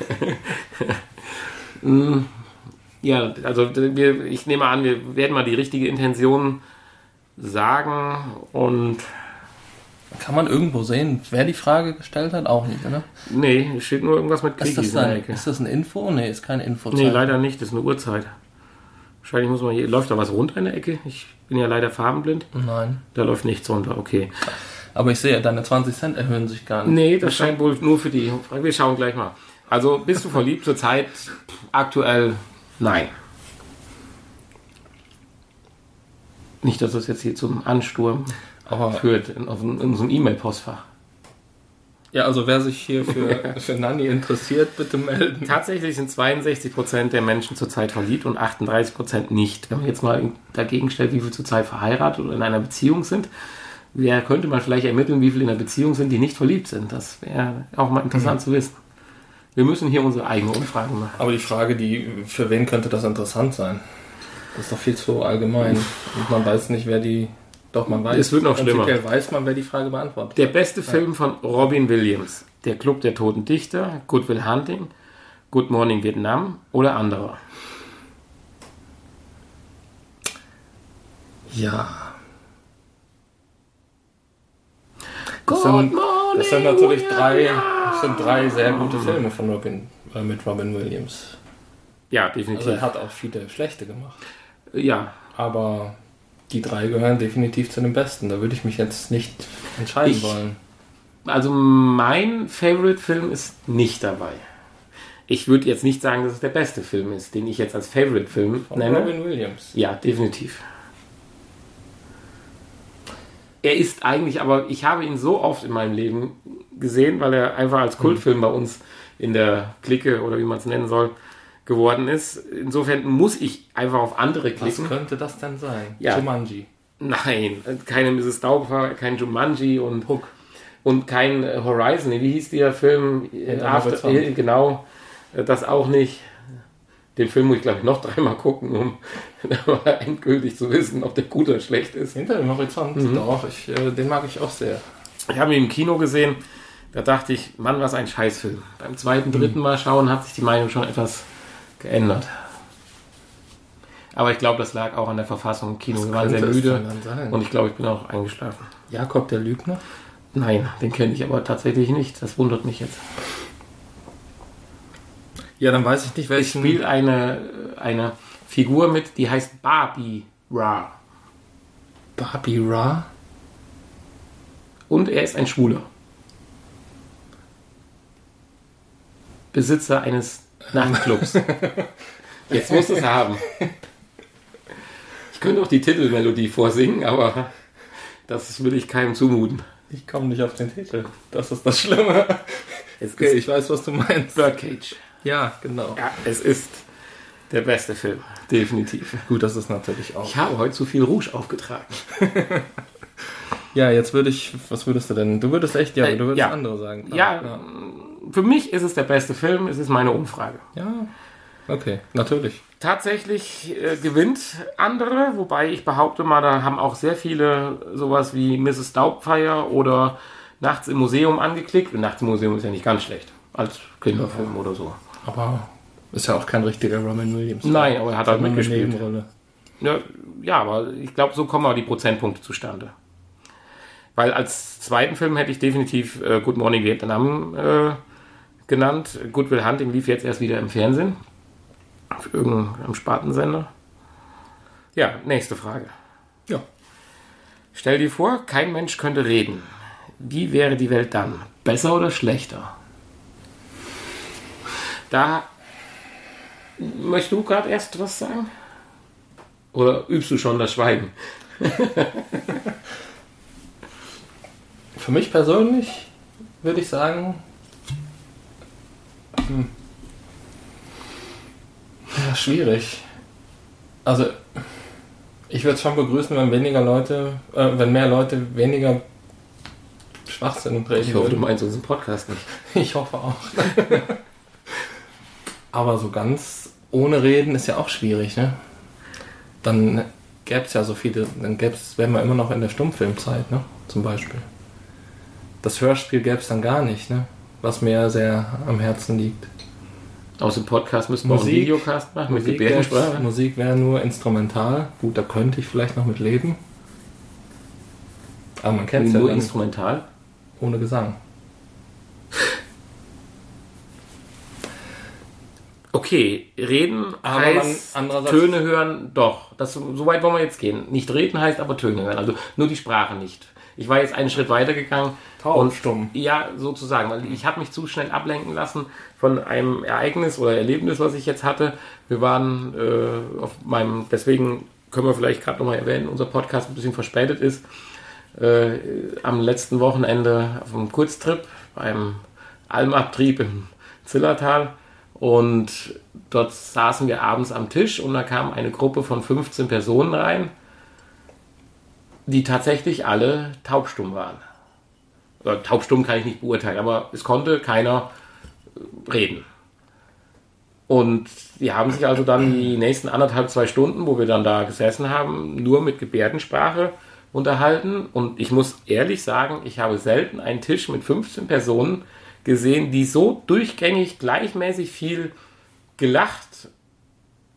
Mm, ja, also wir, ich nehme an, wir werden mal die richtige Intention sagen und Kann man irgendwo sehen, wer die Frage gestellt hat? Auch nicht, oder? nee, es steht nur irgendwas mit Krieg Ist das, ein, ist das ein Info? Nee, ist keine Info. Nee, leider nicht, das ist eine Uhrzeit. Wahrscheinlich muss man hier, läuft da was runter in der Ecke? Ich bin ja leider farbenblind. Nein. Da läuft nichts runter, okay. Aber ich sehe, deine 20 Cent erhöhen sich gar nicht. Nee, das scheint wohl nur für die. Wir schauen gleich mal. Also bist du verliebt zurzeit? Aktuell nein. Nicht, dass das jetzt hier zum Ansturm Aber führt in, auf, in unserem E-Mail-Postfach. ja, also wer sich hier für, für Nanny interessiert, bitte melden. Tatsächlich sind 62% der Menschen zurzeit verliebt und 38% nicht. Wenn man jetzt mal dagegen stellt, wie viel zurzeit verheiratet oder in einer Beziehung sind, wer könnte man vielleicht ermitteln, wie viele in einer Beziehung sind, die nicht verliebt sind. Das wäre auch mal interessant zu wissen. Wir müssen hier unsere eigene Umfrage machen. Aber die Frage, die für wen könnte das interessant sein? Das ist doch viel zu allgemein. Und man weiß nicht, wer die. Doch, man weiß. Es wird noch schlimmer. Weiß man, wer die Frage beantwortet. Der beste Film von Robin Williams. Der Club der Toten Dichter, Good Will Hunting, Good Morning Vietnam oder andere. Ja. Das sind, das sind natürlich drei, das sind drei sehr gute Filme von Robin, äh, mit Robin Williams. Ja, Also definitiv. er hat auch viele schlechte gemacht. Ja, Aber die drei gehören definitiv zu den besten. Da würde ich mich jetzt nicht entscheiden Ich- wollen. also mein Favorite-Film ist nicht dabei. Ich würde jetzt nicht sagen, dass es der beste Film ist, den ich jetzt als Favorite-Film Von nenne. Robin Williams. Ja, definitiv. Er ist eigentlich, aber ich habe ihn so oft in meinem Leben gesehen, weil er einfach als Kultfilm bei uns in der Clique oder wie man es nennen soll, geworden ist. Insofern muss ich einfach auf andere Was klicken. könnte das denn sein? Ja. Jumanji. Nein, keine Mrs. Doubtfire, kein Jumanji und Hook. und kein äh, Horizon. Wie hieß der Film? Äh, Der After, Horizont. äh, genau, äh, das auch nicht. Den Film muss ich, glaube ich, noch dreimal gucken, um endgültig zu wissen, ob der gut oder schlecht ist. Hinter dem Horizont. Mhm. Doch, ich, äh, den mag ich auch sehr. Ich habe ihn im Kino gesehen, da dachte ich, Mann, was ein Scheißfilm. Beim zweiten, dritten Mal schauen hat sich die Meinung schon etwas geändert. Aber ich glaube, das lag auch an der Verfassung im Kino. Wir waren sehr müde und ich glaube, ich bin auch eingeschlafen. Jakob der Lügner? Nein, den kenne ich aber tatsächlich nicht. Das wundert mich jetzt. Ja, dann weiß ich nicht, Ich welchen. spiele eine, eine Figur mit, die heißt Barbie Ra. Barbie Ra? Und er ist ein Schwuler. Besitzer eines Nachtclubs. Jetzt muss es haben. Ich könnte auch die Titelmelodie vorsingen, aber das will ich keinem zumuten. Ich komme nicht auf den Titel. Das ist das Schlimme. Es Okay, ist ich weiß, was du meinst. Birdcage. Ja, genau. Ja, es ist der beste Film. Definitiv. Gut, das ist natürlich auch. Ich habe heute zu viel Rouge aufgetragen. Ja, jetzt würde ich. Was würdest du denn? Du würdest echt, ja, Äh, du würdest ja. andere sagen. Ah, Ja, für mich ist es der beste Film. Es ist meine Umfrage. ja. Okay, natürlich. Tatsächlich äh, gewinnt andere, wobei ich behaupte mal, da haben auch sehr viele sowas wie Mrs. Doubtfire oder Nachts im Museum angeklickt. Und Nachts im Museum ist ja nicht ganz schlecht als Kinderfilm oder so. Aber ist ja auch kein richtiger Robin Williams. Nein, aber er hat halt eine mitgespielt. Nebenrolle. Ja, ja, aber ich glaube, so kommen auch die Prozentpunkte zustande. Weil als zweiten Film hätte ich definitiv äh, Good Morning Vietnam äh, genannt. Good Will Hunting lief jetzt erst wieder im Fernsehen. Auf irgendeinem Spartensender. Ja, nächste Frage. Ja. Stell dir vor, kein Mensch könnte reden. Wie wäre die Welt dann? Besser oder schlechter? Da möchtest du gerade erst was sagen? Oder übst du schon das Schweigen? Für mich persönlich würde ich sagen. Hm. Ja, schwierig. Also, ich würde es schon begrüßen, wenn weniger Leute, äh, wenn mehr Leute weniger Schwachsinn reden Ich hoffe, du würden. meinst unseren Podcast nicht. Ich hoffe auch. Aber so ganz ohne Reden ist ja auch schwierig, ne? Dann gäbe es ja so viele, dann wären wir immer noch in der Stummfilmzeit, ne? Zum Beispiel. Das Hörspiel gäbe es dann gar nicht, ne? Was mir sehr am Herzen liegt. Aus dem Podcast müssen wir auch einen Musik- Videocast machen mit Musik, Gebärdensprache. gäb's- Musik wäre nur instrumental. Gut, da könnte ich vielleicht noch mit leben. Aber man kennt es ja Nur instrumental. ohne Gesang. Okay, reden Aber heißt Töne hören, doch. Das, so weit wollen wir jetzt gehen. Nicht reden heißt aber Töne hören. Also nur die Sprache nicht. Ich war jetzt einen Schritt weiter gegangen. Taubstumm. Ja, sozusagen, weil ich habe mich zu schnell ablenken lassen von einem Ereignis oder Erlebnis, was ich jetzt hatte. Wir waren äh, auf meinem, deswegen können wir vielleicht gerade nochmal erwähnen, unser Podcast ein bisschen verspätet ist. Äh, am letzten Wochenende auf einem Kurztrip beim Almabtrieb im Zillertal und dort saßen wir abends am Tisch und da kam eine Gruppe von 15 Personen rein, die tatsächlich alle taubstumm waren. Oder taubstumm kann ich nicht beurteilen, aber es konnte keiner reden. Und die haben sich also dann die nächsten anderthalb, zwei Stunden, wo wir dann da gesessen haben, nur mit Gebärdensprache unterhalten. Und ich muss ehrlich sagen, ich habe selten einen Tisch mit 15 Personen gesehen, die so durchgängig gleichmäßig viel gelacht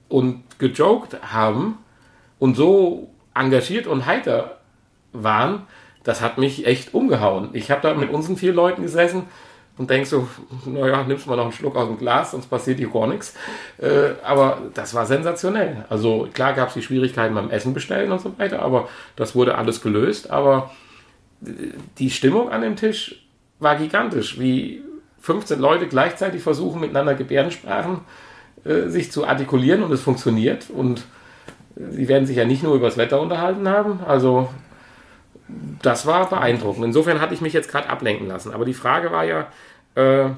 und gejoked haben und so engagiert und heiter waren, das hat mich echt umgehauen. Ich habe da mit unseren vier Leuten gesessen und denkst so, naja, nimmst mal noch einen Schluck aus dem Glas, sonst passiert hier gar nichts. Äh, aber das war sensationell. Also klar gab es die Schwierigkeiten beim Essen bestellen und so weiter, aber das wurde alles gelöst. Aber die Stimmung an dem Tisch war gigantisch, wie 15 Leute gleichzeitig versuchen, miteinander Gebärdensprachen äh, sich zu artikulieren und es funktioniert. Und sie werden sich ja nicht nur über das Wetter unterhalten haben. Also das war beeindruckend. Insofern hatte ich mich jetzt gerade ablenken lassen. Aber die Frage war ja, äh,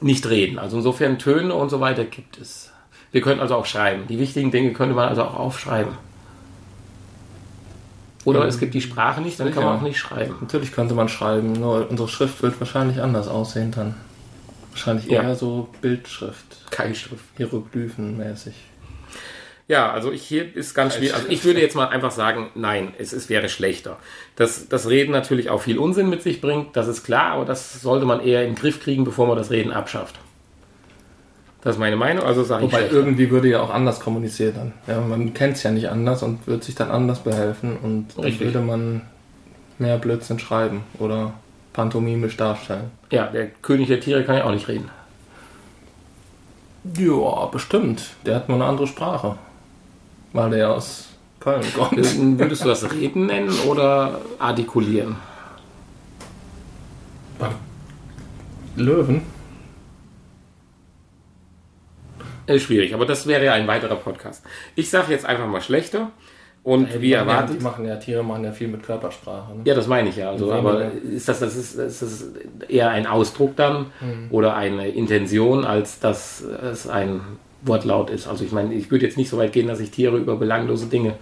nicht reden. Also insofern Töne und so weiter gibt es. Wir können also auch schreiben. Die wichtigen Dinge könnte man also auch aufschreiben. Oder Ja, es gibt die Sprache nicht, dann kann man auch nicht schreiben. Natürlich könnte man schreiben, nur unsere Schrift wird wahrscheinlich anders aussehen dann. Wahrscheinlich Ja. eher so Bildschrift, Keilschrift. Hieroglyphenmäßig. Ja, also ich hier ist ganz schwierig. Also ich würde jetzt mal einfach sagen, nein, es, es wäre schlechter. Dass das Reden natürlich auch viel Unsinn mit sich bringt, das ist klar, aber das sollte man eher in den Griff kriegen, bevor man das Reden abschafft. Das ist meine Meinung, also sage ich Wobei schlechter. irgendwie würde ja auch anders kommuniziert dann. Ja, man kennt es ja nicht anders und wird sich dann anders behelfen und dann Richtig. würde man mehr Blödsinn schreiben oder pantomimisch darstellen. Ja, der König der Tiere kann ja auch nicht reden. Ja, bestimmt. Der hat nur eine andere Sprache. Weil der aus Köln kommt. Würdest du das Reden nennen oder artikulieren? Löwen? Ist schwierig, aber das wäre ja ein weiterer Podcast. Ich sage jetzt einfach mal schlechter und Die wie machen ja, erwartet. die machen ja, Tiere machen ja viel mit Körpersprache. Ne? Ja, das meine ich ja. Also, aber ist das, das ist, ist das eher ein Ausdruck dann oder eine Intention, als dass es ein Wortlaut ist? Also ich meine, ich würde jetzt nicht so weit gehen, dass sich Tiere über belanglose Dinge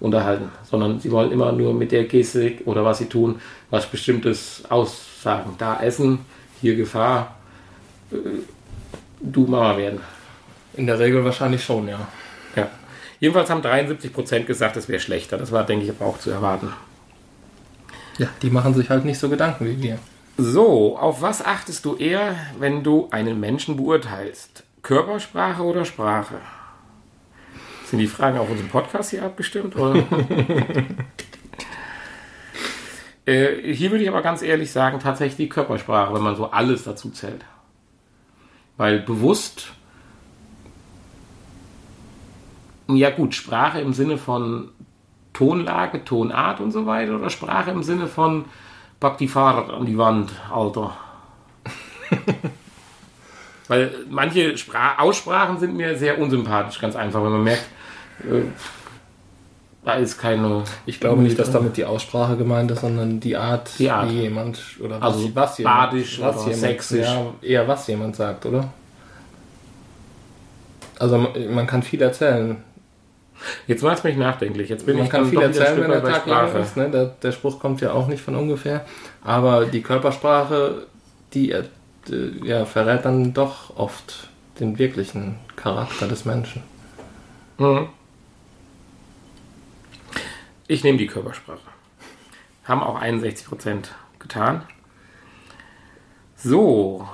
unterhalten, sondern sie wollen immer nur mit der Gestik oder was sie tun, was Bestimmtes aussagen. Da Essen, hier Gefahr, äh, du Mama werden. In der Regel wahrscheinlich schon, ja. Ja. Jedenfalls haben 73% gesagt, es wäre schlechter. Das war, denke ich, aber auch zu erwarten. Ja, die machen sich halt nicht so Gedanken wie wir. So, auf was achtest du eher, wenn du einen Menschen beurteilst? Körpersprache oder Sprache? Sind die Fragen auf unserem Podcast hier abgestimmt? Oder? äh, hier würde ich aber ganz ehrlich sagen, tatsächlich die Körpersprache, wenn man so alles dazu zählt. Weil bewusst, ja gut, Sprache im Sinne von Tonlage, Tonart und so weiter oder Sprache im Sinne von pack die Fahrrad an die Wand, Alter. Weil manche Spra Aussprachen sind mir sehr unsympathisch, ganz einfach, wenn man merkt, äh, da ist keine. Ich glaube nicht, dass damit die Aussprache gemeint ist, sondern die Art, Die Art. wie jemand oder Also was, was jemand, badisch was oder jemand, sächsisch. Ja, eher was jemand sagt, oder? Also man, kann viel erzählen. Jetzt macht es mich nachdenklich. Jetzt bin Man ich kann viel erzählen, wenn der Tag lang ist. Ne? Der, der Spruch kommt ja auch nicht von ungefähr. Aber die Körpersprache, die ja, verrät dann doch oft den wirklichen Charakter des Menschen. Mhm. Ich nehme die Körpersprache. Haben auch 61% getan. So.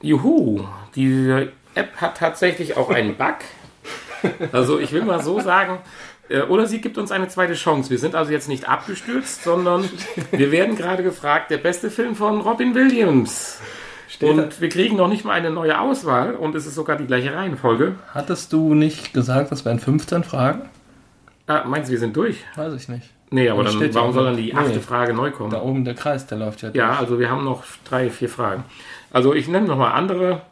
Juhu. Diese App hat tatsächlich auch einen Bug. Also ich will mal so sagen, äh, oder sie gibt uns eine zweite Chance. Wir sind also jetzt nicht abgestürzt, sondern wir werden gerade gefragt, der beste Film von Robin Williams. Und wir kriegen noch nicht mal eine neue Auswahl und es ist sogar die gleiche Reihenfolge. Hattest du nicht gesagt, das wären 15 Fragen? Ah, meinst du, wir sind durch? Weiß ich nicht. Nee, aber dann, steht warum soll dann die achte Nee. Frage neu kommen? Da oben der Kreis, der läuft ja. Ja, also wir haben noch drei, vier Fragen. Also ich nenne nochmal andere.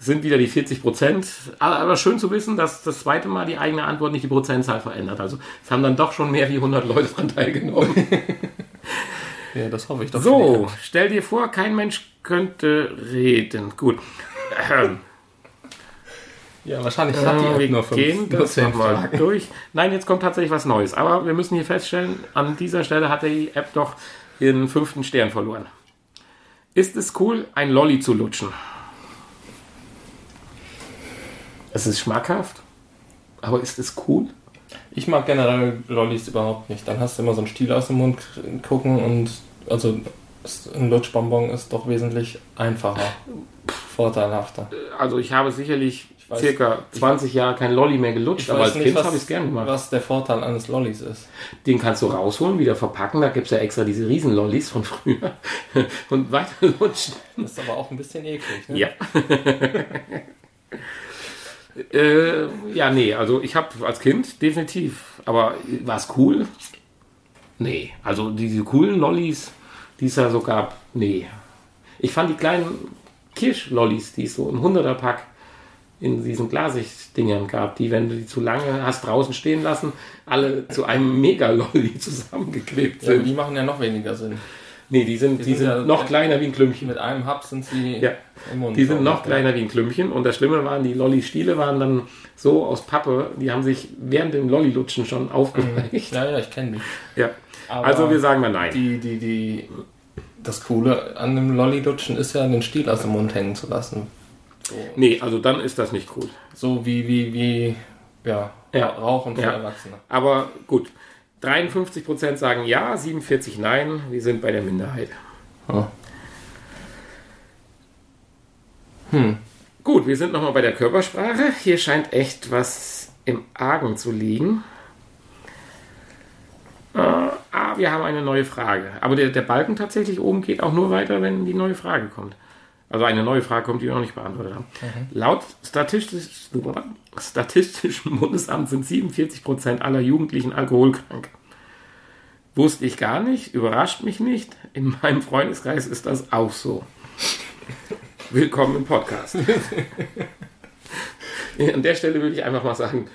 Sind wieder die 40 Prozent. Aber aber schön zu wissen, dass das zweite Mal die eigene Antwort nicht die Prozentzahl verändert. Also es haben dann doch schon mehr wie 100 Leute daran teilgenommen. Ja, das hoffe ich doch. So, stell dir vor, kein Mensch könnte reden. Gut. Ähm, Ja, wahrscheinlich hat die äh, wir nur fünf, gehen nur das nochmal durch. Nein, jetzt kommt tatsächlich was Neues. Aber wir müssen hier feststellen, an dieser Stelle hat die App doch ihren fünften Stern verloren. Ist es cool, ein Lolli zu lutschen? Es ist schmackhaft, aber ist es cool? Ich mag generell Lollis überhaupt nicht. Dann hast du immer so einen Stiel aus dem Mund gucken und also ein Lutschbonbon ist doch wesentlich einfacher, vorteilhafter. Also ich habe sicherlich weiß- circa 20 Jahre kein Lolli mehr gelutscht, aber als Kind habe ich es gerne gemacht. was der Vorteil eines Lollis ist. Den kannst du rausholen, wieder verpacken. Da gibt es ja extra diese Riesen-Lollis von früher. Und weiter lutschen. Das ist aber auch ein bisschen eklig. Ne? Ja. äh, ja, nee, also ich habe als Kind definitiv. Aber war es cool? Nee, also diese coolen Lollis, die es da so gab, nee. Ich fand die kleinen Kirschlollis, die es so im 100er-Pack in diesen Glasicht-Dingern gab, die, wenn du die zu lange hast draußen stehen lassen, alle zu einem Mega-Lolli zusammengeklebt Ja, sind. die machen ja noch weniger Sinn. Nee, die sind, die sind sind ja- noch kleiner wie ein Klümpchen. Mit einem Hub sind sie Ja. im Mund. Die sind noch kleiner wie ein Klümpchen und das Schlimme waren, die Lolli-Stiele waren dann so aus Pappe, die haben sich während dem Lolli-Lutschen schon aufgeweicht. Ja, ja, ich kenne die. Ja. Aber Also wir sagen mal nein. die, die, die, das Coole an dem Lolli-Lutschen ist ja, den Stiel aus dem Mund hängen zu lassen. So, Nee, also dann ist das nicht cool. so wie, wie, wie, ja, Ja. Rauchen für Ja. Erwachsene. Aber gut. 53% sagen ja, 47 nein. Wir sind bei der Minderheit. Hm. Gut, wir sind nochmal bei der Körpersprache. Hier scheint echt was im Argen zu liegen. Äh, ah, wir haben eine neue Frage. Aber der, der Balken tatsächlich oben geht auch nur weiter, wenn die neue Frage kommt. Also eine neue Frage kommt, die wir noch nicht beantwortet haben. Laut statistisch, Statistischen Bundesamt sind 47% aller Jugendlichen alkoholkrank. Wusste ich gar nicht, überrascht mich nicht. In meinem Freundeskreis ist das auch so. Willkommen im Podcast. An der Stelle würde ich einfach mal sagen,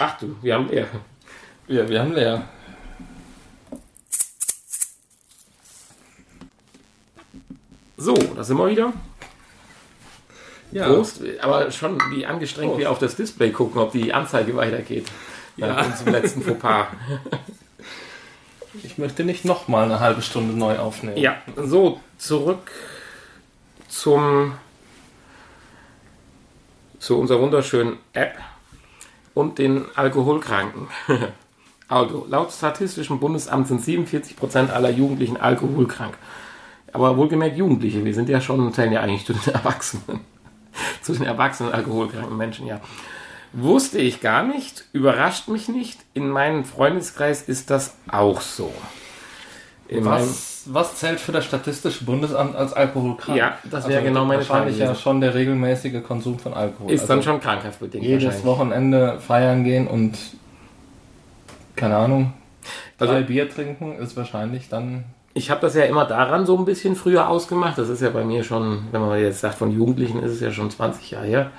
ach du, wir haben leer. Ja, wir haben leer. So, da sind wir wieder. Ja. Prost. Aber schon wie angestrengt Prost. wir auf das Display gucken, ob die Anzeige weitergeht. Nach Ja. unserem letzten Fauxpas. Ich möchte nicht nochmal eine halbe Stunde neu aufnehmen. Ja, so, zurück zum zu unserer wunderschönen App und den Alkoholkranken. Also, laut Statistischem Bundesamt sind 47% aller Jugendlichen alkoholkrank. Aber wohlgemerkt Jugendliche, wir sind ja schon, zählen ja eigentlich zu den Erwachsenen. zu den erwachsenen alkoholkranken Menschen, ja. Wusste ich gar nicht, überrascht mich nicht. In meinem Freundeskreis ist das auch so. In Was, was zählt für das Statistische Bundesamt als alkoholkrank? Ja, das wäre genau meine Frage Wahrscheinlich ja schon der regelmäßige Konsum von Alkohol. ist dann Also schon krankhaft bedingt jedes wahrscheinlich. Wochenende feiern gehen und keine Ahnung, Also- drei Bier trinken ist wahrscheinlich dann Ich habe das ja immer daran so ein bisschen früher ausgemacht. Das ist ja bei mir schon, wenn man jetzt sagt, von Jugendlichen ist es ja schon 20 Jahre her.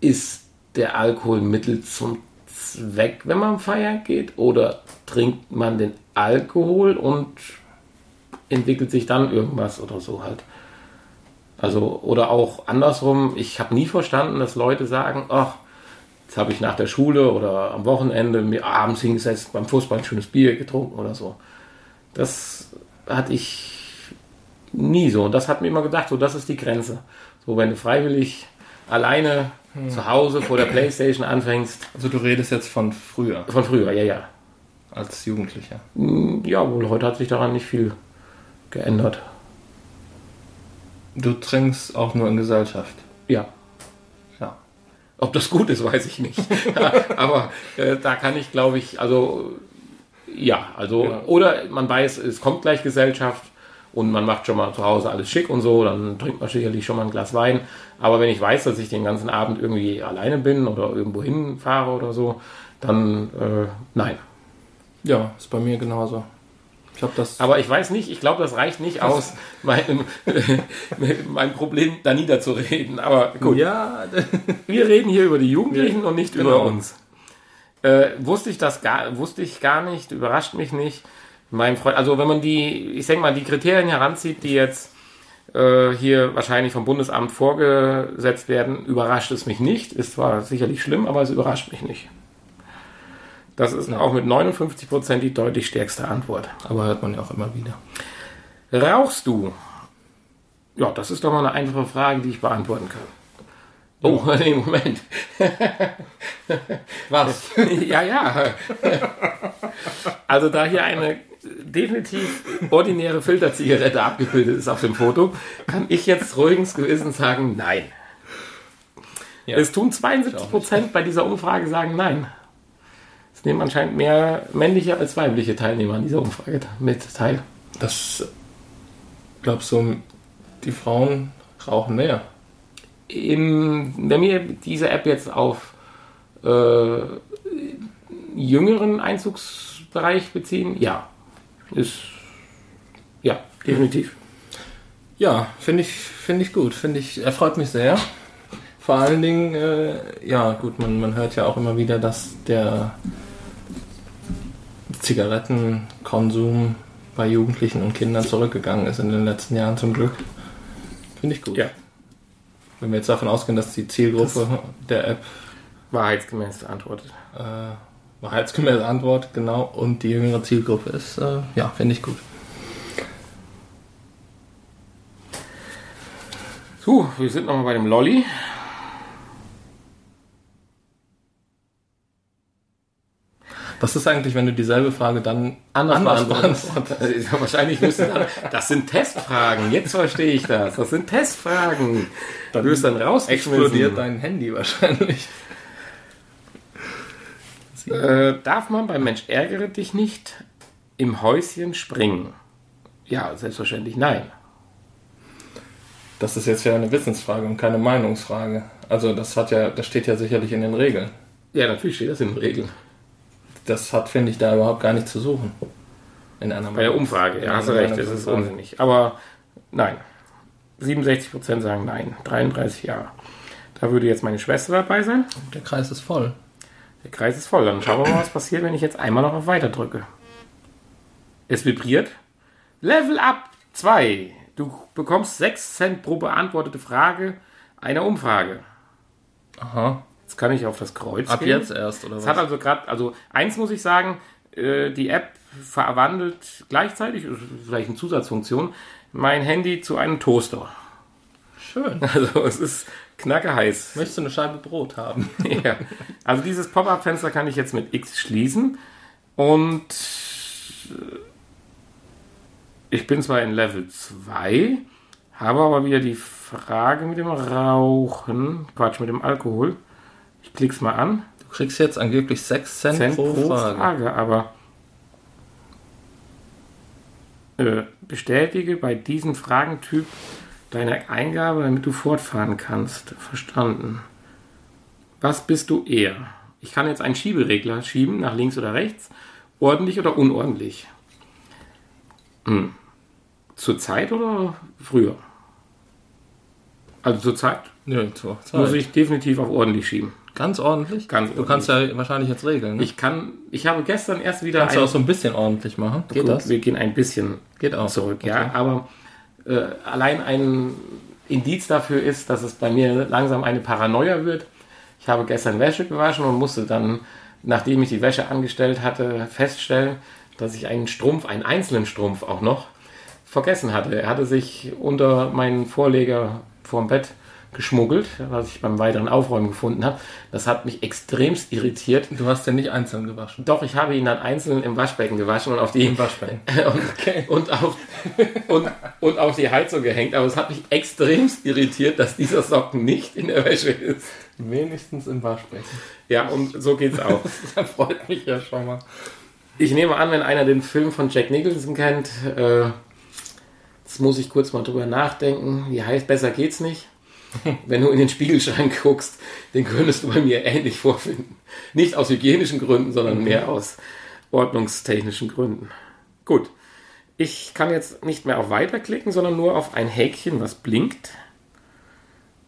Ist der Alkohol Mittel zum Zweck, wenn man feiern geht? Oder trinkt man den Alkohol und entwickelt sich dann irgendwas oder so halt? Also, oder auch andersrum, ich habe nie verstanden, dass Leute sagen, ach, Jetzt habe ich nach der Schule oder am Wochenende mir abends hingesetzt, beim Fußball ein schönes Bier getrunken oder so. Das hatte ich nie so. Und das hat mir immer gedacht, so das ist die Grenze. So, wenn du freiwillig alleine zu Hause vor der Playstation anfängst, Also du redest jetzt von früher, von früher, ja, ja. als Jugendlicher. Ja, wohl, heute hat sich daran nicht viel geändert. Du trinkst auch nur in Gesellschaft. Ja. Ob das gut ist, weiß ich nicht. Aber äh, da kann ich, glaube ich, also ja, also Ja. oder man weiß, es kommt gleich Gesellschaft und man macht schon mal zu Hause alles schick und so, dann trinkt man sicherlich schon mal ein Glas Wein. Aber wenn ich weiß, dass ich den ganzen Abend irgendwie alleine bin oder irgendwo hinfahre oder so, dann äh, nein. Ja, ist bei mir genauso. Ich habe das. Aber ich weiß nicht, ich glaube, das reicht nicht aus, meinem, mein Problem da niederzureden. Aber gut. Ja. Wir reden hier über die Jugendlichen ja, und nicht genau. über uns. Äh, wusste ich das gar, wusste ich gar nicht, überrascht mich nicht. Mein Freund, also wenn man die, ich denke mal, die Kriterien heranzieht, die jetzt äh, hier wahrscheinlich vom Bundesamt vorgesetzt werden, überrascht es mich nicht. Ist zwar sicherlich schlimm, aber es überrascht mich nicht. Das ist ja. auch mit 59 Prozent die deutlich stärkste Antwort. Aber hört man ja auch immer wieder. Rauchst du? Ja, das ist doch mal eine einfache Frage, die ich beantworten kann. Oh, nee, Moment. Was? ja, ja. Also da hier eine definitiv ordinäre Filterzigarette abgebildet ist auf dem Foto, kann ich jetzt ruhigens Gewissen sagen, nein. Ja. Es tun 72 Prozent bei dieser Umfrage sagen nein nehmen anscheinend mehr männliche als weibliche Teilnehmer an dieser Umfrage mit teil. Das glaubst du, die Frauen rauchen mehr? Im, wenn wir diese App jetzt auf äh, jüngeren Einzugsbereich beziehen, ja. Ist ja, definitiv. Ja, finde ich, find ich gut. Finde ich, erfreut mich sehr. Vor allen Dingen, äh, ja, gut, man, man hört ja auch immer wieder, dass der Zigarettenkonsum bei Jugendlichen und Kindern zurückgegangen ist in den letzten Jahren zum Glück. Finde ich gut. Ja. Wenn wir jetzt davon ausgehen, dass die Zielgruppe das der App wahrheitsgemäß antwortet. Äh, wahrheitsgemäß antwortet, genau, und die jüngere Zielgruppe ist, äh, ja, finde ich gut. So, wir sind nochmal bei dem Lolly. Was ist eigentlich, wenn du dieselbe Frage dann anders, anders beantwortest? Wahrscheinlich müssen dann, das sind Testfragen, jetzt verstehe ich das. Das sind Testfragen. Dann wirst dann raus. Explodiert dein Handy wahrscheinlich. Äh, darf man beim Mensch ärgere dich nicht im Häuschen springen? Ja, selbstverständlich nein. Das ist jetzt ja eine Wissensfrage und keine Meinungsfrage. Also das hat ja, das steht ja sicherlich in den Regeln. Ja, natürlich steht das in den Regeln das hat, finde ich, da überhaupt gar nichts zu suchen. In einer Bei der Umfrage, ja, hast du recht, das ist unsinnig. Aber nein. 67% sagen nein, 33 ja. Da würde jetzt meine Schwester dabei sein. Der Kreis ist voll. Der Kreis ist voll. Dann schauen wir mal, was passiert, wenn ich jetzt einmal noch auf Weiter drücke. Es vibriert. Level Up 2. Du bekommst 6 Cent pro beantwortete Frage einer Umfrage. Aha. Jetzt kann ich auf das Kreuz Ab gehen. jetzt erst, oder was? Es hat also gerade, also eins muss ich sagen, äh, die App verwandelt gleichzeitig, vielleicht eine Zusatzfunktion, mein Handy zu einem Toaster. Schön. Also es ist knacke heiß. Möchtest du eine Scheibe Brot haben? ja. Also dieses Pop-up-Fenster kann ich jetzt mit X schließen und äh, ich bin zwar in Level 2, habe aber wieder die Frage mit dem Rauchen, Quatsch, mit dem Alkohol. Ich klick's mal an. Du kriegst jetzt angeblich 6 Cent, Cent pro, pro Frage. Frage. aber äh, bestätige bei diesem Fragentyp deine Eingabe, damit du fortfahren kannst. Verstanden. Was bist du eher? Ich kann jetzt einen Schieberegler schieben, nach links oder rechts, ordentlich oder unordentlich. Hm. Zur Zeit oder früher? Also zur Zeit? Ja, zur Zeit. Muss ich definitiv auf ordentlich schieben. Ganz ordentlich? Ganz ordentlich. Du kannst ja wahrscheinlich jetzt regeln. Ne? Ich kann, ich habe gestern erst wieder. Kannst du auch so ein bisschen ordentlich machen? Geht gut, das? Wir gehen ein bisschen Geht auch. zurück, okay. ja. Aber äh, allein ein Indiz dafür ist, dass es bei mir langsam eine Paranoia wird. Ich habe gestern Wäsche gewaschen und musste dann, nachdem ich die Wäsche angestellt hatte, feststellen, dass ich einen Strumpf, einen einzelnen Strumpf auch noch, vergessen hatte. Er hatte sich unter meinen Vorleger vorm Bett geschmuggelt, was ich beim weiteren Aufräumen gefunden habe. Das hat mich extremst irritiert. Du hast den nicht einzeln gewaschen? Doch, ich habe ihn dann einzeln im Waschbecken gewaschen und auf die Im Waschbecken. und, okay. und, auf, und, und auf die Heizung gehängt. Aber es hat mich extremst irritiert, dass dieser Socken nicht in der Wäsche ist. Wenigstens im Waschbecken. Ja, und so geht's auch. das freut mich ja schon mal. Ich nehme an, wenn einer den Film von Jack Nicholson kennt, äh, Jetzt muss ich kurz mal drüber nachdenken. Wie heißt, besser geht's nicht. Wenn du in den Spiegelschrank guckst, den könntest du bei mir ähnlich vorfinden. Nicht aus hygienischen Gründen, sondern mehr aus ordnungstechnischen Gründen. Gut. Ich kann jetzt nicht mehr auf Weiter klicken, sondern nur auf ein Häkchen, was blinkt.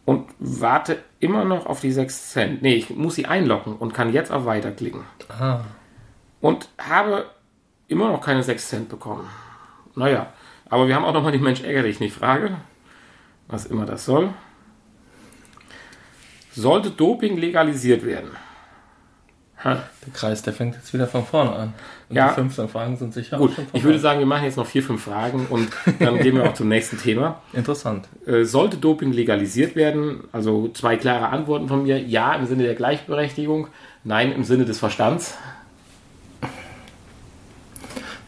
Und warte immer noch auf die 6 Cent. Nee, ich muss sie einloggen und kann jetzt auf Weiter klicken. Ah. Und habe immer noch keine 6 Cent bekommen. Naja, aber wir haben auch nochmal die Mensch ärger dich nicht Frage. Was immer das soll. Sollte Doping legalisiert werden? Ha. Der Kreis, der fängt jetzt wieder von vorne an. Und Ja. die 15 Fragen sind sicher Gut, ich würde sagen, wir machen jetzt noch vier, fünf Fragen und dann gehen wir auch zum nächsten Thema. Interessant. Äh, sollte Doping legalisiert werden? Also zwei klare Antworten von mir. Ja im Sinne der Gleichberechtigung, nein im Sinne des Verstands.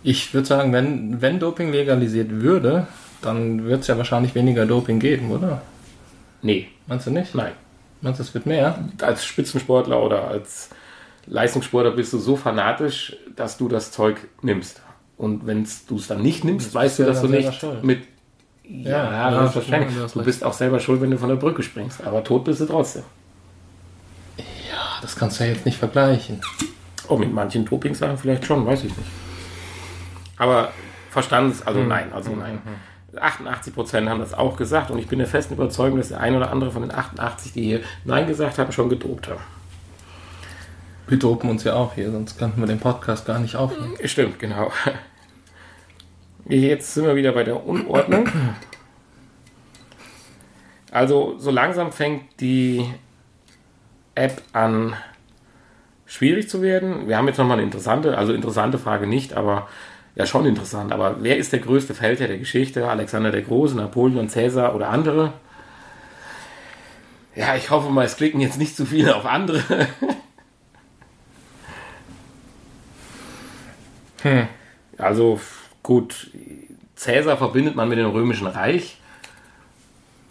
Ich würde sagen, wenn, wenn Doping legalisiert würde, dann wird es ja wahrscheinlich weniger Doping geben, oder? Nee, Meinst du nicht? nein. Meinst du, es wird mehr? Als Spitzensportler oder als Leistungssportler bist du so fanatisch, dass du das Zeug nimmst. Und wenn du es dann nicht nimmst, Das weißt du, dass du nicht schuld. mit. Ja, Ja, ja, das ist wahrscheinlich. du bist auch selber schuld, wenn du von der Brücke springst. Aber tot bist du trotzdem. Ja, das kannst du ja jetzt nicht vergleichen. Oh, mit manchen Doping-Sachen vielleicht schon, weiß ich nicht. Aber Verstands, also nein, also nein. 88 Prozent haben das auch gesagt und ich bin der festen Überzeugung, dass der ein oder andere von den 88, die hier Nein gesagt haben, schon gedopt haben. Wir dopen uns ja auch hier, sonst könnten wir den Podcast gar nicht aufnehmen. Stimmt, genau. Jetzt sind wir wieder bei der Unordnung. Also so langsam fängt die App an schwierig zu werden. Wir haben jetzt nochmal eine interessante, also interessante Frage nicht, aber ja schon interessant. Aber wer ist der größte Feldherr der Geschichte? Alexander der Große, Napoleon, Cäsar oder andere? Ja, ich hoffe mal, es klicken jetzt nicht zu viele auf andere. Also gut, Cäsar verbindet man mit dem Römischen Reich,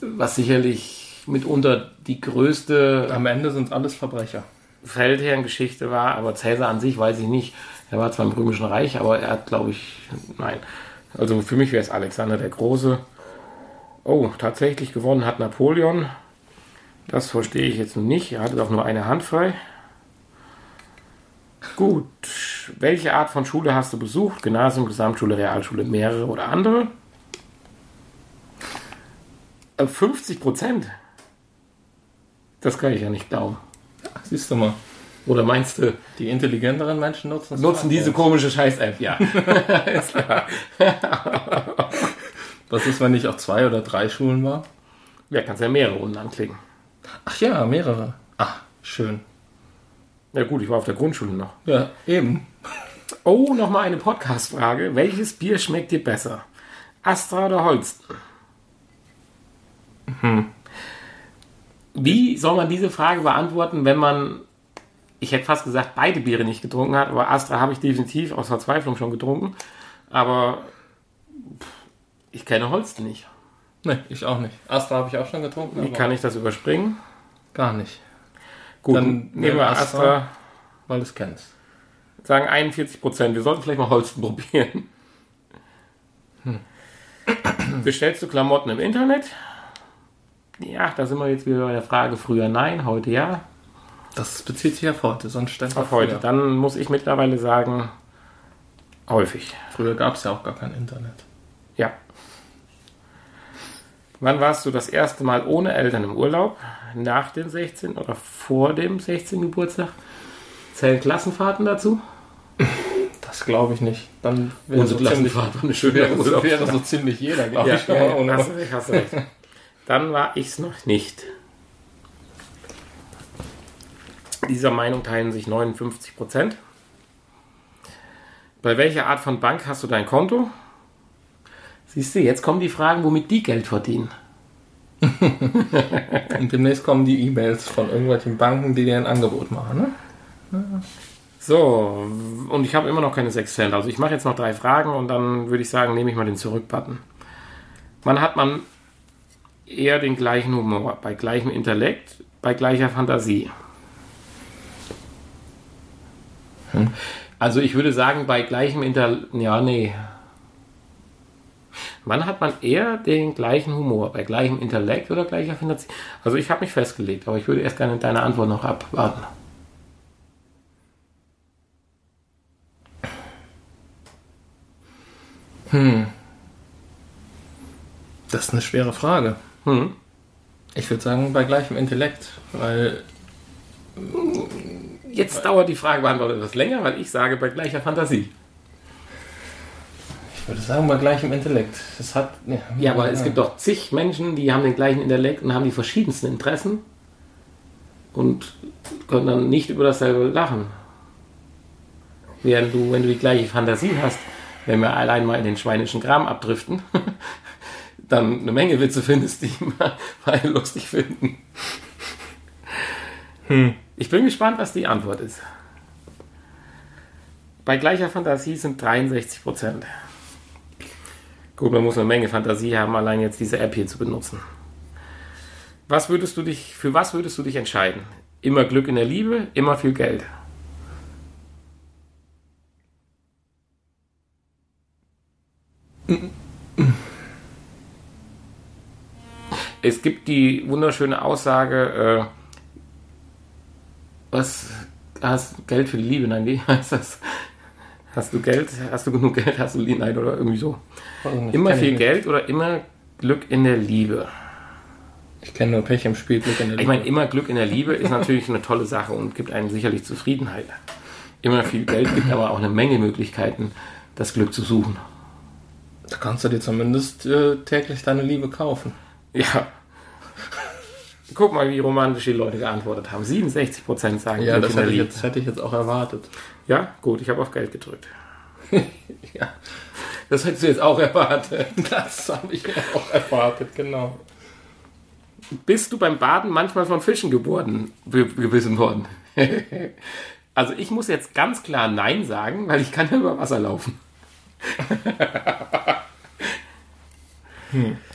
was sicherlich mitunter die größte Am Ende sind alles Verbrecher. Feldherrengeschichte war, aber Cäsar an sich weiß ich nicht. Er war zwar im Römischen Reich, aber er hat, glaube ich, nein. Also für mich wäre es Alexander der Große. Oh, tatsächlich gewonnen hat Napoleon. Das verstehe ich jetzt nicht. Er hatte doch nur eine Hand frei. Gut. Welche Art von Schule hast du besucht? Gymnasium, Gesamtschule, Realschule, mehrere oder andere? Äh, 50 Prozent. Das kann ich ja nicht glauben. Siehst du mal, Oder meinst du, die intelligenteren Menschen nutzen es nutzen diese komische Scheiß-App? Ja. Ist klar. Was ist, wenn ich auf zwei oder drei Schulen war? Ja, kannst ja mehrere Runden anklicken. Ach ja, mehrere. Ach, schön. Ja gut, ich war auf der Grundschule noch. Ja, eben. Oh, nochmal eine Podcast-Frage. Welches Bier schmeckt dir besser? Astra oder Holsten? Wie soll man diese Frage beantworten, wenn man, ich hätte fast gesagt, beide Biere nicht getrunken hat, aber Astra habe ich definitiv aus Verzweiflung schon getrunken. Aber pff, ich kenne Holsten nicht. Ne, ich auch nicht. Astra habe ich auch schon getrunken, Wie kann ich das überspringen? gar nicht. Gut, Dann nehmen wir Astra. Astra. Weil du es kennst. Sagen 41 Prozent. Wir sollten vielleicht mal Holsten probieren. Bestellst du Klamotten im Internet? Ja, da sind wir jetzt wieder bei der Frage früher nein, heute ja. Das bezieht sich auf heute, sonst stand Auf heute. Dann muss ich mittlerweile sagen, häufig. Früher gab es ja auch gar kein Internet. Ja. Wann warst du das erste Mal ohne Eltern im Urlaub? Nach dem 16. oder vor dem 16. Geburtstag? Zählen Klassenfahrten dazu? Das glaube ich nicht. Dann wäre Unsere so Klassenfahrt war eine schöne wäre, so, Urlaubsfahrt. wäre so ziemlich jeder, glaube Ja, ich. ja, ja, ohne- hast, recht, hast recht. Dann war ich es noch nicht. Dieser Meinung teilen sich 59 Prozent. Bei welcher Art von Bank hast du dein Konto? Siehst du, jetzt kommen die Fragen, womit die Geld verdienen. Und demnächst kommen die E-Mails von irgendwelchen Banken, die dir ein Angebot machen. Ne? So, und ich habe immer noch keine 6 Cent. Also ich mache jetzt noch drei Fragen und dann würde ich sagen, nehme ich mal den Zurück-Button. Wann hat man eher den gleichen Humor? Bei gleichem Intellekt, bei gleicher Fantasie? Also ich würde sagen, bei gleichem Intellekt, ja, nee. Wann hat man eher den gleichen Humor? Bei gleichem Intellekt oder gleicher Fantasie? Also ich habe mich festgelegt, aber ich würde erst gerne deine Antwort noch abwarten. Das ist eine schwere Frage. Hm. Ich würde sagen, bei gleichem Intellekt, weil Jetzt dauert die Frage beantwortet etwas länger, weil ich sage bei gleicher Fantasie. ich würde sagen, bei gleichem Intellekt. Das hat. Ja, aber es gibt doch zig Menschen, die haben den gleichen Intellekt und haben die verschiedensten Interessen und können dann nicht über dasselbe lachen. Während du, wenn du die gleiche Fantasie hast, wenn wir allein mal in den schweinischen Kram abdriften, dann eine Menge Witze findest, die mal, lustig finden. Ich bin gespannt, was die Antwort ist. Bei gleicher Fantasie sind 63 Prozent. Gut, man muss eine Menge Fantasie haben, allein jetzt diese App hier zu benutzen. Was würdest du dich, für was würdest du dich entscheiden? Immer Glück in der Liebe, immer viel Geld. Es gibt die wunderschöne Aussage, äh, was hast du Geld für die Liebe? Nein, wie heißt das? Hast du Geld? Hast du genug Geld? Hast du Liebe? Nein, oder irgendwie so. Immer viel Geld oder immer Glück in der Liebe? Ich kenne nur Pech im Spiel, Glück in der Ich meine, immer Glück in der Liebe ist natürlich eine tolle Sache und gibt einen sicherlich Zufriedenheit. Immer viel Geld gibt aber auch eine Menge Möglichkeiten, das Glück zu suchen. Da kannst du dir zumindest äh, täglich deine Liebe kaufen. Ja. Guck mal, wie romantisch die Leute geantwortet haben. 67% sagen Ja, das hätte ich, jetzt, hätte ich jetzt auch erwartet. Ja, gut, ich habe auf Geld gedrückt. Ja, Das hättest du jetzt auch erwartet. das habe ich auch erwartet, genau. Bist du beim Baden manchmal von Fischen geboren, be- gebissen worden? also ich muss jetzt ganz klar Nein sagen, weil ich kann ja über Wasser laufen.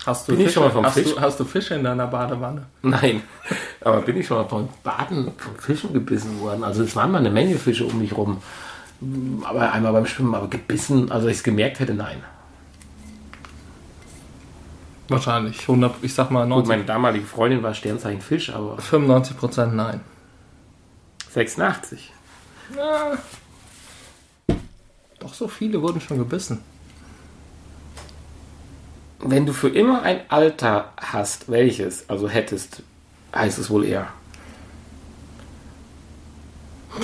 Hast du, Bin ich Fische, schon mal vom hast, Fisch? du, hast du Fische in deiner Badewanne? Nein, aber bin ich schon mal von Baden von Fischen gebissen worden? Also es waren mal eine Menge Fische um mich rum. Aber einmal beim Schwimmen, aber gebissen, also ich es gemerkt hätte, nein. Wahrscheinlich. 100, ich sag mal Gut, 90, meine damalige Freundin war Sternzeichen Fisch, aber 95 Prozent nein. 86. Doch so viele wurden schon gebissen. Wenn du für immer ein Alter hast, welches, also hättest, heißt es wohl eher.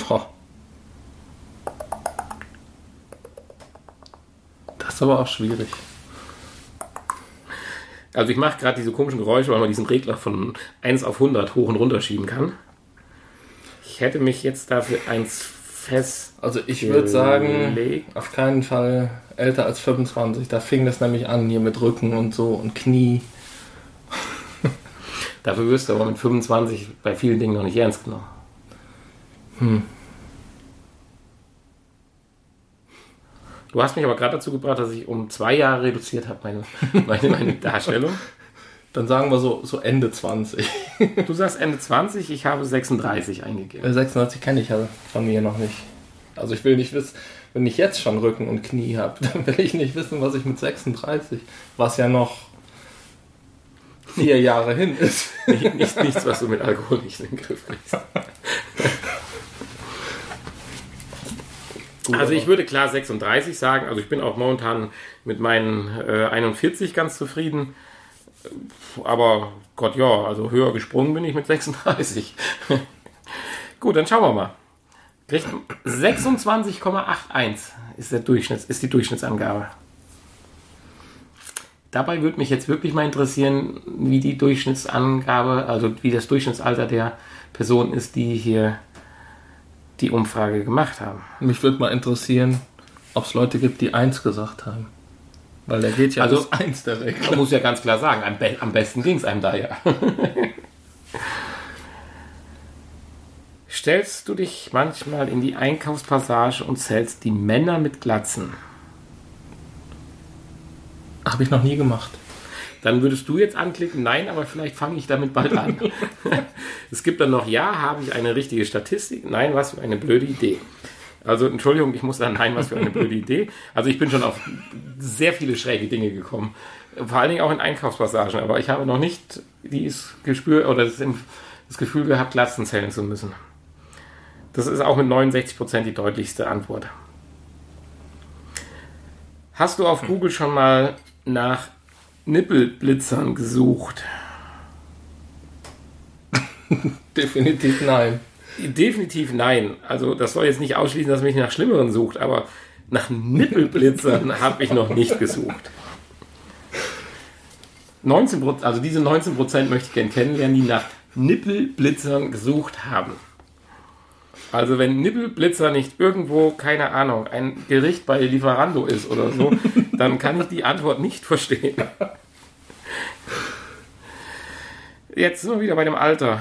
Boah. Das ist aber auch schwierig. Also ich mache gerade diese komischen Geräusche, weil man diesen Regler von 1 auf 100 hoch und runter schieben kann. Ich hätte mich jetzt dafür eins fest... Also ich würde sagen, auf keinen Fall älter als 25. Da fing das nämlich an, hier mit Rücken und so und Knie. Dafür wirst du aber mit 25 bei vielen Dingen noch nicht ernst genommen. Du hast mich aber gerade dazu gebracht, dass ich um zwei Jahre reduziert habe, meine, meine, meine Darstellung. Dann sagen wir so, so Ende 20. Du sagst Ende 20, ich habe 36 eingegeben. Äh, 96 kenne ich ja von mir noch nicht. Also ich will nicht wissen, wenn ich jetzt schon Rücken und Knie habe, dann will ich nicht wissen, was ich mit 36, was ja noch vier Jahre hin ist. Nicht, nicht, nichts, was du mit Alkohol nicht in den Griff kriegst. Also ich würde klar 36 sagen. Also ich bin auch momentan mit meinen äh, 41 ganz zufrieden. Aber Gott ja, also höher gesprungen bin ich mit 36. Gut, dann schauen wir mal. Kriegt 26,81 ist der Durchschnitts, ist die Durchschnittsangabe. Dabei würde mich jetzt wirklich mal interessieren, wie die Durchschnittsangabe, also wie das Durchschnittsalter der Person ist, die hier die Umfrage gemacht haben. Mich würde mal interessieren, ob es Leute gibt, die eins gesagt haben. Weil der geht ja Also- bis eins der Regel. Man muss ja ganz klar sagen, am, be am besten ging es einem da ja. Stellst du dich manchmal in die Einkaufspassage und zählst die Männer mit Glatzen? Habe ich noch nie gemacht. Dann würdest du jetzt anklicken, nein, aber vielleicht fange ich damit bald an. es gibt dann noch, ja, habe ich eine richtige Statistik? Nein, was für eine blöde Idee. Also Entschuldigung, ich muss sagen, nein, was für eine blöde Idee. Also ich bin schon auf sehr viele schräge Dinge gekommen. Vor allen Dingen auch in Einkaufspassagen. Aber ich habe noch nicht dieses Gespür oder das, das Gefühl gehabt, Lasten zählen zu müssen. Das ist auch mit 69% die deutlichste Antwort. Hast du auf Google schon mal nach Nippelblitzern gesucht? Definitiv nein. Definitiv nein. Also das soll jetzt nicht ausschließen, dass mich nach Schlimmeren sucht, aber nach Nippelblitzern habe ich noch nicht gesucht. 19 also diese 19% möchte ich gerne kennenlernen, die nach Nippelblitzern gesucht haben. Also wenn Nippelblitzer nicht irgendwo, keine Ahnung, ein Gericht bei Lieferando ist oder so, dann kann ich die Antwort nicht verstehen. Jetzt sind wir wieder bei dem Alter.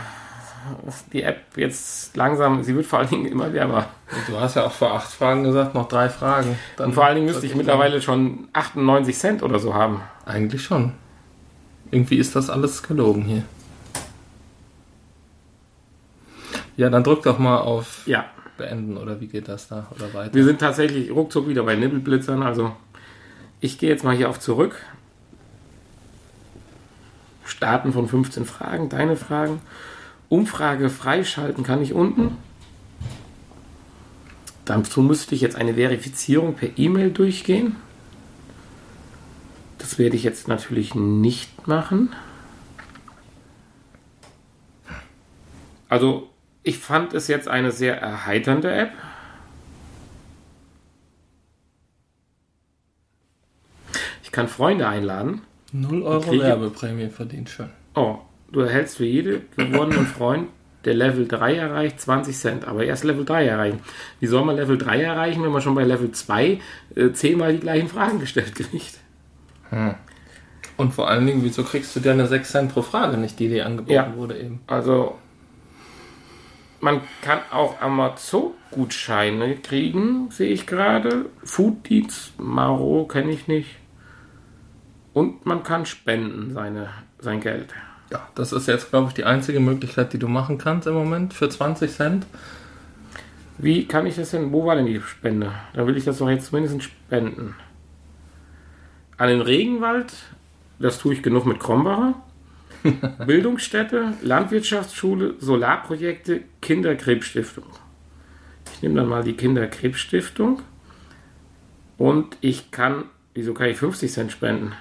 Die App jetzt langsam, sie wird vor allen Dingen immer wärmer. Du hast ja auch vor acht Fragen gesagt, noch drei Fragen. Dann Und vor allen Dingen müsste ich mittlerweile schon 98 Cent oder so haben. Eigentlich schon. Irgendwie ist das alles gelogen hier. Ja, dann drück doch mal auf ja. Beenden oder wie geht das da oder weiter? Wir sind tatsächlich ruckzuck wieder bei Nibbelblitzern. Also ich gehe jetzt mal hier auf zurück. Starten von 15 Fragen, deine Fragen. Umfrage freischalten kann ich unten. Dazu müsste ich jetzt eine Verifizierung per E-Mail durchgehen. Das werde ich jetzt natürlich nicht machen. Also ich fand es jetzt eine sehr erheiternde App. Ich kann Freunde einladen. 0 Euro kriege... Werbeprämie verdient schon. Oh, du erhältst für jede gewonnenen Freund, der Level 3 erreicht, 20 Cent. Aber erst Level 3 erreichen. Wie soll man Level 3 erreichen, wenn man schon bei Level 2 äh, zehnmal die gleichen Fragen gestellt kriegt? Hm. Und vor allen Dingen, wieso kriegst du deine 6 Cent pro Frage nicht, die dir angeboten ja. wurde eben? Also man kann auch Amazon-Gutscheine kriegen, sehe ich gerade. Fooddienst, Maro kenne ich nicht. Und man kann spenden, seine, sein Geld. Ja, das ist jetzt, glaube ich, die einzige Möglichkeit, die du machen kannst im Moment für 20 Cent. Wie kann ich das denn? Wo war denn die Spende? Da will ich das doch jetzt zumindest spenden. An den Regenwald, das tue ich genug mit Krombacher. Bildungsstätte, Landwirtschaftsschule, Solarprojekte, Kinderkrebsstiftung. Ich nehme dann mal die Kinderkrebsstiftung und ich kann, wieso kann ich 50 Cent spenden?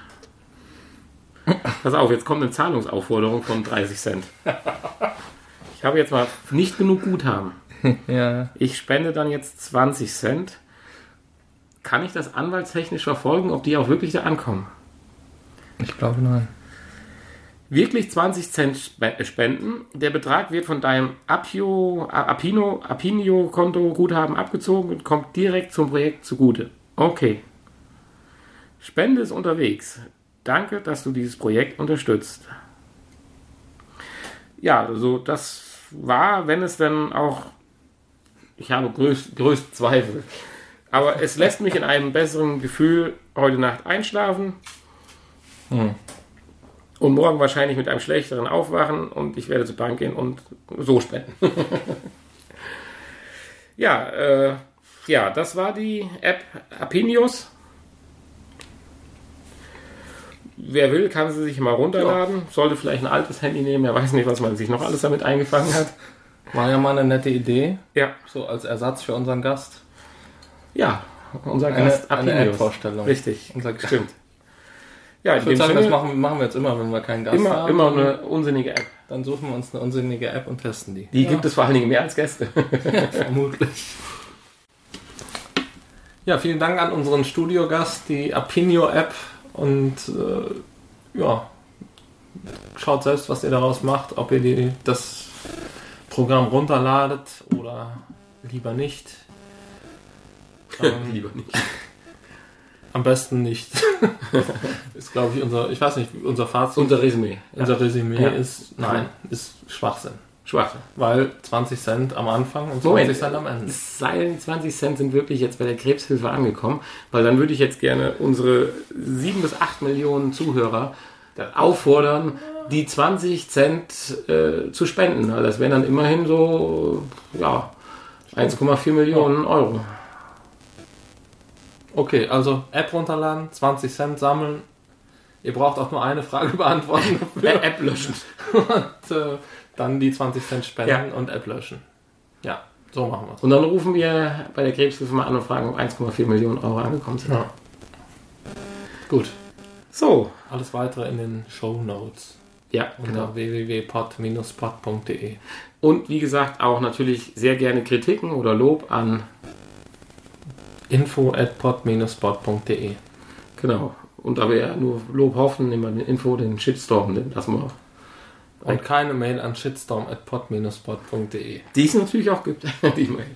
Pass auf, jetzt kommt eine Zahlungsaufforderung von 30 Cent. Ich habe jetzt mal nicht genug Guthaben. Ja. Ich spende dann jetzt 20 Cent. Kann ich das anwaltstechnisch verfolgen, ob die auch wirklich da ankommen? Ich glaube nein wirklich 20 Cent äh, spenden. Der Betrag wird von deinem Apio, Apino, Apinio-Konto Guthaben abgezogen und kommt direkt zum Projekt zugute. Okay. Spende ist unterwegs. Danke, dass du dieses Projekt unterstützt. Ja, also das war, wenn es dann auch, ich habe größt, größte Zweifel. Aber es lässt mich in einem besseren Gefühl heute Nacht einschlafen. Hm und morgen wahrscheinlich mit einem schlechteren aufwachen und ich werde zur Bank gehen und so spenden. ja, äh, ja, das war die App Apinius. Wer will, kann sie sich mal runterladen. Ja. Sollte vielleicht ein altes Handy nehmen. Er weiß nicht, was man sich noch alles damit eingefangen hat. War ja mal eine nette Idee. Ja. So als Ersatz für unseren Gast. Ja, unser Gast eine, Apinius. Eine Vorstellung. Richtig, unser Stimmt. Ja, ich würde sagen, das machen, machen, wir jetzt immer, wenn wir keinen Gast immer, haben. Immer eine unsinnige App. Dann suchen wir uns eine unsinnige App und testen die. Die ja. gibt es vor allen Dingen mehr als Gäste. Vermutlich. Ja, vielen Dank an unseren Studiogast, die Apinio-App. Und äh, ja, schaut selbst, was ihr daraus macht, ob ihr die, das Programm runterladet oder lieber nicht. Ähm, lieber nicht. Am besten nicht. ist, glaube ich, unser, ich weiß nicht, unser Fazit. Unser Resümee. Unser Resümee ja. ist, nein, ist Schwachsinn. Schwachsinn. Weil 20 Cent am Anfang und 20 Moment, Cent am Ende. Seien 20 Cent sind wirklich jetzt bei der Krebshilfe angekommen, weil dann würde ich jetzt gerne unsere 7 bis 8 Millionen Zuhörer auffordern, die 20 Cent äh, zu spenden. Das wären dann immerhin so, ja, 1,4 Millionen Euro. Okay, also App runterladen, 20 Cent sammeln. Ihr braucht auch nur eine Frage beantworten. Ä- App löschen. und äh, dann die 20 Cent spenden Ja. und App löschen. Ja, so machen wir es. Und dann rufen wir bei der Krebshilfe mal an und fragen, ob 1,4 Millionen Euro angekommen sind. Ja. Gut. So, Alles weitere in den Show Notes ja, unter genau. www.pod-pod.de. Und wie gesagt, auch natürlich sehr gerne Kritiken oder Lob an, info.pod-pod.de. genau. Und da wir ja nur Lob hoffen, nehmen wir den Info, den Shitstorm, den lassen wir. Und keine Mail an shitstorm.pod-pod.de. Die es natürlich auch gibt, die Mail.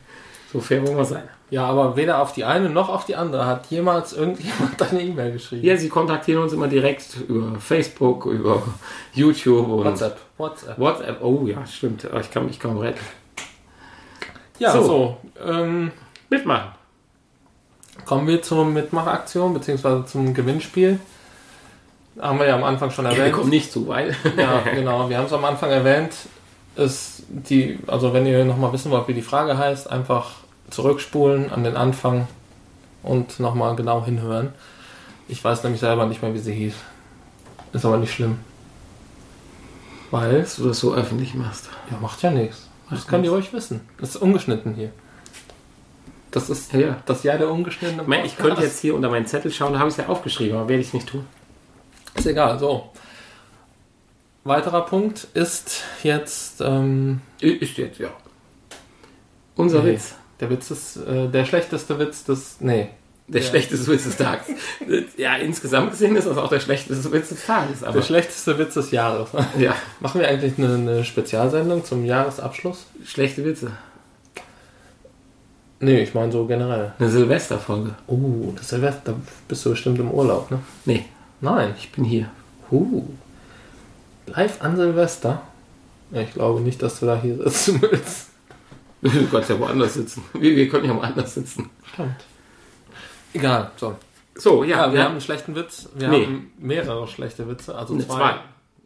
So fair wollen wir sein. Ja, aber weder auf die eine noch auf die andere hat jemals irgendjemand eine E-Mail geschrieben. Ja, sie kontaktieren uns immer direkt über Facebook, über YouTube und WhatsApp. WhatsApp. WhatsApp. Oh ja, stimmt. Ich kann mich kaum retten. Ja, So. so. ähm, Mitmachen. Kommen wir zur Mitmachaktion bzw. zum Gewinnspiel. Haben wir ja am Anfang schon Ja, wir erwähnt. kommen nicht zu weit. Ja, genau. Wir haben es am Anfang erwähnt. Ist die, also wenn ihr nochmal wissen wollt, wie die Frage heißt, einfach zurückspulen an den Anfang und nochmal genau hinhören. Ich weiß nämlich selber nicht mehr, wie sie hieß. Ist aber nicht schlimm. Weil, Dass du das so öffentlich machst. ja, macht ja nichts. Das ihr nichts. ruhig wissen. Das ist ungeschnitten hier. Das ist Ja. das Jahr der ungeschnittenen Ich, meine, ich könnte jetzt hier unter meinen Zettel schauen, da habe ich es ja aufgeschrieben, aber werde ich es nicht tun. Ist egal, so. Weiterer Punkt ist jetzt ähm, Ist jetzt, ja. Unser Nee. Witz. Der Witz ist äh, der schlechteste Witz des. Nee. Der Ja. schlechteste Witz des Tages. Ja, insgesamt gesehen ist das auch der schlechteste Witz des Tages. Aber Der schlechteste Witz des Jahres. ja, Machen wir eigentlich eine, eine Spezialsendung zum Jahresabschluss? schlechte Witze. Nee, ich meine so generell. Eine Silvesterfolge. Oh, das Silvester, da bist du bestimmt im Urlaub, ne? Nee, Nein. ich bin hier. Uh. Live an Silvester? Ja, ich glaube nicht, dass du da hier sitzen willst. Du kannst ja woanders sitzen. Wir, wir können ja woanders sitzen. Stimmt. Egal, so. So, ja, Ja, wir haben haben. einen schlechten Witz. Wir Nee. haben mehrere schlechte Witze, also Ne, zwei. zwei.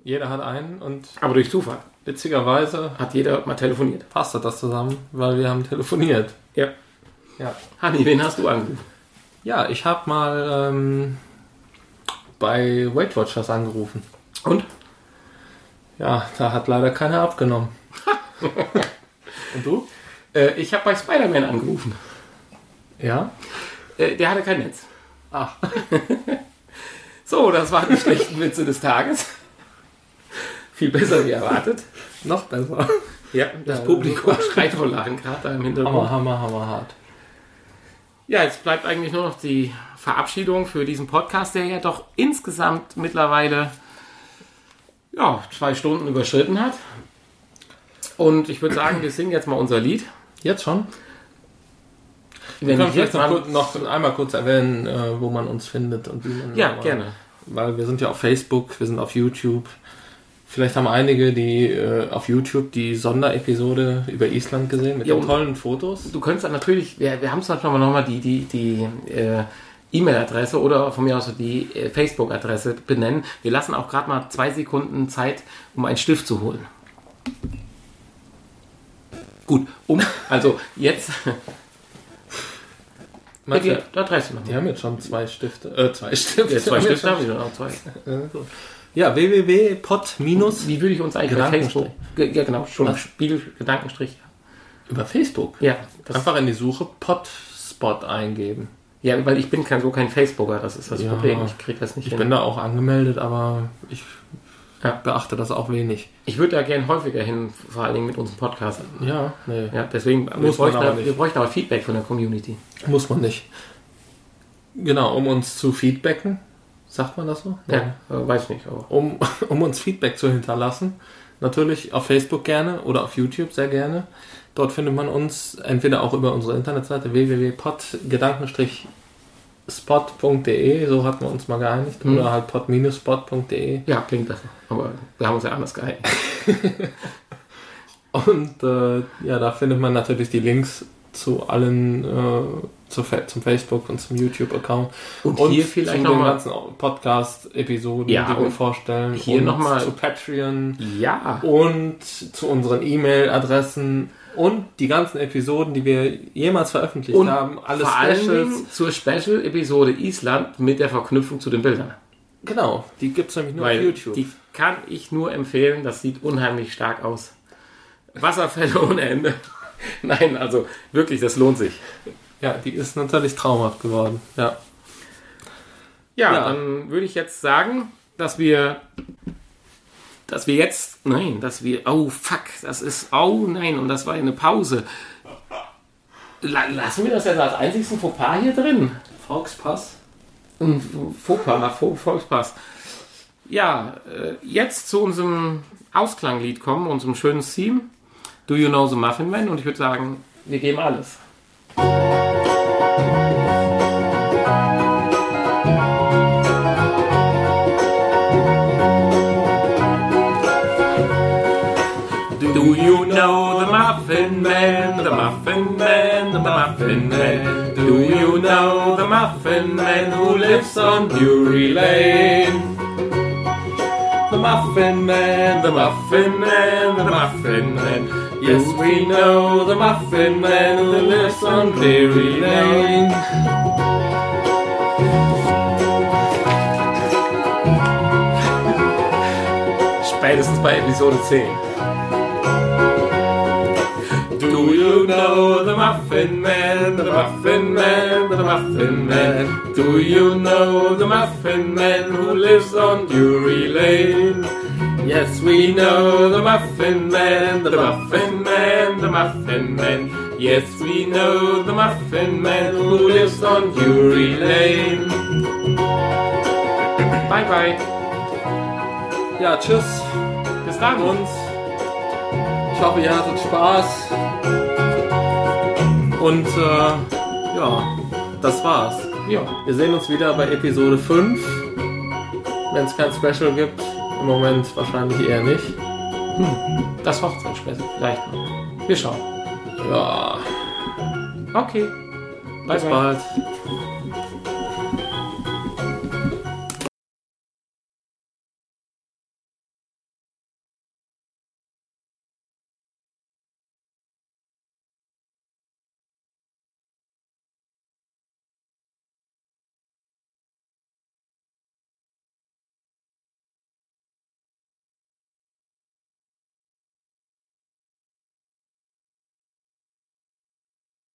Jeder hat einen und Aber durch Zufall witzigerweise hat jeder mal telefoniert. passt das zusammen, weil wir haben telefoniert. Ja. Ja. Hanni, wen hast du angerufen? Ja, ich habe mal ähm, bei Weight Watchers angerufen. Und? Ja, da hat leider keiner abgenommen. Und du? Äh, ich habe bei Spider-Man angerufen. Ja? Äh, der hatte kein Netz. Ach, So, das waren die schlechten Witze des Tages. Viel besser wie erwartet. noch besser. Ja, das Ja, Publikum schreit vor da im Hintergrund. Hammer, hammer, hammer hart. Ja, jetzt bleibt eigentlich nur noch die Verabschiedung für diesen Podcast, der ja doch insgesamt mittlerweile ja, zwei Stunden überschritten hat. Und ich würde sagen, wir singen jetzt mal unser Lied. Jetzt schon? Wir Wenn können ich vielleicht jetzt noch, kurz, noch einmal kurz erwähnen, äh, wo man uns findet und wie man. ja, gerne. Weil wir sind ja auf Facebook, wir sind auf YouTube. Vielleicht haben einige, die äh, auf YouTube die Sonderepisode über Island gesehen mit Ja, den tollen Fotos. Du könntest natürlich, wir, wir haben es manchmal nochmal die, die, die äh, E-Mail-Adresse oder von mir aus die äh, Facebook-Adresse benennen. Wir lassen auch gerade mal zwei Sekunden Zeit, um einen Stift zu holen. Gut, um, also jetzt, Meinst die du, Adresse noch. die haben jetzt schon zwei Stifte. Äh, zwei Stifte. Ja, zwei Stifte haben jetzt wir noch zwei. schon- gut. Ja, www.pod- Wie würde ich uns eigentlich bei. Facebook? Ge- Ja, genau, schon Was? Spiegel, Gedankenstrich. über Facebook. Ja, das, Einfach in die Suche Podspot eingeben. ja, weil ich bin kein, so kein Facebooker, das ist das Ja. Problem. Ich kriege das nicht Ich hin. bin da auch angemeldet, aber ich Ja. beachte das auch wenig. Ich würde da gern häufiger hin, vor allen Dingen mit unserem Podcast. Ja, nee. Ja, deswegen, wir, Muss man bräuchten, aber da- nicht. wir bräuchten aber Feedback von der Community. Muss man nicht. Genau, um uns zu feedbacken. Sagt man das so? Ja, äh, weiß nicht, aber. Um, um uns Feedback zu hinterlassen. Natürlich auf Facebook gerne oder auf YouTube sehr gerne. Dort findet man uns entweder auch über unsere Internetseite www.pod-spot.de, so hatten wir uns mal geeinigt, Mhm. oder halt pod-spot.de. Ja, klingt besser. Aber wir haben uns ja anders gehalten. Und äh, ja, da findet man natürlich die Links zu allen, äh, zum Facebook und zum YouTube-Account. Und hier vielleicht noch den mal- ganzen Podcast-Episoden, Ja, die wir und vorstellen. hier und noch mal- zu Patreon Ja. und zu unseren E-Mail-Adressen Und die ganzen Episoden, die wir jemals veröffentlicht Und haben, alle vor Specials. Dingen zur Special-Episode Island mit der Verknüpfung zu den Bildern. Genau, die gibt es nämlich nur Weil auf YouTube. die kann ich nur empfehlen. Das sieht unheimlich stark aus. Wasserfälle ohne Ende. Nein, also wirklich, das lohnt sich. Ja, die ist natürlich traumhaft geworden. Ja. Ja, Ja. dann würde ich jetzt sagen, dass wir, dass wir jetzt, nein, dass wir, oh fuck, das ist, oh nein, und das war eine Pause. La- Lassen wir das jetzt als einzigsten Fauxpas hier drin? Volkspass. Fauxpas, Faux- Volkspass. Ja, äh, jetzt zu unserem Ausklanglied kommen, unserem schönen Theme. Do you know the Muffin Man? Und ich würde sagen, wir geben alles. Know the Muffin Man, the Muffin Man, the Muffin Man? Do you know the Muffin Man who lives on Drury Lane? The Muffin Man, the Muffin Man, the Muffin Man. Yes, we know the Muffin Man who lives on Drury Lane. Spätestens bei Episode 10. Do you know the Muffin Man, the Muffin Man, the Muffin Man? Do you know the Muffin Man who lives on Drury Lane? Yes, we know the Muffin Man, the Muffin Man, the Muffin Man. Yes, we know the Muffin Man who lives on Drury Lane. Bye bye. Ja, tschüss Bis dann. an uns. Ich hoffe, ihr hattet Spaß. Und äh, ja, das war's. Ja. Wir sehen uns wieder bei Episode 5. Wenn es kein Special gibt. Im Moment wahrscheinlich eher nicht. Das Hochzeitsspecial vielleicht noch. Wir schauen. Ja, Okay. Bye bis bye. bald.